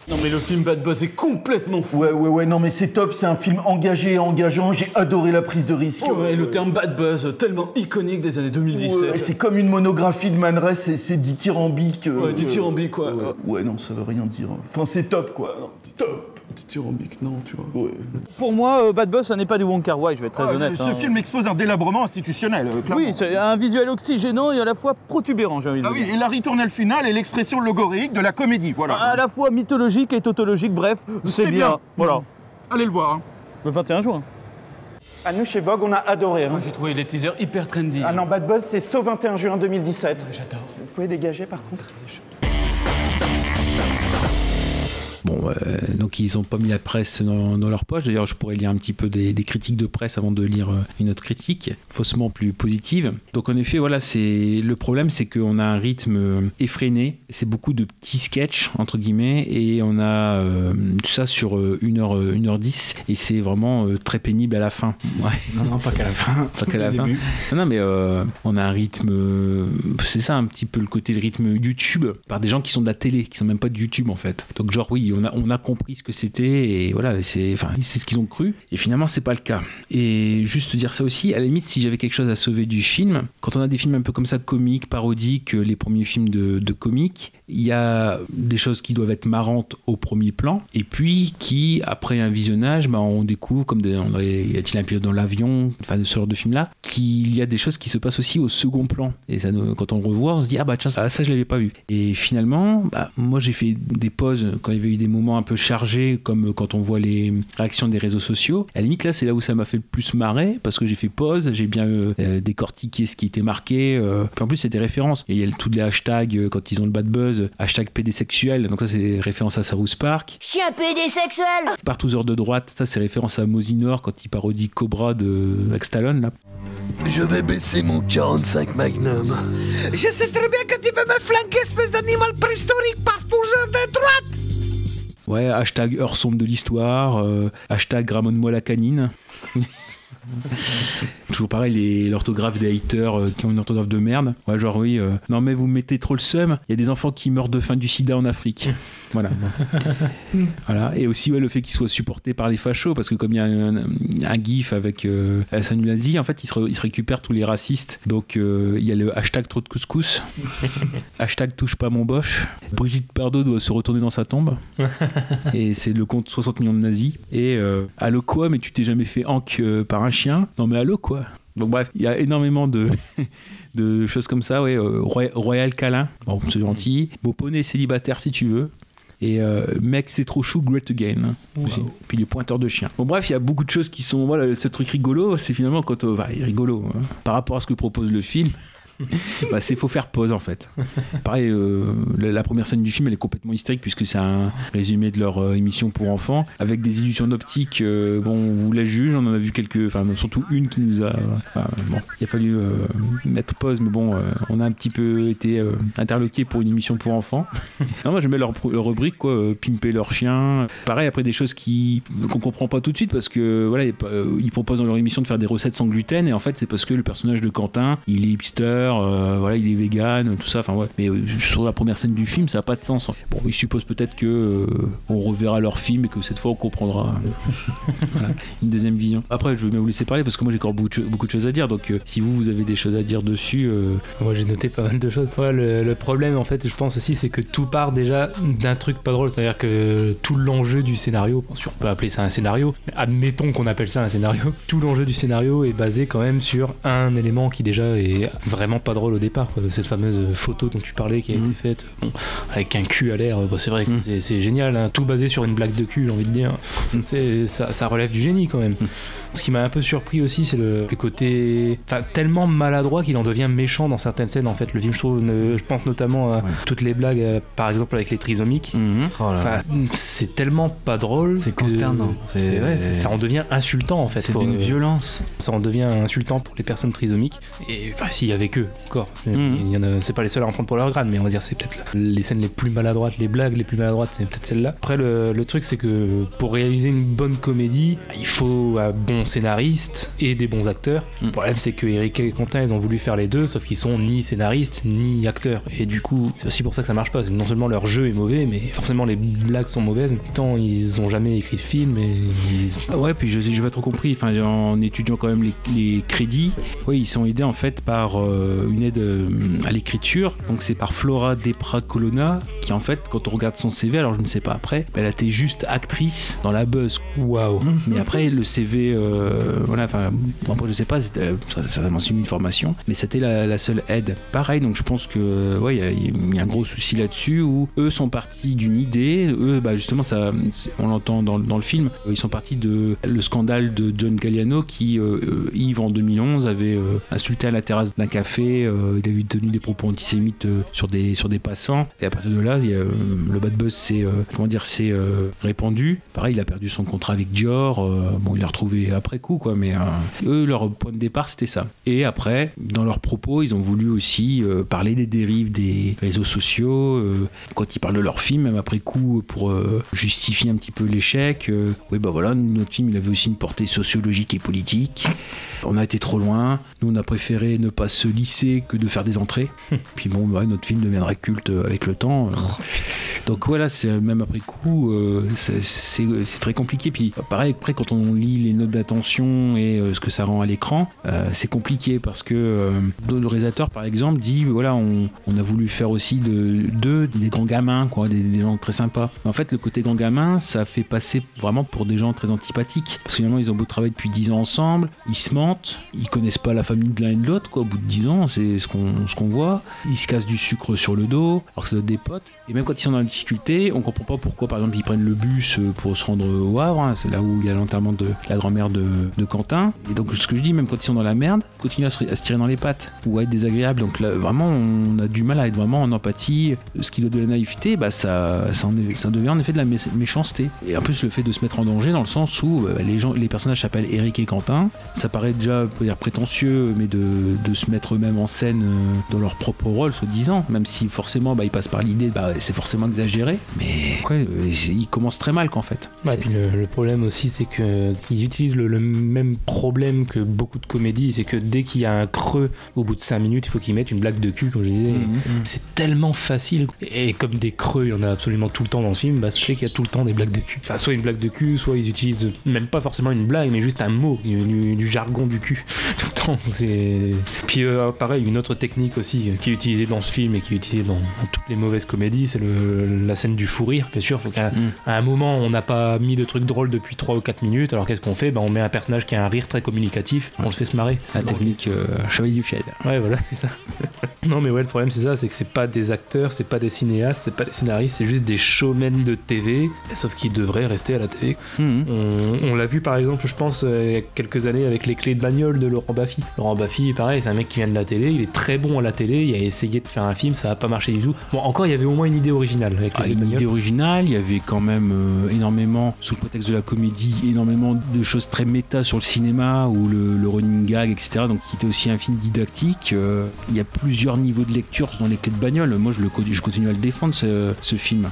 Non mais le film Bad Buzz est complètement fou. Ouais, ouais, ouais, non, mais c'est top. C'est un film engagé et engageant. J'ai adoré la prise de risque. et le terme Bad Buzz, tellement iconique des années 2017. Ouais, c'est comme une monographie de Man Ray, c'est c'est dithyrambique. euh, Ouais, dithyrambique, quoi. Ouais, ouais, non, ça veut rien dire. Enfin, c'est top, quoi. Top. Dithyrambique, non, tu vois. Ouais. Pour moi, euh, Bad Buzz, ça n'est pas du Wong Kar Wai, je vais être très Ah, honnête. ce hein. film expose un délabrement institutionnel, euh, clairement. Oui, c'est un visuel oxygénant et à la fois protubérant, j'ai envie de Ah dire. oui, et la ritournelle finale est l'expression logoréique de la comédie, voilà. À la fois mythologique et tautologique, bref, c'est bien. bien. Voilà. Allez le voir. hein. Le 21 juin. À nous, chez Vogue, on a adoré. hein. J'ai trouvé les teasers hyper trendy. Ah non, Bad Buzz, c'est saut 21 juin 2017. J'adore. Vous pouvez dégager, par contre? Bon, euh, donc ils ont pas mis la presse dans, dans leur poche. D'ailleurs, je pourrais lire un petit peu des, des critiques de presse avant de lire euh, une autre critique, faussement plus positive. Donc en effet, voilà, c'est le problème, c'est qu'on a un rythme euh, effréné. C'est beaucoup de petits sketchs entre guillemets, et on a euh, tout ça sur 1h, 1h10, et c'est vraiment euh, très pénible à la fin. Ouais. Non, non, pas qu'à la fin. [LAUGHS] Pas qu'à la fin. début. Non, non, mais on a un rythme. c'est ça un petit peu le côté le rythme YouTube par des gens qui sont de la télé, qui sont même pas de YouTube en fait. Donc, genre, oui, on a, compris ce que c'était et voilà, c'est ce qu'ils ont cru. Et finalement, c'est pas le cas. Et juste dire ça aussi, à la limite, si j'avais quelque chose à sauver du film, quand on a des films un peu comme ça, comiques, parodiques, euh, les premiers films de, de comiques, il y a des choses qui doivent être marrantes au premier plan et puis qui, après un visionnage, bah, on découvre, comme des, on aurait- y a-t-il un pilote dans l'avion, enfin ce genre de film-là, qu'il y a des choses qui se passent aussi au second plan. Et ça, quand on le revoit, on se dit, ah bah tiens, ça, ça je l'avais pas vu. Et finalement, bah, moi j'ai fait des pauses quand il y avait eu des moments un peu chargés, comme quand on voit les réactions des réseaux sociaux. À la limite, là, c'est là où ça m'a fait le plus marrer, parce que j'ai fait pause, j'ai bien euh, décortiqué ce qui était marqué. euh. Puis en plus, c'est des références. Et il y a le- tous les hashtags, euh, quand ils ont le bad buzz, hashtag pédésexuel, donc ça c'est référence à South Park. Je suis un pédésexuel Partouzeur de droite, ça c'est référence à Mosinor quand il parodie Cobra de avec Stallone là. Je vais baisser mon 45 Magnum. Je sais très bien que tu veux me flanquer, espèce d'animal préhistorique partout de droite Ouais, hashtag heure sombre de l'histoire, euh, hashtag ramone-moi la canine. [LAUGHS] [LAUGHS] Toujours pareil, l'orthographe des haters euh, qui ont une orthographe de merde. Ouais, genre oui, euh, non mais vous mettez trop le seum, il y a des enfants qui meurent de faim du sida en Afrique. [LAUGHS] voilà. voilà. Et aussi ouais, le fait qu'ils soient supportés par les fachos, parce que comme il y a un, un gif avec euh, Hassan en fait, ils se, ils se récupèrent tous les racistes. Donc euh, il y a le hashtag trop de couscous, [LAUGHS] hashtag touche pas mon boche. Brigitte Bardot doit se retourner dans sa tombe. et c'est le compte 60 millions de nazis. Et euh, allô quoi, mais tu t'es jamais fait hank par un chien Non mais allô quoi? Donc bref, il y a énormément de, [LAUGHS] de choses comme ça, ouais. euh, Roy- Royal câlin, bon c'est gentil. Beau poney célibataire si tu veux. Et euh, mec c'est trop chou, great again. hein. Puis les pointeurs de chiens. Bon bref, il y a beaucoup de choses qui sont... Voilà, ce truc rigolo, c'est finalement quand... euh, bah, rigolo, hein, par rapport à ce que propose le film. [LAUGHS] bah, c'est faut faire pause en fait. Pareil, euh, la, première scène du film elle est complètement hystérique puisque c'est un résumé de leur euh, émission pour enfants avec des illusions d'optique. euh, bon, on vous la juge, on en a vu quelques, enfin surtout une qui nous a. bon, il a fallu mettre pause, mais bon, on a un petit peu été interloqué pour une émission pour enfants. [LAUGHS] non, moi j'aimais leur, pro- leur rubrique quoi, pimper leur chien. Pareil après des choses qui qu'on comprend pas tout de suite parce que voilà, ils proposent dans leur émission de faire des recettes sans gluten et en fait c'est parce que le personnage de Quentin, il est hipster, euh, voilà, il est vegan, tout ça. Enfin ouais. Mais euh, sur la première scène du film, ça a pas de sens. Bon, ils supposent peut-être que euh, on reverra leur film et que cette fois on comprendra. [LAUGHS] Une deuxième vision. Après, je vais vous laisser parler parce que moi j'ai encore beaucoup de, choses à dire. Donc si vous vous avez des choses à dire dessus, Moi j'ai noté pas mal de choses. Le, le problème en fait, je pense aussi, c'est que tout part déjà d'un truc pas drôle. C'est-à-dire que tout l'enjeu du scénario, si on peut appeler ça un scénario, admettons qu'on appelle ça un scénario, [LAUGHS] tout l'enjeu du scénario est basé quand même sur un élément qui déjà est vraiment vraiment pas drôle au départ. quoi. Cette fameuse photo dont tu parlais qui a été faite, bon, avec un cul à l'air, bah, c'est vrai que c'est- c'est génial. hein. Tout basé sur une blague de cul, j'ai envie de dire. Ça, ça relève du génie quand même. Ce qui m'a un peu surpris aussi, c'est le, le côté tellement maladroit qu'il en devient méchant dans certaines scènes. En fait, le film, je, trouve, ne- je pense notamment à toutes les blagues, euh, par exemple avec les trisomiques. Oh là. Enfin, c'est tellement pas drôle. C'est consternant. c'est- ouais, ça en devient insultant en fait. C'est d'une violence. Ça en devient insultant pour les personnes trisomiques. Et enfin, s'il y avait que, encore. C'est Mhm. c'est pas les seuls à en prendre pour leur grade, mais on va dire c'est peut-être les scènes les plus maladroites, les blagues les plus maladroites, c'est peut-être celle-là. Après, le, le truc, c'est que pour réaliser une bonne comédie, il faut un bon scénariste et des bons acteurs. Le problème, c'est que Eric et Quentin, ils ont voulu faire les deux, sauf qu'ils sont ni scénaristes ni acteurs. Et du coup, c'est aussi pour ça que ça marche pas. Non seulement leur jeu est mauvais, mais forcément les blagues sont mauvaises. Tant ils ont jamais écrit de film et ils- Ouais, puis je n'ai pas trop compris. Enfin, en étudiant quand même les, les crédits, oui, ils sont aidés en fait par euh, une aide euh, à l'écriture. Donc c'est par Flora Depra Colonna qui en fait, quand on regarde son CV, alors je ne sais pas après, elle a été juste actrice dans la Buzz. Waouh. Mais après le CV, euh, voilà, enfin, après je sais pas, euh, certainement c'est une formation, mais c'était la, seule aide. Pareil, donc je pense que ouais, il y a- un gros souci là-dessus où eux sont partis d'une idée, eux, bah justement ça, c'est- on l'entend dans, dans le film, euh, ils sont partis de le scandale de John Galliano qui euh, euh, Yves en 2011 avait euh, insulté à la terrasse d'un café, euh, il avait tenu des propos antisémites euh, sur des sur des passants et à partir de là, euh, le bad buzz s'est euh, comment dire euh, répandu. Pareil, il a perdu son contrat avec Dior. euh, bon, il l'a retrouvé après coup, quoi. Mais euh, eux, leur point de départ, c'était ça. Et après, dans leurs propos, ils ont voulu aussi euh, parler des dérives des réseaux sociaux. euh, quand ils parlent de leur film, même après coup, pour justifier un petit peu l'échec. oui, bah voilà, notre film, il avait aussi une portée sociologique et politique. On a été trop loin. Nous, on a préféré ne pas se lisser que de faire des entrées. [LAUGHS] Puis bon, ouais, notre film deviendra culte avec le temps. euh. Donc voilà, c'est même après coup, c'est très compliqué. Puis pareil, après quand on lit les notes et euh, ce que ça rend à l'écran, euh, c'est compliqué parce que euh, le réalisateur, par exemple, dit voilà, on, a voulu faire aussi de d'eux des grands gamins, quoi, des, gens très sympas. En fait, le côté grand gamin, ça fait passer vraiment pour des gens très antipathiques. Parce que finalement, ils ont beau travailler depuis 10 ans ensemble, ils se mentent, ils connaissent pas la famille de l'un et de l'autre, quoi. Au bout de 10 ans, c'est ce qu'on ce qu'on voit. Ils se cassent du sucre sur le dos, alors que c'est des potes. Et même quand ils sont dans la difficulté, on comprend pas pourquoi, par exemple, ils prennent le bus pour se rendre au Havre. hein. C'est là où il y a l'enterrement de la grand-mère de, de Quentin. Et donc, ce que je dis, même quand ils sont dans la merde, ils continuent à se, à se tirer dans les pattes ou à être désagréables. Donc là, vraiment, on a du mal à être vraiment en empathie. Ce qui doit de la naïveté, bah, ça, ça, en est- ça devient en effet de la mé- méchanceté. Et en plus, le fait de se mettre en danger dans le sens où euh, les, gens, les personnages s'appellent Eric et Quentin. Ça paraît déjà dire prétentieux, mais de, de se mettre eux-mêmes en scène euh, dans leur propre rôle, soi-disant, même si forcément bah, ils passent par l'idée, bah, c'est forcément exagéré. Mais ouais, euh, ils commencent très mal, qu'en fait. Ouais, C'est- puis le, le problème aussi, c'est que ils utilisent le, le même problème que beaucoup de comédies, c'est que dès qu'il y a un creux, au bout de 5 minutes, il faut qu'ils mettent une blague de cul, comme je disais. Mhm. C'est tellement facile. Et comme des creux, il y en a absolument tout le temps dans le film, bah, sachez qu'il y a tout le temps des blagues de cul. Enfin, soit une blague de cul, soit ils utilisent même pas forcément une blague, mais juste un mot, du, du- du jargon du cul. [LAUGHS] Tout le temps. C'est... Puis euh, pareil, une autre technique aussi euh, qui est utilisée dans ce film et qui est utilisée dans, dans toutes les mauvaises comédies, c'est le, la scène du fou rire, bien sûr. Faut qu'à à un moment, on n'a pas mis de trucs drôles depuis 3 ou 4 minutes, alors qu'est-ce qu'on fait? Bah, On met un personnage qui a un rire très communicatif, on le fait se marrer. La technique euh, Chevalier du Fiel. Ouais, voilà, c'est ça. [LAUGHS] non, mais ouais, le problème, c'est ça, c'est que c'est pas des acteurs, c'est pas des cinéastes, c'est pas des scénaristes, c'est juste des showmen de TV, sauf qu'ils devraient rester à la TV. Mhm. On, on l'a vu par exemple, je pense, euh, il y a quelques années avec les clés de bagnole de Laurent Baffy. Laurent Baffy, pareil, c'est un mec qui vient de la télé, il est très bon à la télé, il a essayé de faire un film, ça a pas marché du tout. Bon, encore, il y avait au moins une idée originale avec les Ah, clés de une idée originale, il y avait quand même euh, énormément, sous le prétexte de la comédie, énormément de choses très méta sur le cinéma ou le, running gag, etc. Donc qui était aussi un film didactique. Euh, il y a plusieurs niveaux de lecture dans les clés de bagnole. Moi, je, continue à le défendre, ce, film.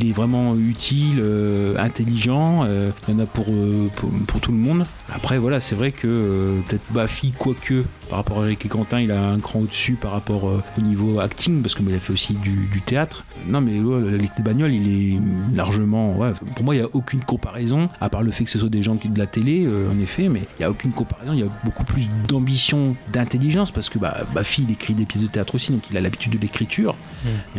Il, est vraiment utile, euh, intelligent. euh, il y en a pour, pour, pour tout le monde. Après, voilà, c'est vrai que peut-être Baffy, quoique par rapport à Eric et Quentin, il a un cran au-dessus par rapport euh, au niveau acting, parce qu'il a fait aussi du, du théâtre. Non, mais ouais, de bagnole, il est largement. ouais, pour moi, il n'y a aucune comparaison, à part le fait que ce soit des gens qui de la télé, euh, en effet, mais il n'y a aucune comparaison. Il y a beaucoup plus d'ambition, d'intelligence, parce que bah, Baffy, il écrit des pièces de théâtre aussi, donc il a l'habitude de l'écriture.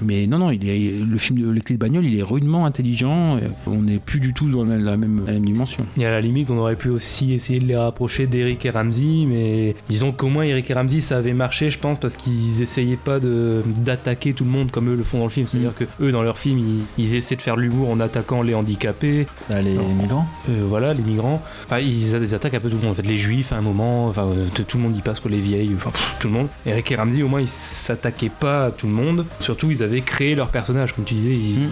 Mais non, non, il est, le film de Clés de bagnole, il est rudement intelligent. On n'est plus du tout dans la, la même, la même dimension. Et à la limite, on aurait pu aussi essayer de les rapprocher d'Eric et Ramsey, mais disons qu'au moins Eric et Ramsey ça avait marché, je pense, parce qu'ils essayaient pas d'attaquer tout le monde comme eux le font dans le film. C'est-à-dire que eux dans leur film ils, ils essaient de faire de l'humour en attaquant les handicapés, Bah, les migrants. euh, voilà, les migrants. Enfin, ils, ils attaquent un peu tout le monde. En fait, les juifs à un moment, enfin, euh, tout le monde y passe, quoi, les vieilles, enfin, pff, tout le monde. Eric et Ramsey, au moins, ils s'attaquaient pas à tout le monde. Surtout, ils avaient créé leur personnage, comme tu disais. Ils, ils,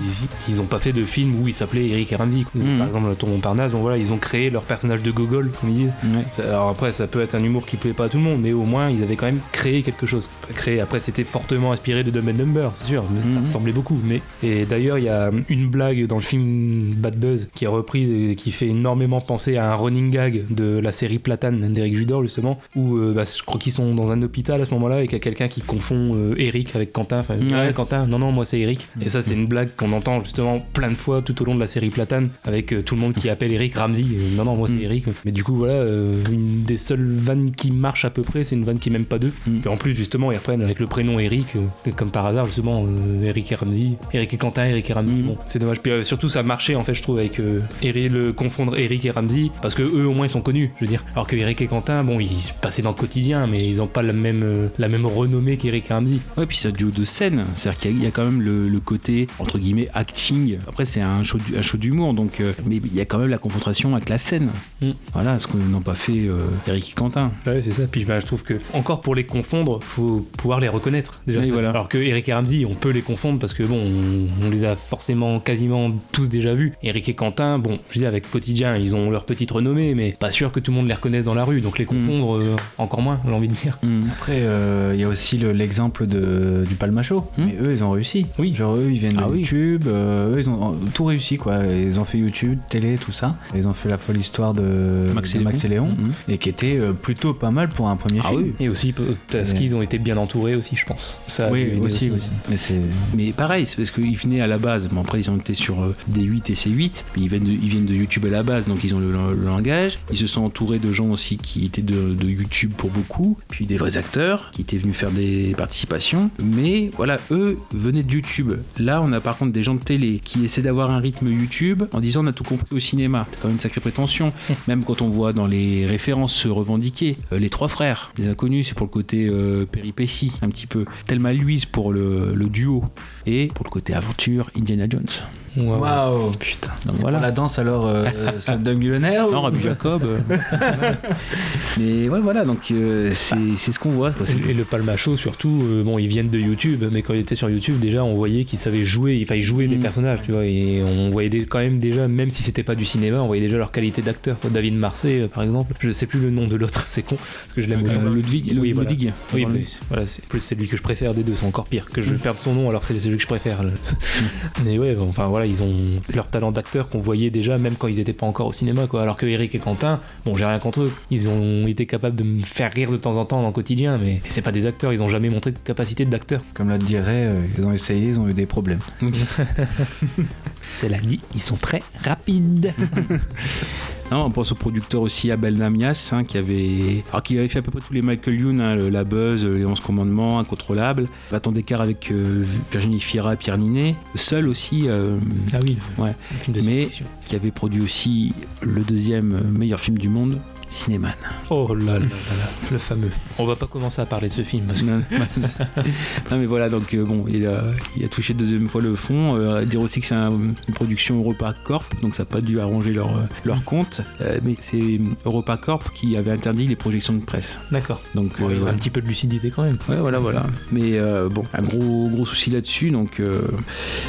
ils ont pas fait de film où ils s'appelaient Eric et Ramsey. Mm. Par exemple, le Tour Montparnasse, donc voilà, ils ont créé leur personnage de gogol, comme ils disent. Ça- Alors après, ça peut être un humour qui plaît pas à tout le monde, mais au moins, ils avaient quand même créé quelque chose. Créé. Après, c'était fortement inspiré de Dumb and Dumber, c'est sûr, mais ça Mhm. ressemblait beaucoup. Mais et d'ailleurs, il y a une blague dans le film Bad Buzz qui est reprise et qui fait énormément penser à un running gag de la série Platane d'Eric Judor justement, où euh, bah, je crois qu'ils sont dans un hôpital à ce moment-là et qu'il y a quelqu'un qui confond euh, Eric avec Quentin. Enfin, ouais, Quentin, non non, moi c'est Eric. Et ça, c'est une blague qu'on entend justement plein de fois tout au long de la série Platane avec euh, tout le monde qui appelle Eric Ramsey. Euh, non non, moi c'est Mm. Eric. Mais du coup, voilà, euh, une des seules vannes qui marche à peu près, c'est une vanne qui m'aime pas deux. Mm. Et en plus, justement, ils reprennent avec le prénom Eric, euh, comme par hasard, justement, euh, Eric et Ramsey. Eric et Quentin, Eric et Ramsey. Mm. Bon, c'est dommage. Puis euh, surtout, ça marchait, en fait, je trouve, avec Eric- le confondre Eric et Ramsey, parce que eux, au moins, ils sont connus, je veux dire. Alors que Eric et Quentin, bon, ils passaient dans le quotidien, mais ils ont pas la même, la même renommée qu'Eric et Ramsey. Ouais, puis c'est un duo de scène, c'est-à-dire qu'il y a- il y, a quand même le, le côté entre guillemets acting. Après, c'est un show, un show d'humour, donc mais il y a quand même la confrontation avec la scène. Mm. Voilà, ce que n'ont pas fait Eric et Quentin. Ouais, c'est ça. Puis bah, je trouve que, encore pour les confondre, faut pouvoir les reconnaître. Déjà. Oui, voilà. Alors que Eric et Ramsey, on peut les confondre parce que, bon, on, on les a forcément quasiment tous déjà vus. Eric et Quentin, bon, je dis avec Quotidien, ils ont leur petite renommée, mais pas sûr que tout le monde les reconnaisse dans la rue. Donc les confondre, euh, encore moins, j'ai envie de dire. Mm. Après, euh, il y a aussi le- l'exemple de, du Palmacho. Mais eux, ils ont réussi. Oui. Genre, eux, ils viennent de Ah oui. YouTube. euh, eux, ils ont tout réussi, quoi. Ils ont fait YouTube, télé, tout ça. Ils ont fait la folle histoire de Max de et Max et Léon. Léon. Mhm. Et qui était euh, plutôt pas mal pour un premier Ah oui. Et aussi parce qu'ils ont été bien entourés aussi, je pense. Ça a Oui, aider aussi, aussi. Mais c'est. Mais pareil, c'est parce qu'ils venaient à la base. Bon, après, ils ont été sur euh, D8 et C8, mais ils viennent, de, ils viennent de YouTube à la base, donc ils ont le, le langage. Ils se sont entourés de gens aussi qui étaient de, de YouTube pour beaucoup, puis des vrais acteurs qui étaient venus faire des participations. Mais voilà, eux venaient de YouTube. Là, on a par contre des gens de télé qui essaient d'avoir un rythme YouTube en disant on a tout compris au cinéma. C'est quand même une sacrée prétention. [LAUGHS] Même quand on voit dans les références se revendiquer euh, les trois frères, les inconnus, c'est pour le côté euh, péripétie, un petit peu. Thelma Louise pour le duo. Et pour le côté aventure, Indiana Jones. Waouh. Waouh! Putain. Donc Voilà. la danse alors, euh, [LAUGHS] Slumdog Millionnaire Non, ou- Rabbi Jacob. euh. [LAUGHS] Mais ouais, voilà, donc euh, c'est ce qu'on voit. quoi. C'est- Et le Palmacho, surtout, euh, bon, ils viennent de YouTube, mais quand ils étaient sur YouTube, déjà, on voyait qu'ils savaient jouer, enfin, ils jouaient des Mm. personnages, tu vois, et on voyait des- quand même déjà, même si c'était pas du cinéma, on voyait déjà leur qualité d'acteur. David Marseille, euh, par exemple, je sais plus le nom de l'autre, [LAUGHS] c'est con, parce que je l'aime bien. Ludwig, oui, voilà. Ludwig. Oui, voilà, c'est plus celui que je préfère des deux, c'est encore pire que je Mm. perde son nom alors c'est celui que je préfère. le- Mais ouais, bon, enfin voilà, ils ont leur talent d'acteur qu'on voyait déjà même quand ils étaient pas encore au cinéma, quoi. Alors que Eric et Quentin, bon, j'ai rien contre eux, ils ont été capables de me faire rire de temps en temps dans le quotidien, mais, mais c'est pas des acteurs, ils ont jamais montré de capacité d'acteur. Comme la dirait, euh, ils ont essayé, ils ont eu des problèmes. [LAUGHS] [LAUGHS] Cela dit, ils sont très rapides. [LAUGHS] Non, on pense au producteur aussi Abel Namias, hein, qui avait, alors qui avait fait à peu près tous les Michael Youn, hein, le- La Buzz, les 11 commandements, Incontrôlable, Battant d'écart avec euh, Virginie Fira, Pierre Ninet, seul aussi, euh, ah oui, ouais, mais qui avait produit aussi le deuxième euh, meilleur film du monde, Cinéman. Oh là là là là, le fameux. On va pas commencer à parler de ce film parce que Non, [LAUGHS] non, mais voilà, donc euh, bon, il a, il a touché deuxième fois le fond. Euh, dire aussi que c'est un- une production Europa Corp, donc ça n'a pas dû arranger leur, euh, leur compte. Euh, mais c'est Europa Corp qui avait interdit les projections de presse. D'accord. Donc euh, un petit peu de lucidité quand même. Ouais, voilà, voilà. Mais euh, bon, un gros, gros souci là-dessus. Donc, euh,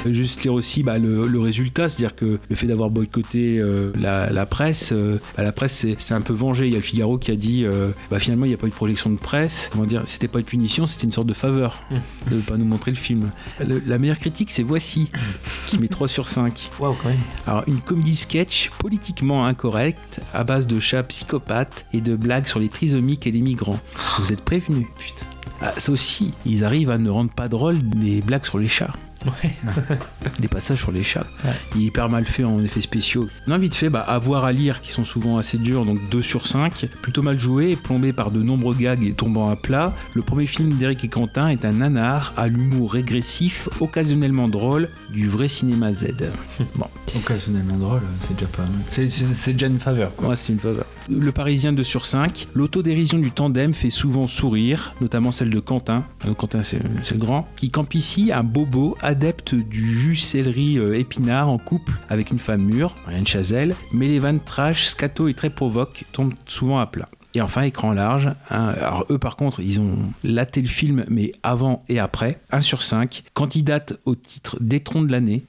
juste lire aussi bah, le, le résultat, c'est-à-dire que le fait d'avoir boycotté euh, la, la presse, euh, bah, la presse c'est- un peu Il y a le Figaro qui a dit euh, bah, finalement, il n'y a pas eu de projection de presse. Comment dire C'était pas une punition, c'était une sorte de faveur de ne pas nous montrer le film. Le- la meilleure critique, c'est Voici, qui met 3 sur 5. Waouh, quand même. Alors, une comédie sketch politiquement incorrecte à base de chats psychopathes et de blagues sur les trisomiques et les migrants. Vous êtes prévenus. Putain. Ah, ça aussi, ils arrivent à ne rendre pas drôle des blagues sur les chats. Ouais. [LAUGHS] Des passages sur les chats. Il est hyper mal fait en effets spéciaux. Non, vite fait, bah, à voir à lire qui sont souvent assez durs, donc 2 sur 5. Plutôt mal joué, plombé par de nombreux gags et tombant à plat. Le premier film d'Eric et Quentin est un nanar à l'humour régressif, occasionnellement drôle, du vrai cinéma Z. [LAUGHS] Bon. Occasionnellement drôle, c'est déjà pas mal. C'est- C'est c'est déjà une faveur. quoi. Ouais, c'est une faveur. Le Parisien 2 sur 5. L'autodérision du tandem fait souvent sourire, notamment celle de Quentin. Euh, Quentin, c'est c'est le grand. Qui campe ici un bobo adepte du jus céleri euh, épinard en couple avec une femme mûre, Marianne Chazelle. Mais les vannes trash, scato et très provoque tombent souvent à plat. Et enfin, écran large. hein. Alors, eux, par contre, ils ont laté le film, mais avant et après. 1 sur 5. Candidate au titre d'étron de l'année.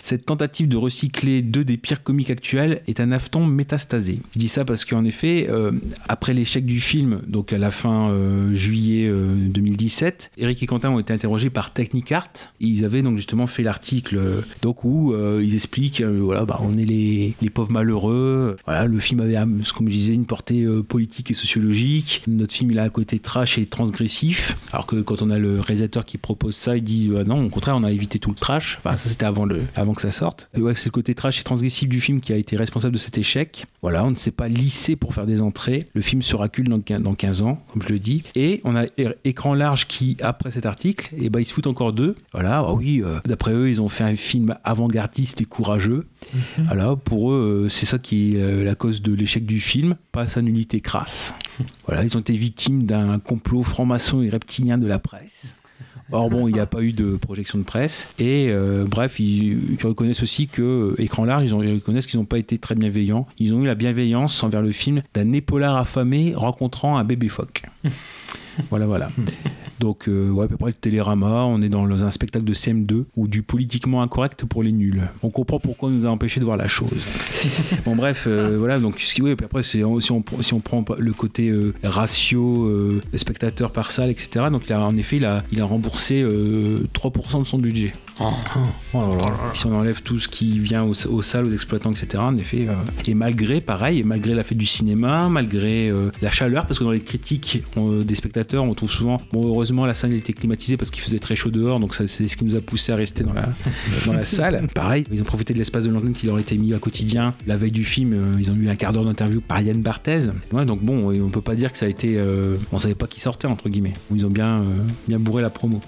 Cette tentative de recycler deux des pires comiques actuels est un afton métastasé. Je dis ça parce qu'en effet, euh, après l'échec du film, donc à la fin euh, juillet euh, 2017, Eric et Quentin ont été interrogés par Technicart. Ils avaient donc justement fait l'article euh, donc où euh, ils expliquent euh, voilà, bah, on est les, les pauvres malheureux. Voilà, le film avait, euh, comme je disais, une portée euh, politique et sociologique. Notre film, il a un côté trash et transgressif. Alors que quand on a le réalisateur qui propose ça, il dit euh, non, au contraire, on a évité tout le trash. Enfin, ça c'était avant, le, que ça sorte. Et ouais, c'est le côté trash et transgressif du film qui a été responsable de cet échec. Voilà, on ne s'est pas lissé pour faire des entrées. Le film se racule dans, dans 15 ans, comme je le dis. Et on a écran large qui, après cet article, et ben ils se foutent encore d'eux. Voilà, ah oui, euh, d'après eux, ils ont fait un film avant-gardiste et courageux. Voilà, pour eux, euh, c'est ça qui est euh, la cause de l'échec du film, pas sa nullité crasse. Voilà, ils ont été victimes d'un complot franc-maçon et reptilien de la presse. Or bon, il n'y a pas eu de projection de presse. Et euh, bref, ils, ils reconnaissent aussi que écran large, ils, ont- ils reconnaissent qu'ils n'ont pas été très bienveillants. Ils ont eu la bienveillance envers le film d'un épaulard affamé rencontrant un bébé phoque. [LAUGHS] voilà, voilà. Donc, euh, ouais, à peu près le Télérama, on est dans un spectacle de CM2 ou du politiquement incorrect pour les nuls. On comprend pourquoi on nous a empêché de voir la chose. [LAUGHS] bon, bref, euh, voilà, donc si, oui, puis après, si, on, si on prend le côté euh, ratio euh, spectateur par salle, etc., donc en effet, il a, il a remboursé euh, 3% de son budget. Si on enlève tout ce qui vient aux, aux salles, aux exploitants, etc., en effet, et malgré, pareil, malgré la fête du cinéma, malgré la chaleur, parce que dans les critiques on- des spectateurs, on trouve souvent, bon, heureusement, la salle était climatisée parce qu'il faisait très chaud dehors, donc c'est ce qui nous a poussé à rester dans la, [LAUGHS] salle. Pareil, ils ont profité de l'espace de l'antenne qui leur était mis à quotidien. La veille du film, euh, ils ont eu un quart d'heure d'interview par Yann Barthez. Donc bon, on peut pas dire que ça a été. euh, on savait pas qui sortait, entre guillemets. Ils ont bien, euh, bien bourré la promo.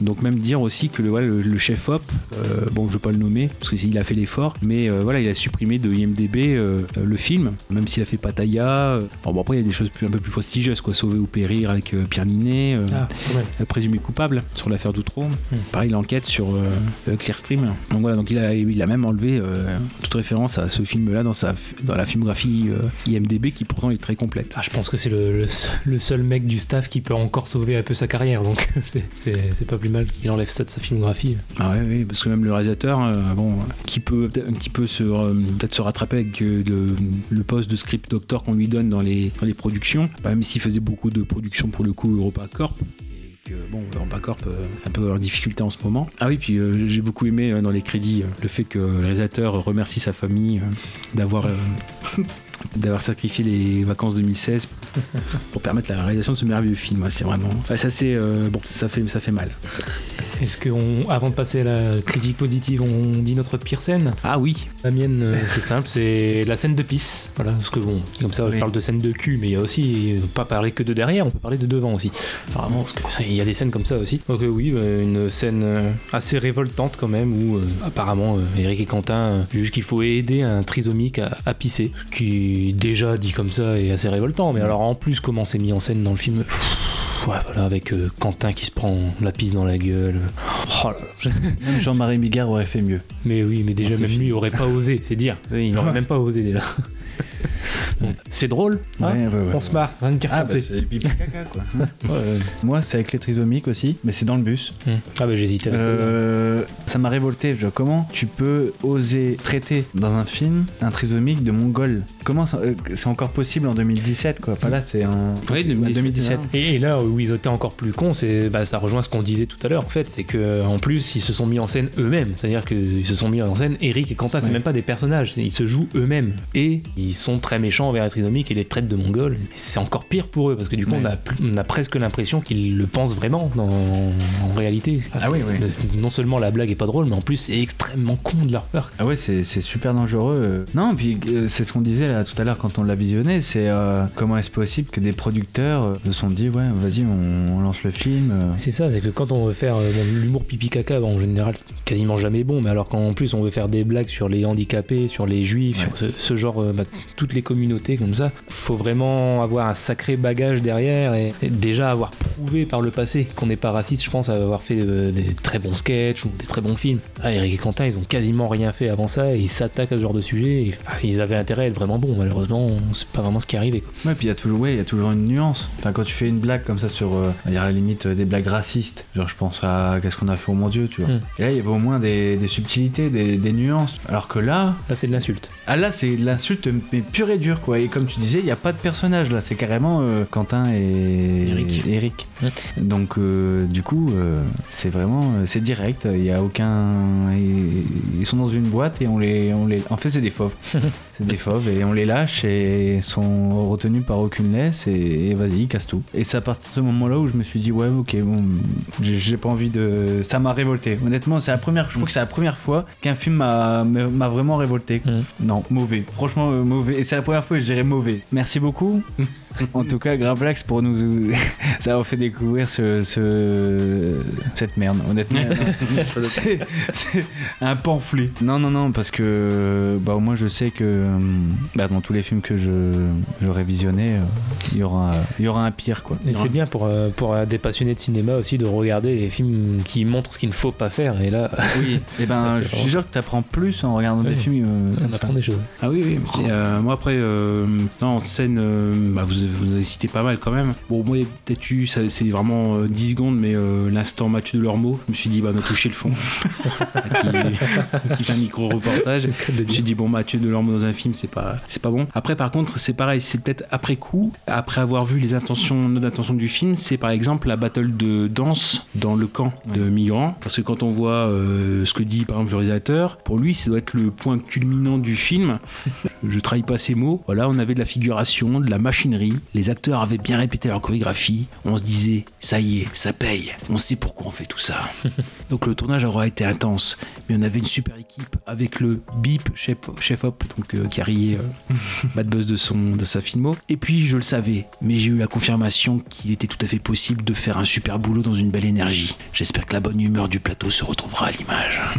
Donc même dire aussi que le, voilà, le, le chef op, euh, bon je veux pas le nommer parce qu'il a fait l'effort, mais euh, voilà il a supprimé de IMDB euh, le film, même s'il a fait Pattaya. euh, bon, bon, après il y a des choses plus, un peu plus prestigieuses quoi, Sauver ou périr avec Pierre Ninet, Ah, présumé coupable sur l'affaire d'Outreau. Pareil l'enquête sur Clearstream. Donc voilà donc il a, il a même enlevé toute référence à ce film là dans sa dans la filmographie IMDB qui pourtant est très complète. Ah, je pense que c'est le, le seul- le seul mec du staff qui peut encore sauver un peu sa carrière, donc [LAUGHS] c'est pas plus mal qu'il enlève ça de sa filmographie. Ah oui, parce que même le réalisateur, euh, bon, qui peut un petit peu se, euh, peut-être se rattraper avec euh, le, poste de script doctor qu'on lui donne dans les, dans les productions, bah, même s'il faisait beaucoup de productions pour le coup EuropaCorp. et que, Bon, EuropaCorp, euh, un peu en difficulté en ce moment. Ah oui, puis j'ai beaucoup aimé dans les crédits le fait que le réalisateur remercie sa famille d'avoir [LAUGHS] d'avoir sacrifié les vacances 2016 pour permettre la réalisation de ce merveilleux film. C'est vraiment, enfin, ça c'est euh, bon, ça fait ça fait mal. Est-ce que, on- avant de passer à la critique positive, on dit notre pire scène? Ah oui. La mienne, euh, c'est simple, c'est la scène de pisse. Voilà, parce que bon, comme ça, je parle de scène de cul, mais il y a aussi, euh, pas parler que de derrière, on peut parler de devant aussi. Enfin, vraiment, parce que ça, il y a des scènes comme ça aussi. Donc euh, oui, une scène assez révoltante quand même, où apparemment Eric et Quentin jugent qu'il faut aider un trisomique à, à pisser, ce qui déjà dit comme ça est assez révoltant. Mais alors en plus, comment c'est mis en scène dans le film pff, Ouais, voilà, avec euh, Quentin qui se prend la pisse dans la gueule. Oh. [LAUGHS] Même Jean-Marie Bigard aurait fait mieux. Mais oui, mais déjà, même lui, il aurait pas osé, c'est dire. Il n'aurait [LAUGHS] même pas osé déjà. C'est drôle, hein Ouais, ouais, ouais, on se marre, rien de Ah, bah, penser. c'est pipi caca, quoi. [LAUGHS] Moi, c'est avec les trisomiques aussi, mais c'est dans le bus. Ah bah j'hésitais Euh, ça m'a révolté. Je dis, comment tu peux oser traiter dans un film un trisomique de mongol? Comment euh, c'est encore possible en 2017 quoi? Enfin là, c'est en Oui, 2017. 2017. Et, et là où ils étaient encore plus cons, c'est bah, ça rejoint ce qu'on disait tout à l'heure en fait, c'est que en plus ils se sont mis en scène eux-mêmes, c'est-à-dire qu'ils se sont mis en scène Eric et Quentin, c'est Ouais. même pas des personnages, ils se jouent eux-mêmes et ils sont très méchants envers les trisomiques et les traitent de mongols. C'est encore pire pour eux parce que du coup, on, a, on a presque l'impression qu'ils le pensent vraiment dans, en réalité. Ah oui, oui. C'est- Non seulement la blague est pas drôle, mais en plus, c'est extrêmement con de leur part. Ah ouais, c'est super dangereux. Non, puis euh, c'est ce qu'on disait là tout à l'heure quand on l'a visionné, c'est euh, comment est-ce possible que des producteurs euh, se sont dit ouais, vas-y, on, on lance le film. C'est ça, c'est que quand on veut faire euh, l'humour pipi caca, bon, en général, quasiment jamais bon, mais alors qu'en plus on veut faire des blagues sur les handicapés, sur les juifs, sur ce, ce genre, bah, toutes les communautés comme ça, faut vraiment avoir un sacré bagage derrière et, et déjà avoir prouvé par le passé qu'on n'est pas raciste, je pense, à avoir fait euh, des très bons sketchs ou des très bons films. Ah, Eric et Quentin, ils ont quasiment rien fait avant ça et ils s'attaquent à ce genre de sujet. et, ah, ils avaient intérêt à être vraiment bons, malheureusement, c'est pas vraiment ce qui est arrivé. quoi. Ouais, puis il y a toujours, ouais, il y a toujours une nuance. Enfin, quand tu fais une blague comme ça sur, euh, à la limite euh, des blagues racistes. Genre, je pense à qu'est-ce qu'on a fait au mon Dieu, tu vois. Hmm. Et là, il y avait au moins des, des subtilités, des, des nuances. Alors que là, Là, c'est de l'insulte. ah là, c'est de l'insulte mais pure et dure, quoi. Et comme tu disais, il n'y a pas de personnage là. C'est carrément euh, Quentin et Eric. Eric. Donc, euh, du coup, euh, c'est vraiment, c'est direct. Il y a aucun, ils, sont dans une boîte et on les, on les, en fait, c'est des fauves. [LAUGHS] c'est des fauves et on les lâche et ils sont retenus par aucune laisse et, et vas-y, casse tout. Et c'est à partir de ce moment-là où je me suis dit ouais, ok, bon, j'ai pas envie de, ça m'a révolté. Honnêtement, c'est la première, je crois que c'est la première fois qu'un film m'a m'a vraiment révolté. Mm. Non, mauvais. Franchement, mauvais. Et c'est la première fois que je dirais mauvais. Merci beaucoup. [LAUGHS] [LAUGHS] en tout cas, Gravelax pour nous, [LAUGHS] ça a fait découvrir ce, ce- cette merde. Honnêtement, [LAUGHS] c'est un pamphlet. Non, non, non, parce que bah au moins je sais que euh, bah, dans tous les films que je j'aurais visionné, euh, il y aura il y aura un pire quoi. Et c'est bien pour, euh, pour euh, des passionnés de cinéma aussi de regarder les films qui montrent ce qu'il ne faut pas faire. Et là, Oui. Et ben, Ouais, je suis sûr que tu apprends plus en regardant des Oui. films. euh, on ça. des choses. Ah oui, oui. Et, euh, moi après, euh, non, en scène, euh, bah, vous, vous avez cité pas mal quand même. Bon, moi, peut-être eu, c'est vraiment euh, 10 secondes, mais euh, l'instant Mathieu Delormeau, je me suis dit, bah, on a touché le fond. [LAUGHS] qui, qui fait un micro-reportage. [LAUGHS] Je me suis dit, bon, Mathieu Delormeau dans un film, c'est pas, c'est pas bon. Après, par contre, c'est pareil, c'est peut-être après coup, après avoir vu les intentions, nos intentions du film, c'est par exemple la battle de danse dans le camp de migrants. Parce que quand on voit euh, ce que dit par exemple le réalisateur, pour lui, ça doit être le point culminant du film. [LAUGHS] Je trahis pas ces mots. Voilà, on avait de la figuration, de la machinerie. Les acteurs avaient bien répété leur chorégraphie. On se disait, ça y est, ça paye. On sait pourquoi on fait tout ça. [LAUGHS] donc le tournage aura été intense. Mais on avait une super équipe avec le Bip, chef, chef op, donc, euh, qui a rié euh, [LAUGHS] Bad Buzz de, son, de sa filmo. Et puis je le savais, mais j'ai eu la confirmation qu'il était tout à fait possible de faire un super boulot dans une belle énergie. J'espère que la bonne humeur du plateau se retrouvera à l'image. [LAUGHS]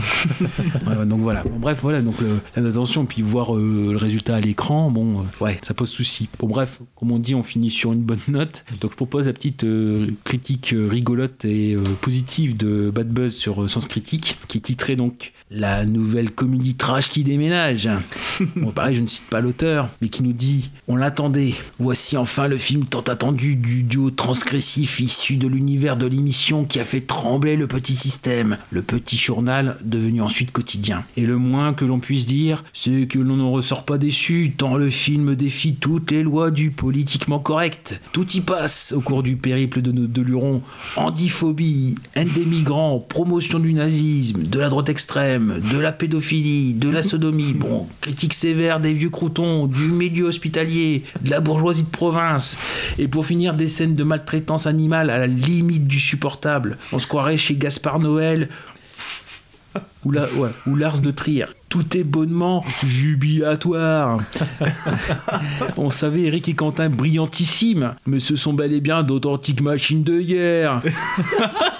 Ouais, donc voilà. Bon, bref, voilà. Donc l'attention, puis voir euh, le résultat à l'écran, bon, euh, ouais, ça pose souci. Bon, bref, comme on dit, on finit sur une bonne note. Donc je propose la petite euh, critique euh, rigolote et euh, positive de Bad Buzz sur Sens Critique, qui est titrée donc la nouvelle comédie trash qui déménage. [LAUGHS] Bon, pareil, je ne cite pas l'auteur, mais qui nous dit On l'attendait. Voici enfin le film tant attendu du duo transgressif issu de l'univers de l'émission qui a fait trembler le petit système, le petit journal devenu ensuite quotidien. Et le moins que l'on puisse dire, c'est que l'on n'en ressort pas déçu, tant le film défie toutes les lois du politiquement correct. Tout y passe au cours du périple de nos deux lurons. Handiphobie, haine des migrants, promotion du nazisme, de la droite extrême, de la pédophilie, de la sodomie, bon, critique sévère des vieux croutons, du milieu hospitalier, de la bourgeoisie de province, et pour finir des scènes de maltraitance animale à la limite du supportable. On se croirait chez Gaspard Noël ou, Lars de Trier. Tout est bonnement jubilatoire. [LAUGHS] On savait Eric et Quentin brillantissimes, mais ce sont bel et bien d'authentiques machines de guerre. [LAUGHS]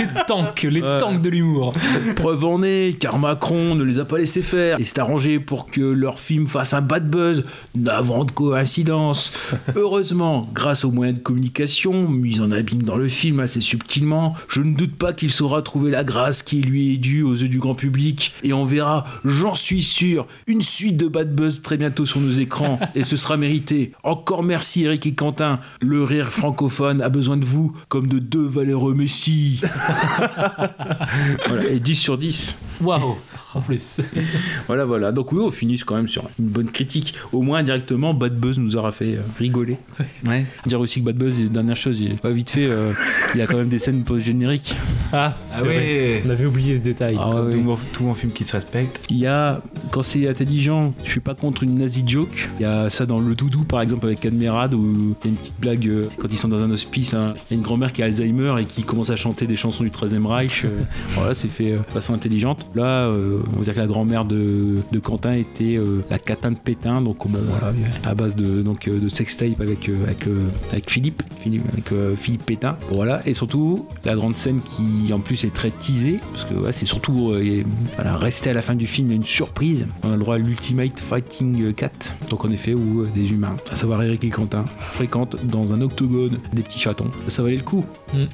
Les tanks, les Ouais. tanks de l'humour. Preuve en est, car Macron ne les a pas laissés faire et s'est arrangé pour que leur film fasse un bad buzz, navrante coïncidence. Heureusement, grâce aux moyens de communication mis en abîme dans le film assez subtilement, je ne doute pas qu'il saura trouver la grâce qui lui est due aux yeux du grand public et on verra, j'en suis sûr, une suite de bad buzz très bientôt sur nos écrans et ce sera mérité. Encore merci Eric et Quentin, le rire francophone a besoin de vous comme de deux [LAUGHS] Voilà, et 10 sur 10. Waouh En plus. [LAUGHS] Voilà, voilà. Donc oui, on finit quand même sur une bonne critique. Au moins, directement, Bad Buzz nous aura fait euh, rigoler. Ouais. Dire aussi que Bad Buzz, dernière chose, il- pas vite fait, euh, il y a quand même des scènes post-génériques. Ah, Ah vrai. ouais. On avait oublié ce détail. Ah Comme tout, bon, tout film qui se respecte. Il y a, quand c'est intelligent, je suis pas contre une nazi joke. Il y a ça dans Le Doudou, par exemple, avec Admirad, où il y a une petite blague euh, quand ils sont dans un hospice. hein. Il y a une grand-mère qui a Alzheimer et qui commence à chanter des chansons du Troisième Reich. [LAUGHS] voilà, c'est fait de façon intelligente. Là, euh, on va dire que la grand-mère de, de Quentin était euh, la catin de Pétain, donc bon, voilà, à base de, donc, euh, de sextape avec, euh, avec, avec Philippe, Philippe, avec Philippe Pétain. Voilà, et surtout la grande scène qui en plus est très teasée, parce que ouais, c'est surtout euh, et, voilà, rester à la fin du film, il y a une surprise. On a le droit à l'Ultimate Fighting 4, donc en effet, où euh, des humains, à savoir Eric et Quentin, fréquentent dans un octogone des petits chatons. Ça valait le coup.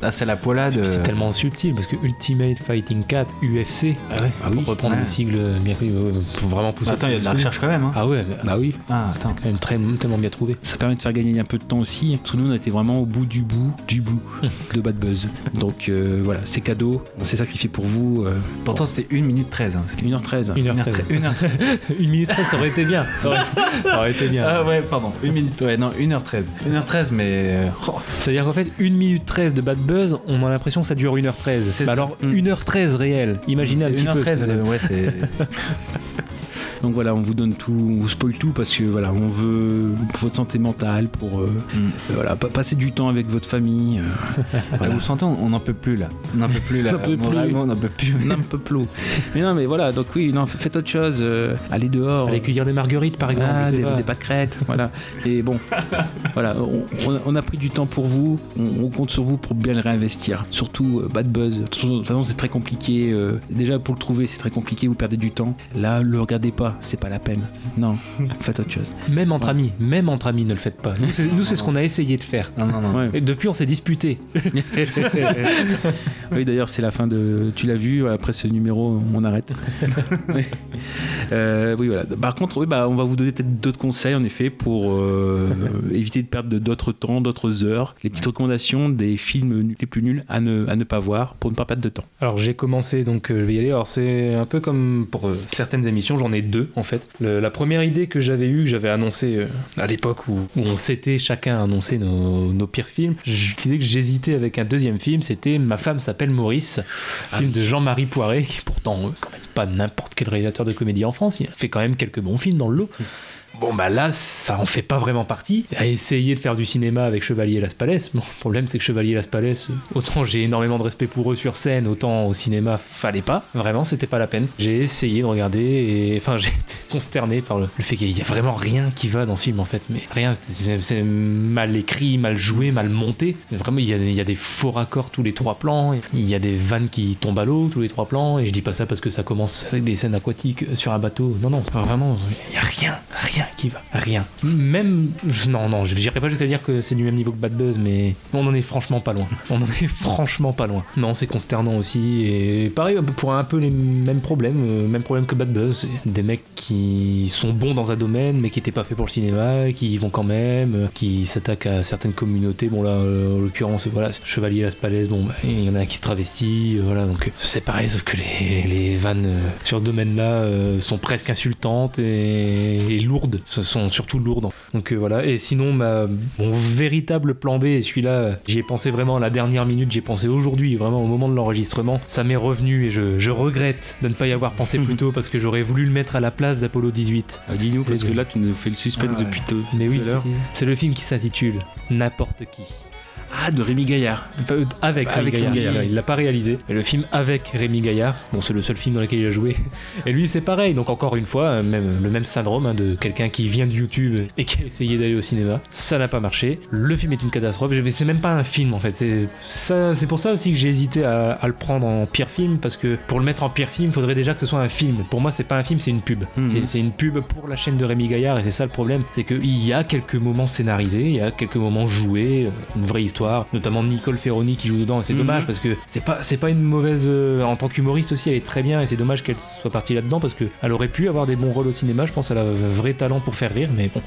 Ah, c'est la poilade. C'est tellement subtil parce que Ultimate Fighting 4, UFC, ah ouais, Ah oui. pour reprendre Ouais. le sigle bien connu, faut vraiment pousser. Attends, il y a de la recherche quand même. Hein. Ah ouais, Bah oui. Ah, attends. c'est quand même très, tellement bien trouvé. Ça permet de faire gagner un peu de temps aussi, parce que nous on était vraiment au bout du bout, du bout [LAUGHS] de Bad Buzz. Donc euh, voilà, c'est cadeau, on s'est sacrifié pour vous. euh, Pourtant, c'était 1 minute 13. Hein. 1h13. 1h13. 1h13. Une minute 13, [LAUGHS] ça aurait été bien. Ça aurait, ça aurait été bien. Ah ouais, pardon. 1 minute. Ouais, non, 1h13. 1h13, mais. euh, oh, C'est-à-dire qu'en fait, 1 minute 13 de Bad Buzz, on a l'impression que ça dure 1h13. C'est Bah alors, Mm. 1h13 réel. Imaginez un petit peu. 1h13, ce que- euh, ouais, c'est. [LAUGHS] Donc voilà, on vous donne tout, on vous spoil tout parce que voilà, on veut pour votre santé mentale, pour euh, Mm. euh, voilà, pa- passer du temps avec votre famille. euh, [LAUGHS] Ah, Vous sentez, on n'en peut plus là. On n'en peut plus là. [LAUGHS] On n'en peut plus. On n'en peut plus. on. Mais non, mais voilà, donc oui, non, faites autre chose, euh, allez dehors. Aller cueillir des marguerites, par exemple. Ah, des, des pâquerettes, voilà. Et bon, [LAUGHS] voilà, on, on a- pris du temps pour vous, on, on compte sur vous pour bien le réinvestir. Surtout Bad Buzz. De toute façon- c'est très compliqué. déjà, pour le trouver, c'est très compliqué, vous perdez du temps. Là, le regardez pas, c'est pas la peine. Non, [LAUGHS] faites autre chose. Même entre amis, même entre amis, ne le faites pas. Nous, c'est ce qu'on a essayé de faire. Non, non, non. Ouais. Et depuis, on s'est disputé. [LAUGHS] oui, d'ailleurs, c'est la fin de. Tu l'as vu, après ce numéro, on arrête. [LAUGHS] oui. Euh, oui, voilà. Par contre, oui, bah, on va vous donner peut-être d'autres conseils, en effet, pour euh, éviter de perdre d'autres temps, d'autres heures. Les petites recommandations des films les plus nuls à ne, à ne pas voir pour ne pas perdre de temps. Alors j'ai commencé, donc euh, je vais y aller. Alors c'est un peu comme pour euh, certaines émissions, j'en ai deux en fait. Le- la première idée que j'avais eue, que j'avais annoncée euh, à l'époque où, où on s'était chacun annoncé nos, nos pires films, je disais que j'hésitais avec un deuxième film, c'était Ma femme s'appelle Maurice, film de Jean-Marie Poiré, qui pourtant euh, quand même pas n'importe quel réalisateur de comédie en France, il fait quand même quelques bons films dans le lot. Bon bah là, ça en fait pas vraiment partie. À essayer de faire du cinéma avec Chevalier Las Palais. Bon, le problème c'est que Chevalier Las Palais, autant j'ai énormément de respect pour eux sur scène, autant au cinéma fallait pas. Vraiment, c'était pas la peine. J'ai essayé de regarder et enfin [LAUGHS] j'ai été consterné par le, fait qu'il y a vraiment rien qui va dans ce film en fait. Mais rien, c'est mal écrit, mal joué, mal monté. Vraiment, il y, a, des faux raccords tous les trois plans. Il y a des vannes qui tombent à l'eau tous les trois plans. Et je dis pas ça parce que ça commence avec des scènes aquatiques sur un bateau. Non, non, vraiment. Il y a rien, rien qui va. Rien. Même. Non, non, je n'irai pas jusqu'à dire que c'est du même niveau que Bad Buzz, mais on en est franchement pas loin. On en est [LAUGHS] franchement pas loin. Non, c'est consternant aussi. Et pareil, pour un peu les mêmes problèmes. euh, Même problème que Bad Buzz. Des mecs qui sont bons dans un domaine, mais qui n'étaient pas faits pour le cinéma, qui y vont quand même, euh, qui s'attaquent à certaines communautés. Bon, là, euh, en l'occurrence, voilà, Chevalier Las Palais, bon, bah, il y en a qui se travestit, voilà, donc c'est pareil, sauf que les, les vannes sur ce domaine-là sont presque insultantes et lourdes, ce sont surtout lourdes. Donc euh, voilà, et sinon, ma- mon véritable plan B, et celui-là, j'y ai pensé vraiment à la dernière minute, j'y ai pensé aujourd'hui, vraiment au moment de l'enregistrement, ça m'est revenu et je, je regrette de ne pas y avoir pensé plus tôt parce que j'aurais voulu le mettre à la place d'Apollo 18. Ah, Dis-nous, parce que là, tu nous fais le suspense Ah ouais. depuis tout mais oui, c'est le film qui s'intitule N'importe qui. Ah, de Rémi Gaillard. Pas- euh, Avec, Rémi Avec Gaillard. Rémi Gaillard. Il l'a pas réalisé. Mais le film avec Rémi Gaillard, bon, c'est le seul film dans lequel il a joué. [LAUGHS] Et lui, c'est pareil. Donc, encore une fois, euh, même, le même syndrome hein, de quelqu'un qui vient de YouTube [LAUGHS] et qui a essayé d'aller au cinéma. Ça n'a pas marché. Le film est une catastrophe. Je- C'est même pas un film en fait. C'est pour ça aussi que j'ai hésité à, à le prendre en pire film parce que pour le mettre en pire film, il faudrait déjà que ce soit un film. Pour moi, c'est pas un film, c'est une pub. Mhm. C'est- C'est une pub pour la chaîne de Rémi Gaillard et c'est ça le problème. C'est qu'il y a quelques moments scénarisés, il y a quelques moments joués, euh, une vraie histoire notamment Nicole Ferroni qui joue dedans. Et c'est Mhm. dommage parce que c'est pas, c'est pas une mauvaise. euh, en tant qu'humoriste aussi, elle est très bien et c'est dommage qu'elle soit partie là-dedans parce qu'elle aurait pu avoir des bons rôles au cinéma. Je pense qu'elle a un vrai talent pour faire rire, mais bon,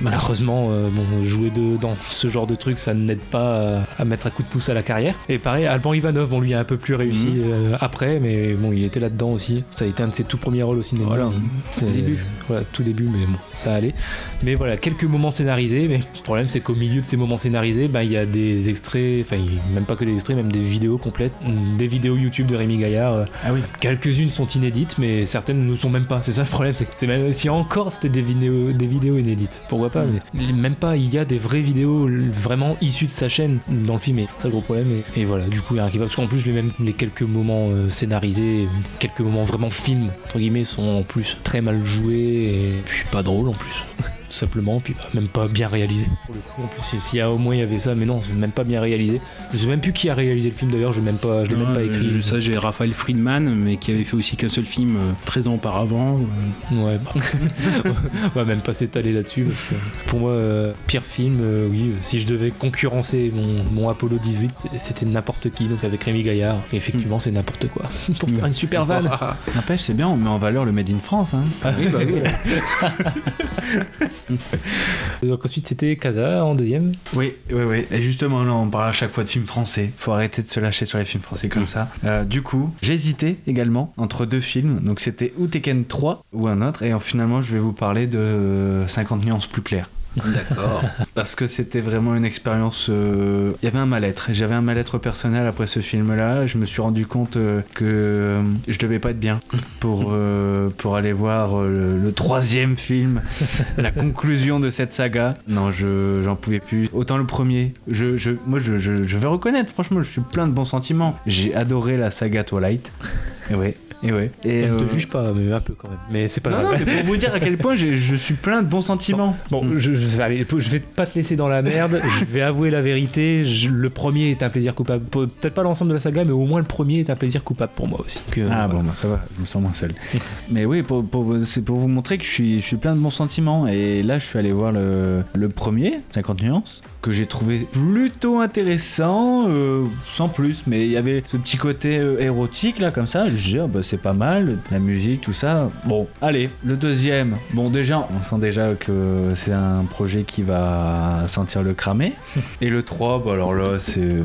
malheureusement, euh, bon, jouer de, dans ce genre de truc, ça n'aide pas à, à mettre un coup de pouce à la carrière. Et pareil, Alban Ivanov, bon, lui a un peu plus réussi Mhm. euh, après, mais bon, il était là-dedans aussi. Ça a été un de ses tout premiers rôles au cinéma. Voilà. Au début. Voilà, tout début, mais bon, ça allait. Mais voilà, quelques moments scénarisés. Mais le problème, c'est qu'au milieu de ces moments scénarisés, ben, il y a des extraits, enfin, même pas que des extraits, même des vidéos complètes, des vidéos YouTube de Rémi Gaillard. euh, Ah oui. Quelques-unes sont inédites, mais certaines ne sont même pas. C'est ça le problème, c'est que même si encore c'était des vidéos, des vidéos inédites. Pourquoi pas Mais même pas. Il y a des vraies vidéos vraiment issues de sa chaîne dans le film. Et c'est le gros problème. Et, et voilà, du coup, il y a un qui va. Parce qu'en plus, les quelques moments euh, scénarisés, quelques moments vraiment film entre guillemets, sont en plus très mal joués et puis pas drôles en plus. [LAUGHS] Tout simplement, puis bah, même pas bien réalisé pour le coup. En plus, s'il y a au moins il y avait ça, mais non, c'est même pas bien réalisé. Je sais même plus qui a réalisé le film d'ailleurs. Je l'ai même pas, je l'ai même pas écrit. je- ça, j'ai Raphaël Friedman, mais qui avait fait aussi qu'un seul film euh, 13 ans auparavant. euh. Ouais, bah. [LAUGHS] on va même pas s'étaler là-dessus parce que pour moi, euh, pire film, euh, oui, euh, si je devais concurrencer mon, mon Apollo 18, c'était n'importe qui, donc avec Rémi Gaillard. Et effectivement, c'est n'importe quoi. [LAUGHS] pour faire une super vanne. N'empêche, c'est bien, on met en valeur le Made in France. Hein. Ah oui, bah oui. [LAUGHS] [LAUGHS] donc ensuite, c'était Casa en deuxième. Oui, oui, oui. Et justement, là, on parle à chaque fois de films français. Faut arrêter de se lâcher sur les films français comme ça. Euh, du coup, hésité également entre deux films. Donc, c'était ou Tekken 3 ou un autre. Et finalement, je vais vous parler de euh, 50 nuances plus claires. D'accord. [LAUGHS] Parce que c'était vraiment une expérience. euh, Il y avait un mal-être. J'avais un mal-être personnel après ce film-là. Je me suis rendu compte euh, que euh, je devais pas être bien pour, euh, pour aller voir le, le troisième film, la [LAUGHS] conclusion de cette saga. Non, je j'en pouvais plus. Autant le premier. Je, je, moi, je, je, je vais reconnaître, franchement, je suis plein de bons sentiments. J'ai adoré la saga Twilight. Et [LAUGHS] ouais. Et ouais. Et Elle ne euh, te juge pas, mais un peu quand même. Mais c'est pas non, non, grave. mais pour vous dire à quel point je suis plein de bons sentiments. Bon, je, je, allez, je vais pas te laisser dans la merde. [LAUGHS] je vais avouer la vérité. Je- le premier est un plaisir coupable. Pe- Peut-être pas l'ensemble de la saga, mais au moins le premier est un plaisir coupable pour moi aussi. Que, Ah voilà. bon, bah, ça va, je me sens moins seul. [LAUGHS] Mais oui, pour, pour- c'est pour vous montrer que je suis, je suis plein de bons sentiments. Et là, je suis allé voir le, le premier, 50 nuances, que j'ai trouvé plutôt intéressant, euh, sans plus. Mais il y avait ce petit côté euh, érotique, là, comme ça. Je disais, ah, bah, c'est pas mal, la musique, tout ça. Bon, allez, le deuxième. Bon, déjà, on sent déjà que c'est un projet qui va sentir le cramer. Et le 3, bah, alors là, c'est.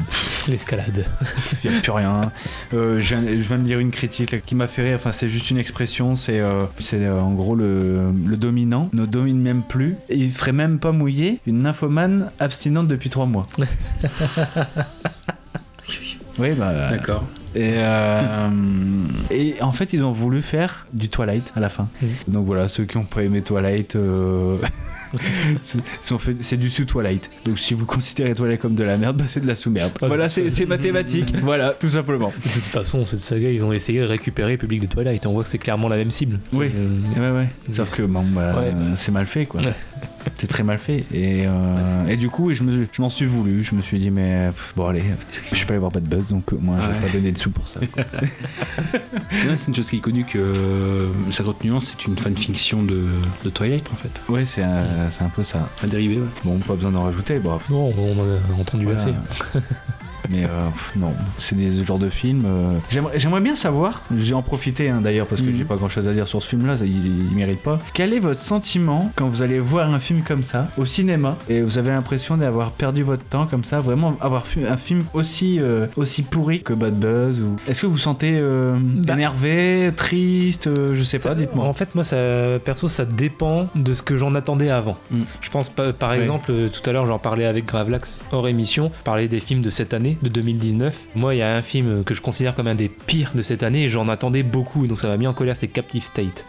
L'escalade. [LAUGHS] Il n'y a plus rien. Euh, je, viens, je viens de lire une critique là, qui m'a fait rire. Enfin, c'est juste une expression. C'est c'est, en gros le, le dominant ne domine même plus. Il ferait même pas mouiller une nymphomane abstinente depuis trois mois. [LAUGHS] oui, bah. D'accord. Et, euh, et en fait, ils ont voulu faire du Twilight à la fin. Donc voilà, ceux qui ont pas aimé Twilight, euh, [LAUGHS] c'est du sous-Twilight. Donc si vous considérez Twilight comme de la merde, bah, c'est de la sous-merde. Ah, voilà, c'est mathématique. [LAUGHS] voilà, tout simplement. De toute façon, cette saga, ils ont essayé de récupérer le public de Twilight. On voit que c'est clairement la même cible. Oui. Euh, Ouais, ouais. Sauf que bon, bah, Ouais. c'est mal fait, quoi. [LAUGHS] C'est très mal fait. Et, euh, et du coup, je me- je m'en suis voulu. Je me suis dit, mais pff, bon, allez, je suis pas allé voir Bad Buzz, donc euh, moi, je vais Ouais. pas donner de sous pour ça. [LAUGHS] c'est une chose qui est connue que euh, 50 nuances, c'est une fanfiction de, de Twilight en fait. ouais, c'est un, c'est un peu ça. Un dérivé, ouais. Bon, pas besoin d'en rajouter, bref. Non, on en a entendu Voilà. assez. [LAUGHS] Mais euh, pff, non, c'est des genres de films. euh, J'aimerais j'aimerais bien savoir, j'ai en profité hein, d'ailleurs parce que Mhm. j'ai pas grand chose à dire sur ce film là, il, il mérite pas. Quel est votre sentiment quand vous allez voir un film comme ça au cinéma et vous avez l'impression d'avoir perdu votre temps comme ça, vraiment avoir vu un film aussi, euh, aussi pourri que Bad Buzz ou... Est-ce que vous vous sentez euh, Bah. énervé, triste, euh, je sais pas, dites-moi. En fait, moi, ça, perso, ça dépend de ce que j'en attendais avant. Mm. Je pense, par exemple, euh, tout à l'heure, j'en parlais avec Gravelax hors émission, parler des films de cette année, de 2019. Moi, il y a un film que je considère comme un des pires de cette année et j'en attendais beaucoup, donc ça m'a mis en colère, c'est Captive State.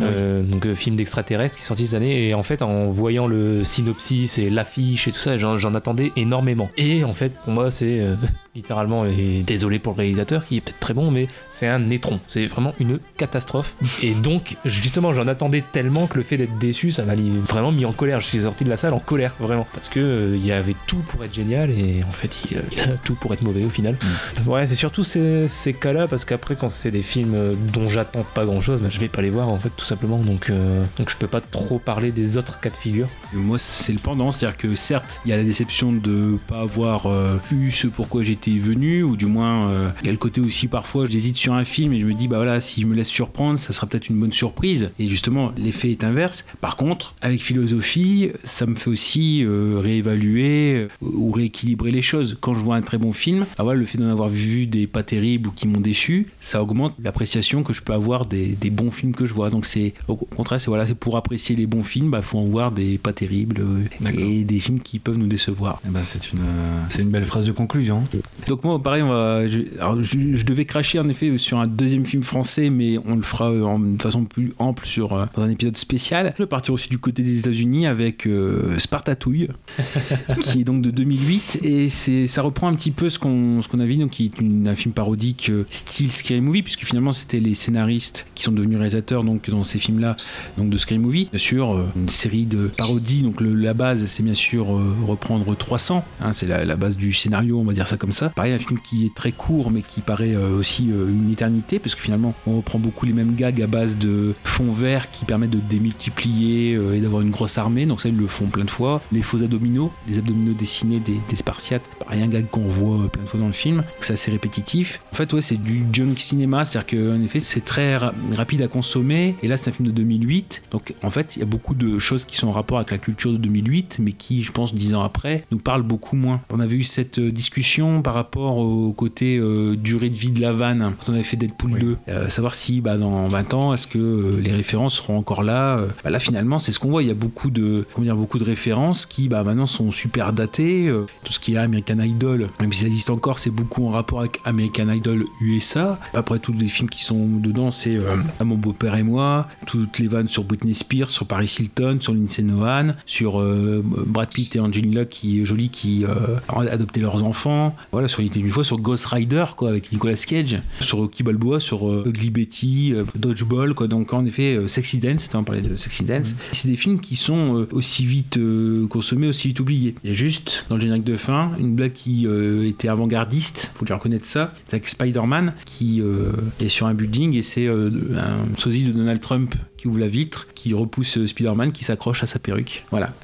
Euh, donc, euh, film d'extraterrestres qui est sorti cette année. Et en fait, en voyant le synopsis et l'affiche et tout ça, j'en attendais énormément. Et en fait, pour moi, c'est euh, [LAUGHS] littéralement, et désolé pour le réalisateur qui est peut-être très bon, mais c'est un étron. C'est vraiment une catastrophe. [LAUGHS] et donc, justement, j'en attendais tellement que le fait d'être déçu, ça m'a vraiment mis en colère. Je suis sorti de la salle en colère, vraiment. Parce que euh, il y avait tout pour être génial et en fait, il, il [LAUGHS] a tout pour être mauvais au final. Ouais, c'est surtout ces, ces cas-là parce qu'après, quand c'est des films euh, dont j'attends pas grand-chose, bah, je vais pas les voir en fait, tout simplement. Donc, euh, donc je peux pas trop parler des autres cas de figure. Moi, c'est le pendant, c'est-à-dire que certes, il y a la déception de pas avoir euh, eu ce pourquoi j'étais venu, ou du moins, euh, il y a le côté aussi parfois, j'hésite sur un film et je me dis, bah voilà, si je me laisse surprendre, ça sera peut-être une bonne surprise. Et justement, l'effet est inverse. Par contre, avec philosophie, ça me fait aussi réévaluer ou rééquilibrer les choses. Quand je vois un très bon film, ah voilà, le fait d'en avoir vu des pas terribles ou qui m'ont déçu, ça augmente l'appréciation que je peux avoir des, des bons films que je vois. Donc c'est au contraire, c'est voilà, c'est pour apprécier les bons films, bah faut en voir des pas terribles euh, et des films qui peuvent nous décevoir. Ben, c'est une, euh, c'est une belle phrase de conclusion. Donc moi, pareil, on va, je, alors, je- je devais cracher en effet sur un deuxième film français, mais on le fera euh, en, de façon plus ample sur euh, dans un épisode spécial. Je vais partir aussi du côté des États-Unis avec euh, Spartatouille, [LAUGHS] qui est donc de 2008 et c'est ça reprend un petit peu ce qu'on a vu, donc qui est une- un film parodique euh, style Scary Movie, puisque finalement c'était les scénaristes qui sont devenus réalisateurs donc dans ces films-là, donc de Scary Movie. Bien sûr, euh, une série de parodies. Donc la base, c'est bien sûr euh, reprendre 300. hein, c'est la, base du scénario, on va dire ça comme ça. Pareil, un film qui est très court, mais qui paraît aussi une éternité, parce que finalement, on reprend beaucoup les mêmes gags à base de fonds verts qui permettent de démultiplier et d'avoir une grosse armée. Donc ça, ils le font plein de fois. Les faux abdominaux, les abdominaux dessinés des, des Spartiates, pareil, un gag qu'on voit euh, plein de fois dans le film. C'est assez répétitif. En fait, ouais, c'est du junk cinéma, c'est-à-dire qu'en effet, c'est très ra- rapide à consommer. Et là, c'est un film de 2008. Donc, en fait, il y a beaucoup de choses qui sont en rapport avec la culture de 2008, mais qui, je pense, dix ans après, nous parlent beaucoup moins. On avait eu cette euh, discussion par rapport au côté euh, durée de vie de la vanne quand on avait fait Deadpool 2. Euh, savoir si, bah, dans 20 ans, est-ce que euh, les références seront encore là bah, Là, finalement, c'est ce qu'on voit. Il y a beaucoup de, comment dire, beaucoup de références qui, bah, maintenant, sont super datées. Tout ce qui est American Idol, même si ça existe encore, c'est beaucoup en rapport avec American Idol USA. Après, tous les films qui sont dedans, c'est euh, À mon beau-père et moi, toutes les vannes sur Britney Spears, sur Paris Hilton, sur Lindsay Lohan, sur euh, Brad Pitt et Angelina qui Jolie qui euh, ont adopté leurs enfants. Voilà, sur d'une fois, sur Ghost Rider, quoi, avec Nicolas Cage, sur Rocky Balboa, sur Ugly Betty, euh, Dodgeball, quoi. Donc, en effet, Sexy Dance, on parlait de Sexy Dance. C'est des films qui sont aussi vite consommés, aussi vite oubliés. Il y a juste, dans le générique de fin, une blague qui était avant-gardiste, faut lui reconnaître ça. Avec Spider-Man qui euh, est sur un building et c'est euh, un sosie de Donald Trump qui ouvre la vitre, qui repousse Spider-Man, qui s'accroche à sa perruque. Voilà.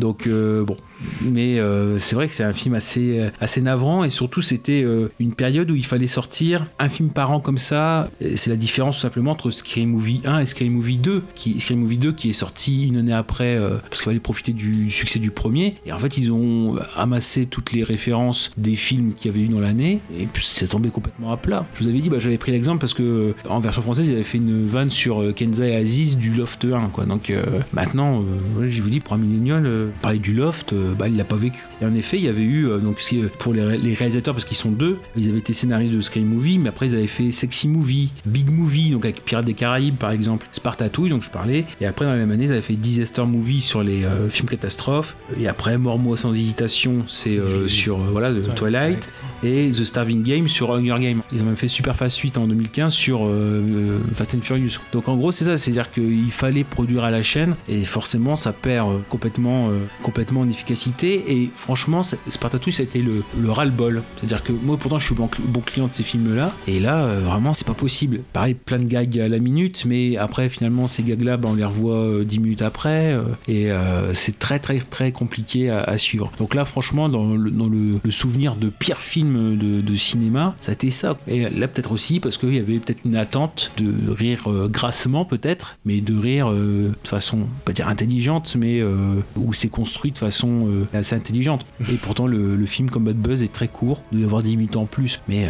Donc, euh, bon. Mais euh, c'est vrai que c'est un film assez, assez navrant et surtout c'était euh, une période où il fallait sortir un film par an comme ça. C'est la différence tout simplement entre Scary Movie 1 et Scary Movie 2. Qui, Scary Movie 2 qui est sorti une année après parce qu'il fallait profiter du succès du premier. Et en fait, ils ont amassé toutes les références des films qu'il y avait eu dans l'année et puis ça tombait complètement à plat. Je vous avais dit, bah, j'avais pris l'exemple parce que en version française, ils avaient fait une vanne sur Kenza et Aziz du Loft 1. Quoi. Donc euh, maintenant, euh, je vous dis, pour un millénial, euh, parler du Loft, bah, il l'a pas vécu. Et en effet, il y avait eu, donc pour les, ré- les réalisateurs, parce qu'ils sont deux, ils avaient été scénaristes de Scary Movie, mais après ils avaient fait Sexy Movie, Big Movie, donc avec Pirates des Caraïbes par exemple, Spartatouille, donc je parlais, et après dans la même année, ils avaient fait Disaster Movie sur les films catastrophes, et après Mort-moi sans hésitation, c'est sur voilà, le Twilight, et The Starving Game sur Hunger Game. Ils ont même fait Super Fast 8 en 2015 sur euh, euh, Fast and Furious. Donc en gros, c'est ça, c'est-à-dire qu'il fallait produire à la chaîne et forcément ça perd euh, complètement, complètement en efficacité. Et franchement, Spartacus ça a été le, le ras-le-bol. C'est-à-dire que moi pourtant je suis bon, cl- bon client de ces films-là et là vraiment c'est pas possible. Pareil, plein de gags à la minute, mais après finalement ces gags-là, bah, on les revoit euh, 10 minutes après et c'est très très très compliqué à, suivre. Donc là franchement dans le souvenir de pire film de, de cinéma, ça a été ça. Et là peut-être aussi parce qu'il y avait peut-être une attente de rire euh, grassement peut-être, mais de rire euh, de façon, pas dire intelligente, mais euh, où c'est construit de façon assez intelligente. Et pourtant le, le film comme Bad Buzz est très court, il doit y avoir 10 minutes en plus, mais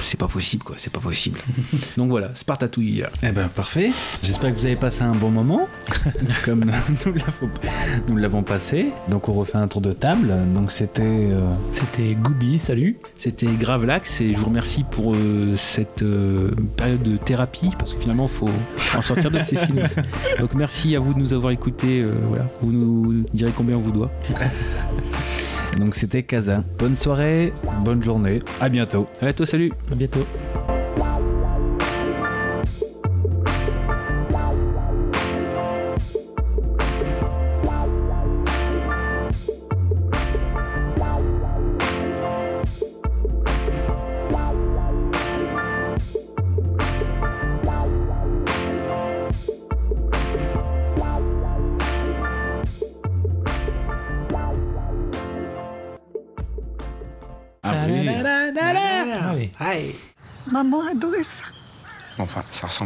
c'est pas possible quoi, c'est pas possible. [LAUGHS] Donc voilà, Spartatouille. Eh ben parfait. J'espère que vous avez passé un bon moment, [LAUGHS] comme nous l'avons- passé. Donc on refait un tour de table. Donc c'était. euh, C'était Gooby, salut. C'était Gravelax et je vous remercie pour euh, cette euh, période de thérapie parce que finalement il faut [LAUGHS] en sortir de ces films. Donc merci à vous de nous avoir écoutés. euh, voilà, vous nous direz combien on vous doit. [LAUGHS] Donc c'était Casa. Bonne soirée, bonne journée. À bientôt. À bientôt, salut. À bientôt.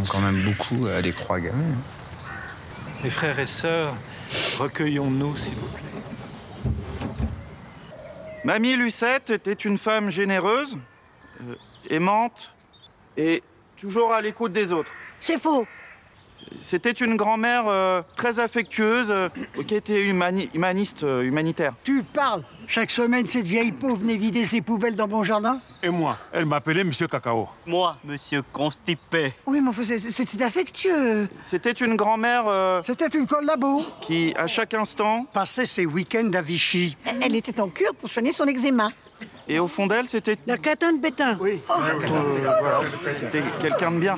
Ressemble quand même beaucoup à des croix gammées. Mes frères et sœurs, recueillons-nous, s'il vous plaît. Mamie Lucette était une femme généreuse, euh, aimante et toujours à l'écoute des autres. C'est faux. C'était une grand-mère euh, très affectueuse, euh, qui était humani- humaniste, euh, humanitaire. Tu parles. Chaque semaine, cette vieille pauvre venait vider ses poubelles dans mon jardin. Et moi, elle m'appelait Monsieur Cacao. Moi, monsieur constipé. Oui, mais enfin, c'était affectueux. C'était une grand-mère euh, C'était une collabo. qui, à chaque instant, Passait ses week-ends à Vichy. Elle était en cure pour soigner son eczéma. et au fond d'elle, c'était La catin de bétain. Oui. voilà, c'était quelqu'un de bien.